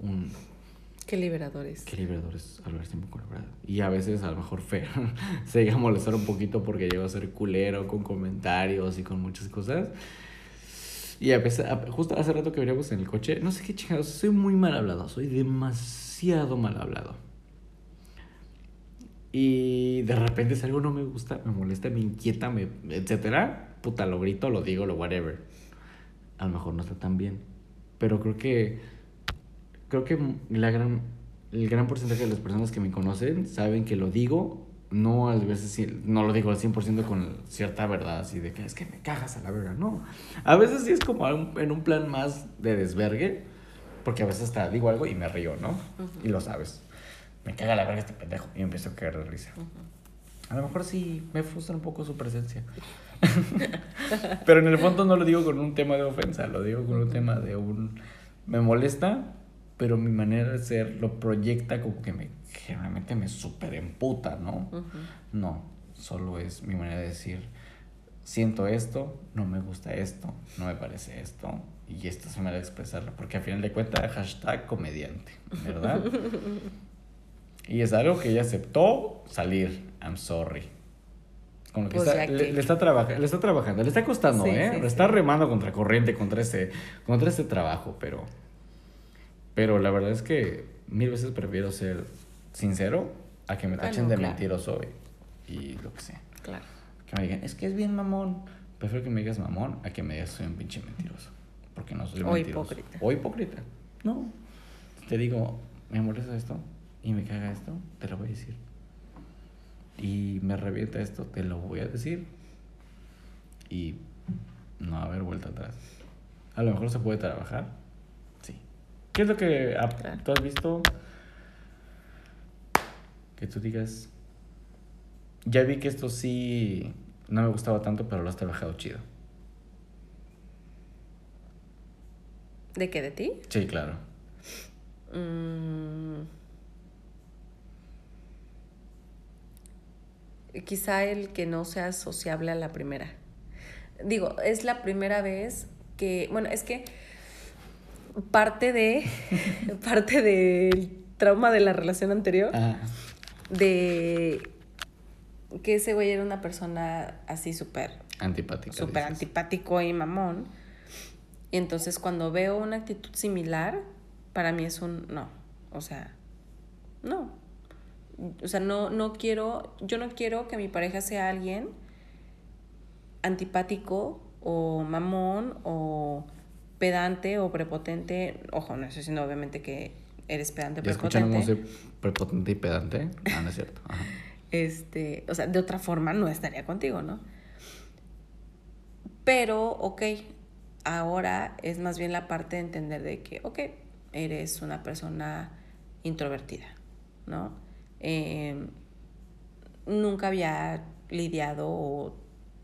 un, Qué liberadores. qué liberador es hablar siempre con la verdad. Y a veces a lo mejor feo, [laughs] se llega a molestar un poquito porque llego a ser culero con comentarios y con muchas cosas. Y a a- justo hace rato que veníamos en el coche, no sé qué chingados, soy muy mal hablado, soy demasiado mal hablado. Y de repente si algo no me gusta, me molesta, me inquieta, me, etcétera, puta, lo grito, lo digo, lo whatever. A lo mejor no está tan bien. Pero creo que creo que la gran el gran porcentaje de las personas que me conocen saben que lo digo, no a veces no lo digo al 100% con cierta verdad, así de que es que me cagas a la verga, no. A veces sí es como en un plan más de desvergue, porque a veces hasta digo algo y me río, ¿no? Y lo sabes. Me caga la verga este pendejo y me empiezo a caer de risa. A lo mejor sí me frustra un poco su presencia. [laughs] Pero en el fondo no lo digo con un tema de ofensa, lo digo con un tema de un... Me molesta, pero mi manera de ser lo proyecta como que me generalmente me super emputa, ¿no? Ujú. No, solo es mi manera de decir, siento esto, no me gusta esto, no me parece esto, y esta es mi manera de expresarlo, porque al final de cuentas, hashtag comediante, ¿verdad? [laughs] y es algo que ella aceptó salir, I'm sorry. Con lo que Pues está, le, está trabajando, le está trabajando, le está costando, Sí, ¿eh? sí, le está remando contra corriente contra este, contra este trabajo, pero, pero la verdad es que mil veces prefiero ser sincero a que me Ah, tachen de claro. mentiroso y, y lo que sea. Claro. Que me digan, es que es bien mamón. Prefiero que me digas mamón a que me digas soy un pinche mentiroso. Porque no soy O mentiroso. hipócrita. O hipócrita. No. Te digo, me molesta esto y me caga esto, te lo voy a decir. Y me revienta esto, te lo voy a decir. Y no va a haber vuelta atrás. A lo mejor se puede trabajar. Sí. ¿Qué es lo que tú has visto? Que tú digas, ya vi que esto sí no me gustaba tanto, pero lo has trabajado chido. ¿De qué? ¿De ti? Sí, claro. Mm. Quizá el que no sea sociable a la primera. Digo, es la primera vez que, bueno, es que parte de, [laughs] parte del trauma de la relación anterior, Ah, de que ese güey era una persona así súper antipática. súper antipático y mamón. Y entonces cuando veo una actitud similar, para mí es un no. O sea, no. O sea, no, no quiero, yo no quiero que mi pareja sea alguien antipático o mamón o pedante o prepotente. Ojo, no estoy diciendo obviamente que eres pedante o ¿Ya escucharon prepotente. soy prepotente y pedante? Ah, no es cierto. Ajá. [laughs] Este, o sea, de otra forma no estaría contigo, ¿no? Pero, ok, ahora es más bien la parte de entender de que, ok, eres una persona introvertida, ¿no? Eh, nunca había lidiado o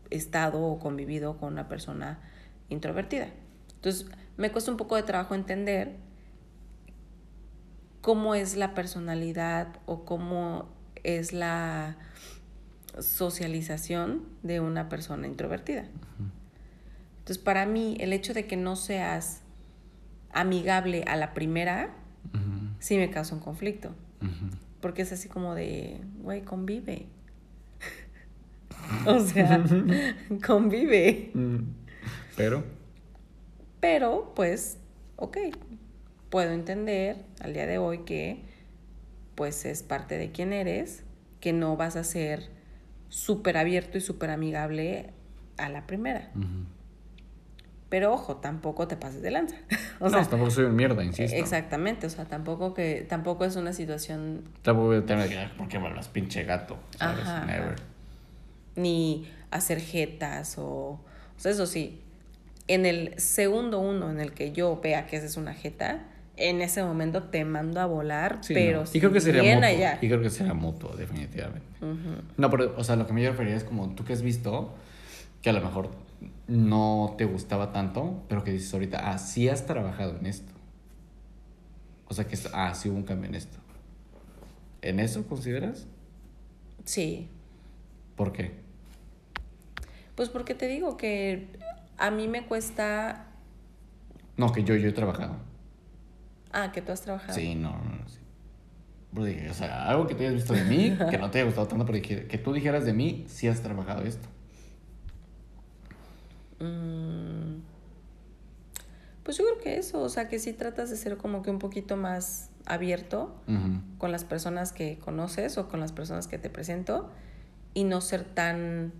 estado o convivido con una persona introvertida. Entonces, me cuesta un poco de trabajo entender cómo es la personalidad o cómo es la socialización de una persona introvertida. Entonces, para mí, el hecho de que no seas amigable a la primera, sí me causa un conflicto. ujú. Porque es así como de, güey, convive. [laughs] o sea, [laughs] convive. Mm, Pero, Pero, pues, ok, puedo entender al día de hoy que, pues, es parte de quién eres, que no vas a ser súper abierto y súper amigable a la primera. ujú. Pero ojo, tampoco te pases de lanza. [laughs] o no, sea, tampoco soy un mierda, insisto. exactamente, o sea, tampoco que tampoco es una situación Tampoco voy a tener que, "Ah, ¿por qué me hablas, pinche gato? ¿Sabes? Ajá, Never. ni hacer jetas o, o sea, eso sí, en el segundo uno en el que yo vea que esa es una jeta, en ese momento te mando a volar, Sí, pero no. Y creo que sería bien mutuo. allá. Y creo que sería mutuo, definitivamente. No, pero, o sea, lo que me yo refería es como tú que has visto que a lo mejor no te gustaba tanto, pero que dices ahorita, ah, sí has trabajado en esto. O sea, que, es- ah, sí hubo un cambio en esto. ¿En eso consideras? Sí, ¿Por qué? pues porque te digo que a mí me cuesta, No, que yo, yo he trabajado. ah, que tú has trabajado. Sí, no, no, no. sí. O sea, algo que tú hayas visto de mí, [laughs] que no te haya gustado tanto, pero que, que tú dijeras de mí, sí has trabajado esto. Mm, Pues yo creo que eso, o sea, que sí tratas de ser como que un poquito más abierto con las personas que conoces o con las personas que te presento y no ser tan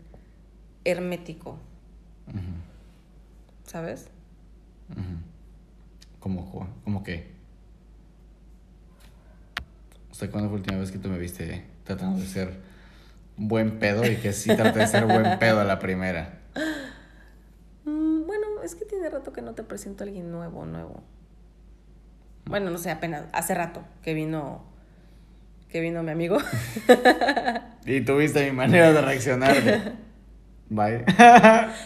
hermético. ¿sabes? Ujú. ¿Cómo, Juan? ¿Cómo qué? O sea, ¿cuándo fue la última vez que tú me viste tratando de ser buen pedo y que sí traté de ser buen pedo a la primera? Mm, es que tiene rato que no te presento a alguien nuevo, nuevo. Bueno, no sé, apenas hace rato que vino que vino mi amigo. [laughs] Y tuviste mi manera de reaccionar. Bye.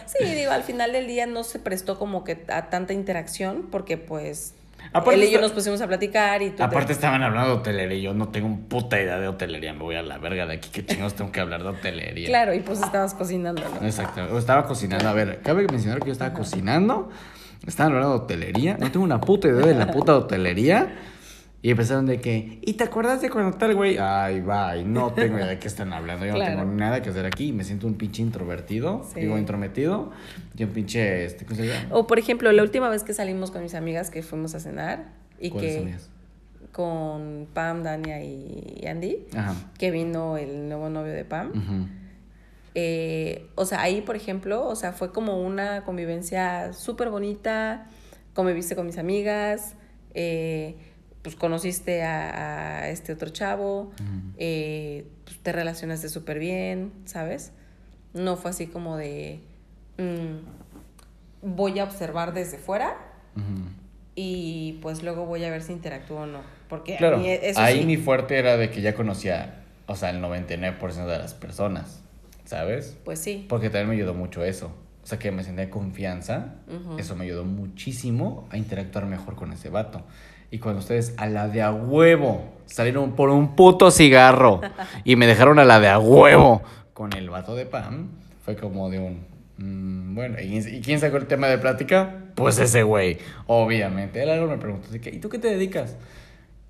sí, digo, al final del día no se prestó como que a tanta interacción porque pues Aparte él y yo nos pusimos a platicar y tú te- Aparte estaban hablando de hotelería y yo no tengo un puta idea de hotelería. Me voy a la verga de aquí. ¿Qué chingados tengo que hablar de hotelería? Claro, y pues estabas cocinando, ¿no? Exacto. Estaba cocinando. A ver, cabe mencionar que yo estaba cocinando. Estaban hablando de hotelería. No tengo una puta idea de la puta hotelería. Y empezaron de que, ¿y te acuerdas de cuando tal güey? Ay, bye, no [laughs] tengo idea de qué están hablando. Yo Claro. no tengo nada que hacer aquí. Me siento un pinche introvertido, Sí. digo intrometido, y un pinche, este, ¿cómo se llama? O por ejemplo, la última vez que salimos con mis amigas que fuimos a cenar y ¿Cuáles que amigas? con Pam, Dania y Andy, Ajá. que vino el nuevo novio de Pam. Eh, o sea, ahí, por ejemplo, o sea, fue como una convivencia súper bonita, conviviste con mis amigas, eh, pues conociste a, a este otro chavo, eh, pues, te relacionaste súper bien, ¿sabes? No fue así como de, mm, voy a observar desde fuera y pues luego voy a ver si interactúo o no, porque a Claro, mí eso ahí sí. mi fuerte era de que ya conocía, o sea, el 99% de las personas, ¿sabes? Pues sí. Porque también me ayudó mucho eso. O sea, que me sentía confianza. Eso me ayudó muchísimo a interactuar mejor con ese vato. Y cuando ustedes a la de a huevo salieron por un puto cigarro [laughs] y me dejaron a la de a huevo con el vato de Pam, fue como de un... mm, bueno, ¿y, y quién sacó el tema de plática? Pues ese güey, obviamente. Él algo me preguntó, ¿y tú qué te dedicas?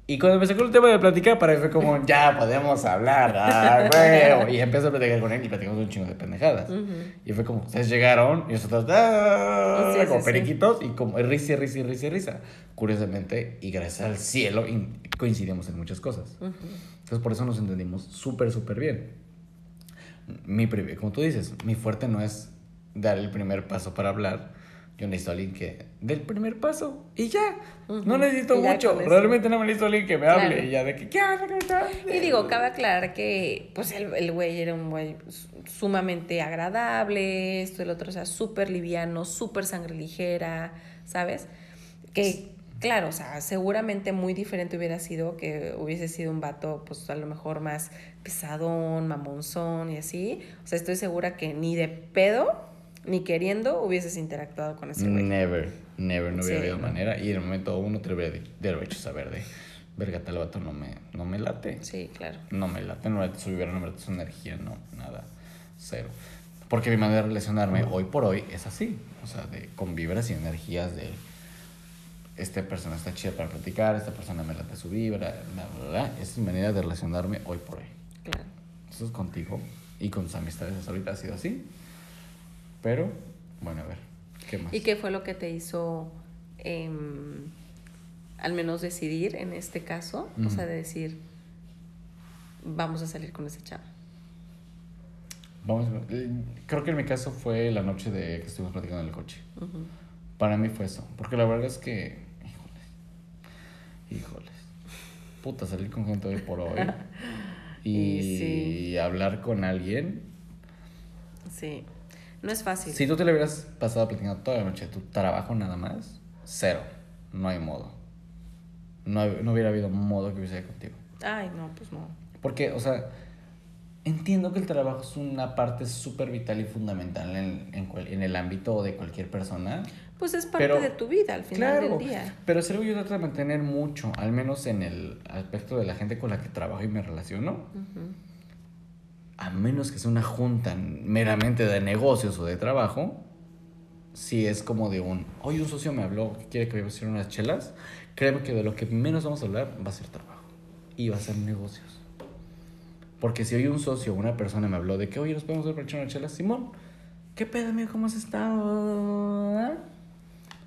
Y cuando me sacó el tema de plática, para mí fue como, ya podemos hablar, ah, güey. Y empecé a platicar con él y platicamos un chingo de pendejadas. Ujú. Y fue como, ustedes llegaron y nosotros, ah, Sí, sí, como sí. periquitos y como risa, risa, risa, risa. Curiosamente, y gracias al cielo, in- coincidimos en muchas cosas. Ujú. Entonces, por eso nos entendimos súper, súper bien. Mi, como tú dices, mi fuerte no es dar el primer paso para hablar. Yo necesito a alguien que dé el primer paso y ya. No necesito mucho. Realmente no me necesito a alguien que me hable y ya de que, ¿qué onda? ¿Cómo estás?". Y digo, cabe aclarar que pues el, el güey era un güey su- sumamente agradable, esto y el otro, o sea, súper liviano, súper sangre ligera, ¿sabes? Que, claro, o sea, seguramente muy diferente hubiera sido que hubiese sido un vato, pues a lo mejor más pesadón, mamonzón y así. O sea, estoy segura que ni de pedo, ni queriendo, hubieses interactuado con ese güey. Never, never, no hubiera Sí, habido no. manera. Y en el momento uno te hubiera, te hubiera hecho saber de, verga, tal vato no me, no me late. Sí, claro. No me late, no me late su vibra, no me late su energía, no, nada, cero. Porque mi manera de relacionarme hoy por hoy es así, o sea, de, con vibras y energías de, esta persona está chida para platicar, esta persona me late su vibra, bla, bla, bla. Esa es mi manera de relacionarme hoy por hoy. Claro. Entonces contigo y con tus amistades hasta ahorita ha sido así. Pero, bueno, a ver, ¿qué más? ¿Y qué fue lo que te hizo, em, al menos decidir en este caso? O sea, de decir, vamos a salir con ese chavo. Vamos, eh, creo que en mi caso fue la noche de que estuvimos platicando en el coche. Para mí fue eso. Porque la verdad es que. Híjoles. Híjoles. Puta, salir con gente hoy por hoy. [laughs] y Y sí. hablar con alguien. Sí. No es fácil. Si tú te le hubieras pasado platicando toda la noche tu trabajo nada más, cero. No hay modo. No, no hubiera habido modo que hubiese ido contigo. Ay, no, pues no. Porque, o sea, entiendo que el trabajo es una parte súper vital y fundamental en, en, cual- en el ámbito de cualquier persona. Pues es parte Pero- de tu vida al final Claro, del día. pero es algo yo trato de mantener mucho, al menos en el aspecto de la gente con la que trabajo y me relaciono. A menos que sea una junta meramente de negocios o de trabajo, si es como de un, hoy un socio me habló que quiere que a hacer unas chelas, créeme que de lo que menos vamos a hablar va a ser trabajo y va a ser negocios. Porque si hoy un socio o una persona me habló de que, oye, nos podemos ver para echar unas chelas, Simón, ¿qué pedo, amigo? ¿Cómo has estado?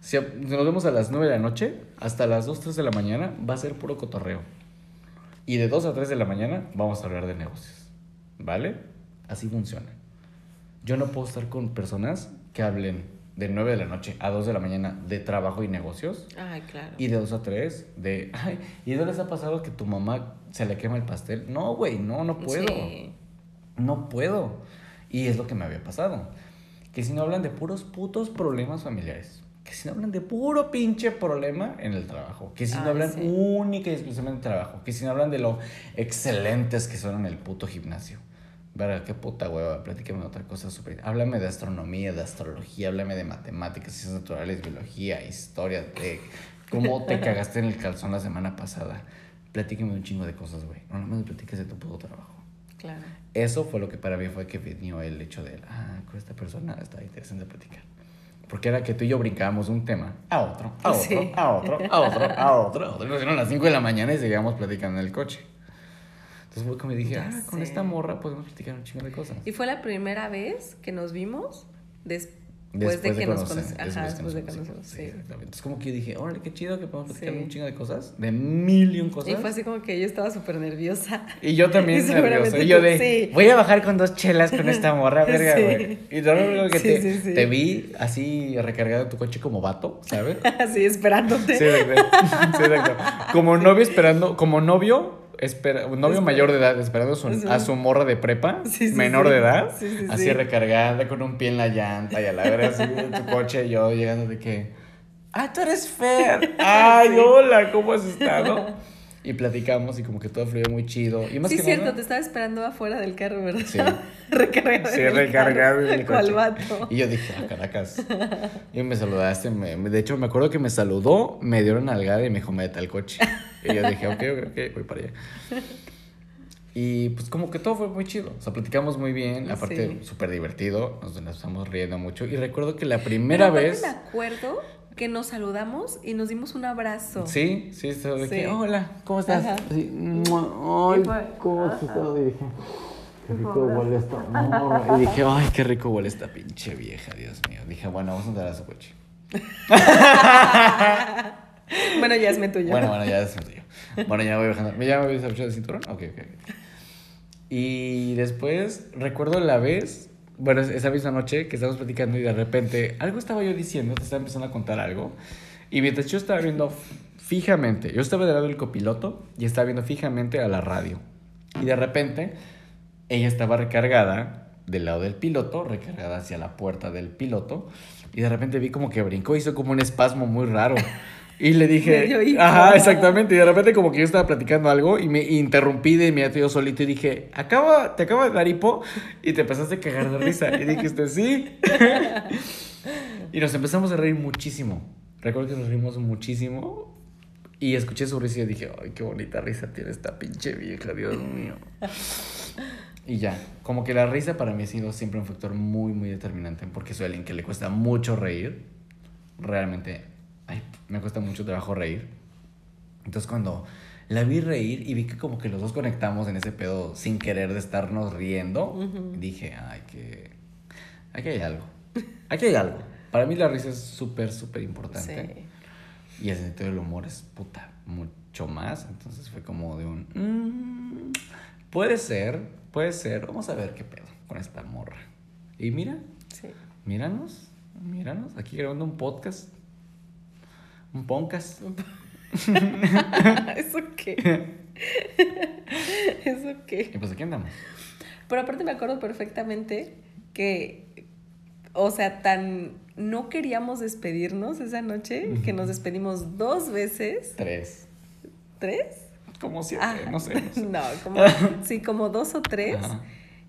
Si nos vemos a las 9 de la noche, hasta las 2, 3 de la mañana, va a ser puro cotorreo. Y de 2 a 3 de la mañana vamos a hablar de negocios. ¿Vale? Así funciona. Yo no puedo estar con personas que hablen de 9 de la noche a 2 de la mañana de trabajo y negocios. Ay, claro. Y de 2 a 3 de, [laughs] ay, ¿y no les ha pasado que tu mamá se le quema el pastel? No, güey, no, no puedo. Sí. No puedo. Y es lo que me había pasado. Que si no hablan de puros putos problemas familiares. Que si no hablan de puro pinche problema en el trabajo. Que si no hablan sí. única y exclusivamente de trabajo. Que si no hablan de lo excelentes que son en el puto gimnasio. Verga, qué puta hueva. Platícame otra cosa súper. Háblame de astronomía, de astrología. Háblame de matemáticas, ciencias naturales, biología, historia. De cómo te [laughs] cagaste en el calzón la semana pasada. Platícame un chingo de cosas, güey. No nada más me platiques de tu puto trabajo. Claro. Eso fue lo que para mí fue que vino el hecho de, ah, con esta persona está interesante platicar. Porque era que tú y yo brincábamos un tema a otro, a otro, [laughs] Sí. a otro, a otro, a otro, a otro. Nos dieron las 5 de la mañana y seguíamos platicando en el coche. Entonces fue como dije, Ya ah, con sé. esta morra podemos platicar un chingo de cosas. Y fue la primera vez que nos vimos después, Después de que nos conocimos. Ajá, después de que conocimos, conocimos. sí, exactamente. Entonces como que yo dije, órale, qué chido que podemos platicar Sí. un chingo de cosas, de mil y un cosas. Y fue así como que yo estaba súper nerviosa. Y yo también [laughs] Y nervioso. Y yo de, sí. voy a bajar con dos chelas con esta morra, [laughs] verga, Sí. güey. Y lo único que te, te vi así recargado en tu coche como vato, ¿sabes? [laughs] Así esperándote. Sí, exacto. Sí, exacto. Como novio esperando, como novio, espera, un novio mayor de edad esperando a su, Sí. a su morra de prepa, [laughs] Sí, sí, menor de edad, Sí, sí, así sí. recargada con un pie en la llanta y a la verga así en tu [laughs] coche y yo llegando de que, ah, tú eres Fer. [laughs] Ay, hola, ¿cómo has estado? Y platicamos y como que todo fluyó muy chido. Y más Sí, que cierto, nada, te estaba esperando afuera del carro, ¿verdad? Sí. [laughs] recargado. Sí, en el recargado carro. en el ¿Cuál coche. vato? Y yo dije, ah, Caracas. Y me saludaste. me- de hecho, me acuerdo que me saludó, me dio una nalgada y me dijo, mete al coche. Y yo dije, ok, ok, ok, voy para allá. Y pues como que todo fue muy chido. O sea, platicamos muy bien. Aparte, Sí. súper divertido. Nos, nos estamos riendo mucho. Y recuerdo que la Pero primera aparte vez... Me acuerdo que nos saludamos y nos dimos un abrazo. Sí, sí, estaba de que, Sí. hola, ¿cómo estás? Ajá. "Mua, ay, ¿cómo has estado? Y dije, qué rico huele esta morra. Y dije, ay, qué rico huele esta pinche vieja, Dios mío. Dije, bueno, vamos a andar a su coche. [laughs] Bueno, ya es tuyo. Bueno, bueno, ya es tuyo. Bueno, ya voy bajando. ¿Ya me habías abrochado el cinturón? Ok, ok. ok. Y después recuerdo la vez, bueno, esa misma noche que estábamos platicando y de repente algo estaba yo diciendo, te estaba empezando a contar algo. Y mientras yo estaba viendo fijamente, yo estaba del lado del copiloto y estaba viendo fijamente a la radio. Y de repente ella estaba recargada del lado del piloto, recargada hacia la puerta del piloto. Y de repente vi como que brincó, hizo como un espasmo muy raro. [laughs] Y le dije, [laughs] ajá, exactamente. Y de repente como que yo estaba platicando algo y me interrumpí de inmediato yo solito y dije, acaba, te acaba de dar hipo y te empezaste a cagar de risa. Y dijiste, sí. [laughs] y nos empezamos a reír muchísimo. Recuerdo que nos reímos muchísimo y escuché su risa y dije, ay, qué bonita risa tiene esta pinche vieja, Dios mío. [laughs] Y ya, como que la risa para mí ha sido siempre un factor muy, muy determinante porque soy alguien que le cuesta mucho reír. Realmente, ay, me cuesta mucho trabajo reír. Entonces cuando la vi reír y vi que como que los dos conectamos en ese pedo sin querer de estarnos riendo, dije, ay, que aquí hay algo. Aquí hay algo. Para mí la risa es súper, súper importante. Sí. Y el sentido del humor es puta, mucho más. Entonces fue como de un. "Mm, puede ser, puede ser. Vamos a ver qué pedo con esta morra. Y mira, Sí. míranos, míranos. Aquí grabando un podcast. Un podcast. [laughs] ¿Eso qué? [laughs] ¿Eso Y qué? pues aquí andamos. Pero aparte me acuerdo perfectamente que, o sea, tan no queríamos despedirnos esa noche que nos despedimos dos veces. Tres. ¿Tres? Como siete, Ah, no sé. no sé. [laughs] No, como, sí, como dos o tres. Ajá.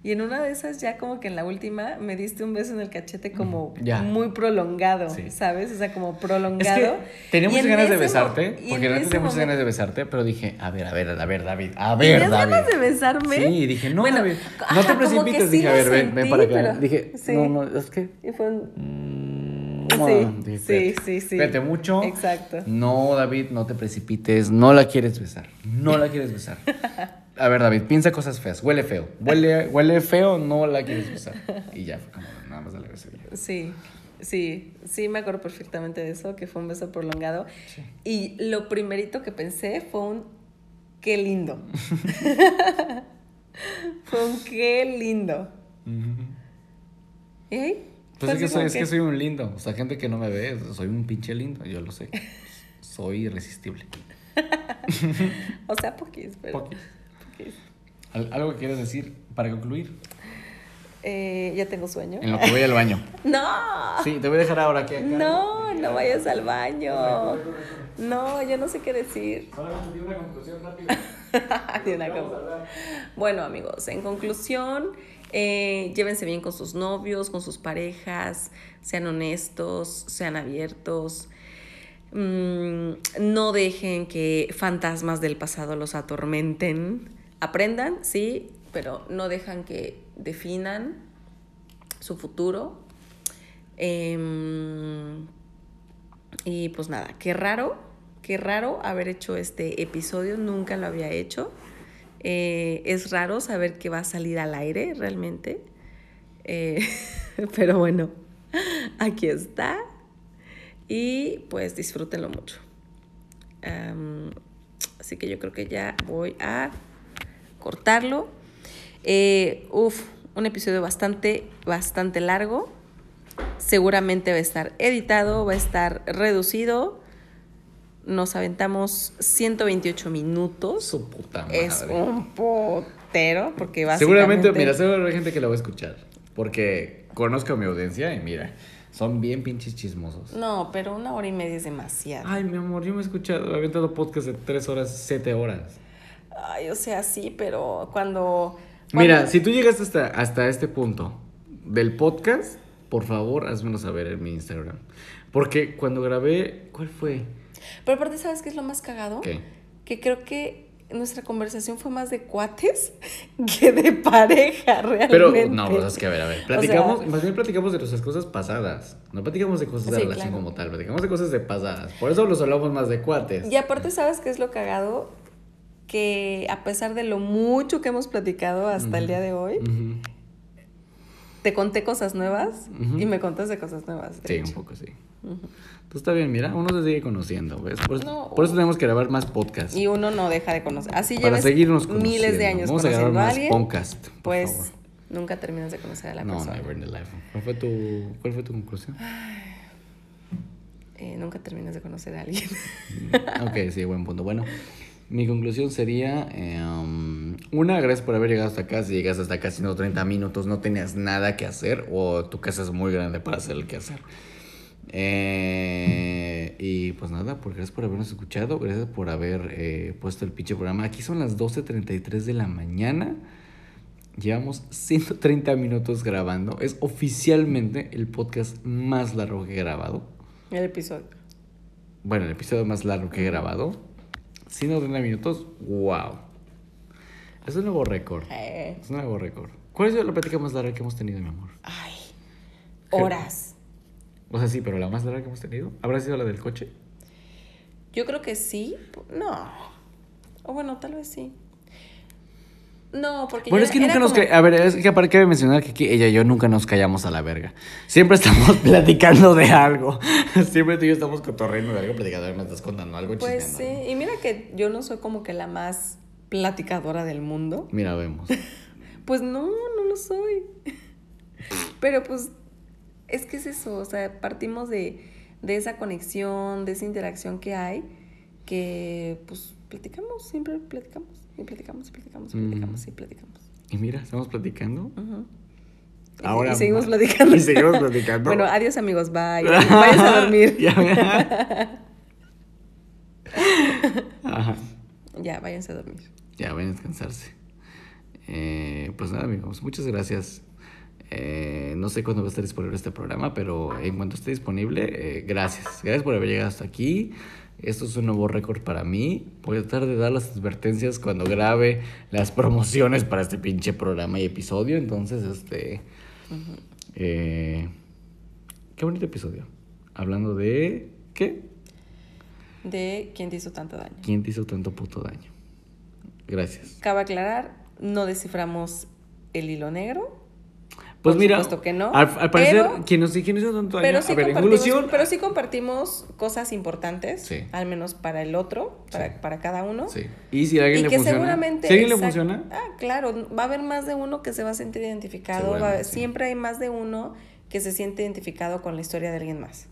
Y en una de esas, ya como que en la última, me diste un beso en el cachete como Ya. muy prolongado, Sí. ¿sabes? O sea, como Es prolongado. que tenía Y muchas en ganas de besarte. y Porque en realmente ese tenía muchas momento- ganas de besarte. Pero dije, a ver, a ver, a ver, David. A ver, ¿Tenías David. ganas de besarme? Sí, dije, no, Bueno, David. No te que precipites. sí dije, a ver, ven, ven para acá. pero- Dije, [laughs] sí. no, no, es que. Y fue un... Mm, Sí, dije, sí, sí. Espérate mucho. Exacto. No, David, no te precipites. No la quieres besar. No la quieres besar. [laughs] A ver, David, piensa cosas feas. Huele feo. Huele, huele feo, no la quieres besar. Y ya fue como, nada más y ya. Sí, sí, sí, me acuerdo perfectamente de eso, que fue un beso prolongado. Sí. Y lo primerito que pensé fue un qué lindo. [laughs] fue un qué lindo. ¿Y ahí? Pues que, soy, es que soy un lindo. O sea, gente que no me ve, soy un pinche lindo. Yo lo sé. Soy irresistible. [laughs] O sea, poquis, pero... Poquis. ¿Algo que quieras decir para concluir? Eh, ya tengo sueño. En lo que voy al baño. [laughs] ¡No! Sí, te voy a dejar ahora aquí. acá. No, no vayas al baño. No, yo no sé qué decir. [laughs] Solamente una conclusión rápida. [laughs] Una. Bueno, amigos, en conclusión, eh, llévense bien con sus novios, con sus parejas, sean honestos, sean abiertos. Mm, no dejen que fantasmas del pasado los atormenten. Aprendan, sí, pero no dejan que definan su futuro. Em, y pues nada, qué raro, qué raro haber hecho este episodio, nunca lo había hecho. Eh, es raro saber que va a salir al aire realmente. Eh, [laughs] pero bueno, aquí está. Y pues disfrútenlo mucho. así que yo creo que ya voy a cortarlo. Eh, uf, un episodio bastante, bastante largo. Seguramente va a estar editado, va a estar reducido. Nos aventamos 128 minutos. Su puta madre. Es un potero, porque básicamente... Seguramente, mira, seguro hay gente que lo va a escuchar. Porque conozco a mi audiencia y mira, son bien pinches chismosos. No, pero una hora y media es demasiado. Ay, mi amor, yo me he escuchado, he aventado podcast de tres horas, siete horas. Ay, o sea, sí, pero cuando... Mira, si tú llegaste hasta, hasta este punto del podcast, por favor, házmelo saber en mi Instagram. Porque cuando grabé, ¿cuál fue? Pero aparte, ¿sabes qué es lo más cagado? ¿Qué? Que creo que nuestra conversación fue más de cuates [laughs] que de pareja, realmente. Pero, no, pues es que a ver, a ver. O Platicamos, sea- más bien platicamos de nuestras cosas pasadas. No platicamos de cosas de Sí, relación claro. como tal, platicamos de cosas de pasadas. Por eso los hablamos más de cuates. Y aparte, ¿sabes qué es lo cagado? Que a pesar de lo mucho que hemos platicado hasta el día de hoy, te conté cosas nuevas y me contaste cosas nuevas. Sí, un poco sí. Entonces está bien, mira, uno se sigue conociendo, ¿ves? Por, eso- No. por eso tenemos que grabar más podcasts. Y uno no deja de conocer. Así para llevas seguirnos miles de años Vamos a grabar conociendo a más alguien, podcast, por pues favor. nunca terminas de conocer a la No, persona. never in the life. ¿Cuál fue tu, cuál fue tu conclusión? Eh, nunca terminas de conocer a alguien. ok, sí, buen punto. Bueno, mi conclusión sería, eh, um, una, gracias por haber llegado hasta acá. Si llegas hasta acá haciendo 30 minutos, no tenías nada que hacer o tu casa es muy grande para hacer el que hacer. Eh, y pues nada, pues gracias por habernos escuchado, gracias por haber eh, puesto el pinche programa. Aquí son las 12.33 de la mañana. Llevamos 130 minutos grabando. Es oficialmente el podcast más largo que he grabado. El episodio. Bueno, el episodio más largo que he grabado. 130 minutos. ¡Wow! Es un nuevo récord. Eh, Es un nuevo récord. ¿Cuál es la plática más larga que hemos tenido, mi amor? ay, horas. O sea, sí, pero la más larga que hemos tenido. ¿Habrá sido la del coche? Yo creo que sí. No. O bueno, tal vez sí. No, porque Bueno, es que nunca nos... A ver, es que para qué mencionar que aquí ella y yo nunca nos callamos a la verga. Siempre estamos [laughs] platicando de algo. [laughs] Siempre tú y yo estamos cotorreando de algo, platicando, me estás contando algo, Pues chismeando. sí, y mira que yo no soy como que la más platicadora del mundo. Mira, vemos. [laughs] Pues no, no lo soy. Pero pues es que es eso, o sea, partimos de, de esa conexión, de esa interacción que hay, que pues platicamos, siempre platicamos, y platicamos, y platicamos, y Mm. platicamos, y platicamos. Y mira, estamos platicando. Ahora y seguimos platicando. Y seguimos platicando. Bueno, adiós amigos, bye. [laughs] Váyanse a dormir. ya, [laughs] Ajá. Ya, váyanse a dormir. Ya, vayan a descansarse. Eh, pues nada, amigos, muchas gracias. Eh, no sé cuándo va a estar disponible este programa, pero en cuanto esté disponible, eh, gracias. Gracias por haber llegado hasta aquí. Esto es un nuevo récord para mí. Voy a tratar de dar las advertencias cuando grabe las promociones para este pinche programa y episodio. Entonces, este. eh, qué bonito episodio. Hablando de. ¿Qué? De quién te hizo tanto daño. ¿Quién te hizo tanto puto daño? Gracias. Cabe aclarar, no desciframos el hilo negro. Pues Por mira, supuesto que no, al, al parecer, pero- quien nos hizo tanto Pero sí, a ver, en pero sí compartimos cosas importantes, Sí. al menos para el otro, para, Sí. para cada uno. sí. Y si a alguien Y le que funciona, seguramente... si a alguien le funciona, Ah, claro, va a haber más de uno que se va a sentir identificado. va a- Seguramente, sí. Siempre hay más de uno que se siente identificado con la historia de alguien más,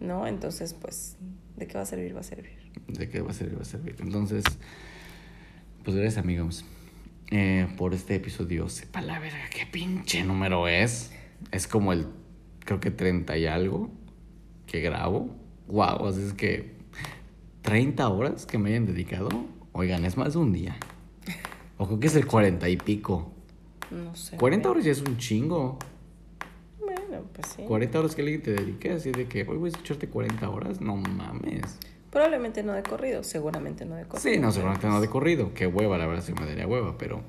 ¿no? Entonces, pues, ¿de qué va a servir? Va a servir. de qué va a servir, va a servir. Entonces, pues gracias amigos eh, por este episodio. Sepa la verga qué pinche número es. Es como el, creo que 30 y algo que grabo. Wow, así es que 30 horas que me hayan dedicado. Oigan, es más de un día. O creo que es el 40 y pico. No sé. 40 horas ya es un chingo. Bueno, pues sí. 40 horas que alguien te dedique, así de que hoy voy a escucharte 40 horas, no mames. Probablemente no de corrido, seguramente no de corrido. Sí, no, seguramente no de corrido. Qué hueva, la verdad sí me daría hueva, pero.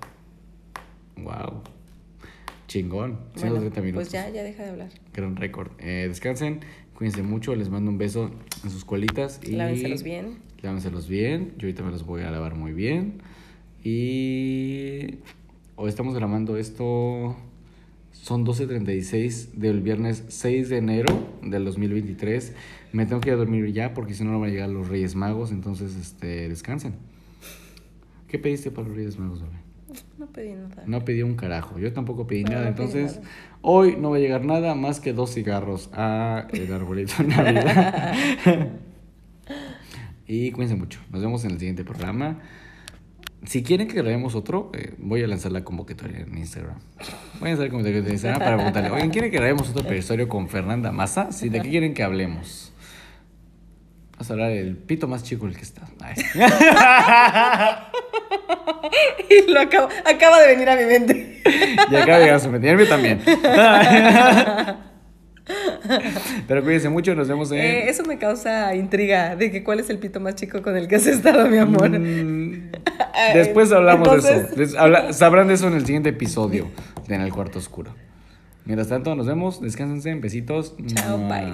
Wow. Chingón. Bueno, 130 minutos. pues ya, ya deja de hablar. Gran récord. Eh, descansen, cuídense mucho, les mando un beso en sus colitas y Lávenselos bien. lávenselos bien. Yo ahorita me los voy a lavar muy bien. Y hoy estamos grabando esto. Son 12.36 del viernes 6 de enero del 2023. Me tengo que ir a dormir ya porque si no no van a llegar los Reyes Magos. Entonces, este, descansen. ¿Qué pediste para los Reyes Magos, bebé? No pedí nada. No pedí un carajo. Yo tampoco pedí No, nada. no pedí Entonces, nada. hoy no va a llegar nada más que dos cigarros a el arbolito de Navidad. [laughs] y cuídense mucho. Nos vemos en el siguiente programa. Si quieren que grabemos otro, eh, voy a lanzar la convocatoria en Instagram. Voy a lanzar la convocatoria en Instagram para preguntarle, oigan, ¿quieren que grabemos otro episodio con Fernanda Massa? Sí, ¿de qué quieren que hablemos? Vamos a hablar del pito más chico el que está. [laughs] Y lo acabo- acaba de venir a mi mente. Y acaba de llegar a su mente. Y el también. [laughs] Pero cuídense mucho, nos vemos en... Eh, eso me causa intriga de que cuál es el pito más chico con el que has estado, mi amor. Mm, [laughs] Después hablamos de eso. Habla- sabrán de eso en el siguiente episodio de En el Cuarto Oscuro. Mientras tanto, nos vemos. Descánsense. Besitos. Chao. Bye.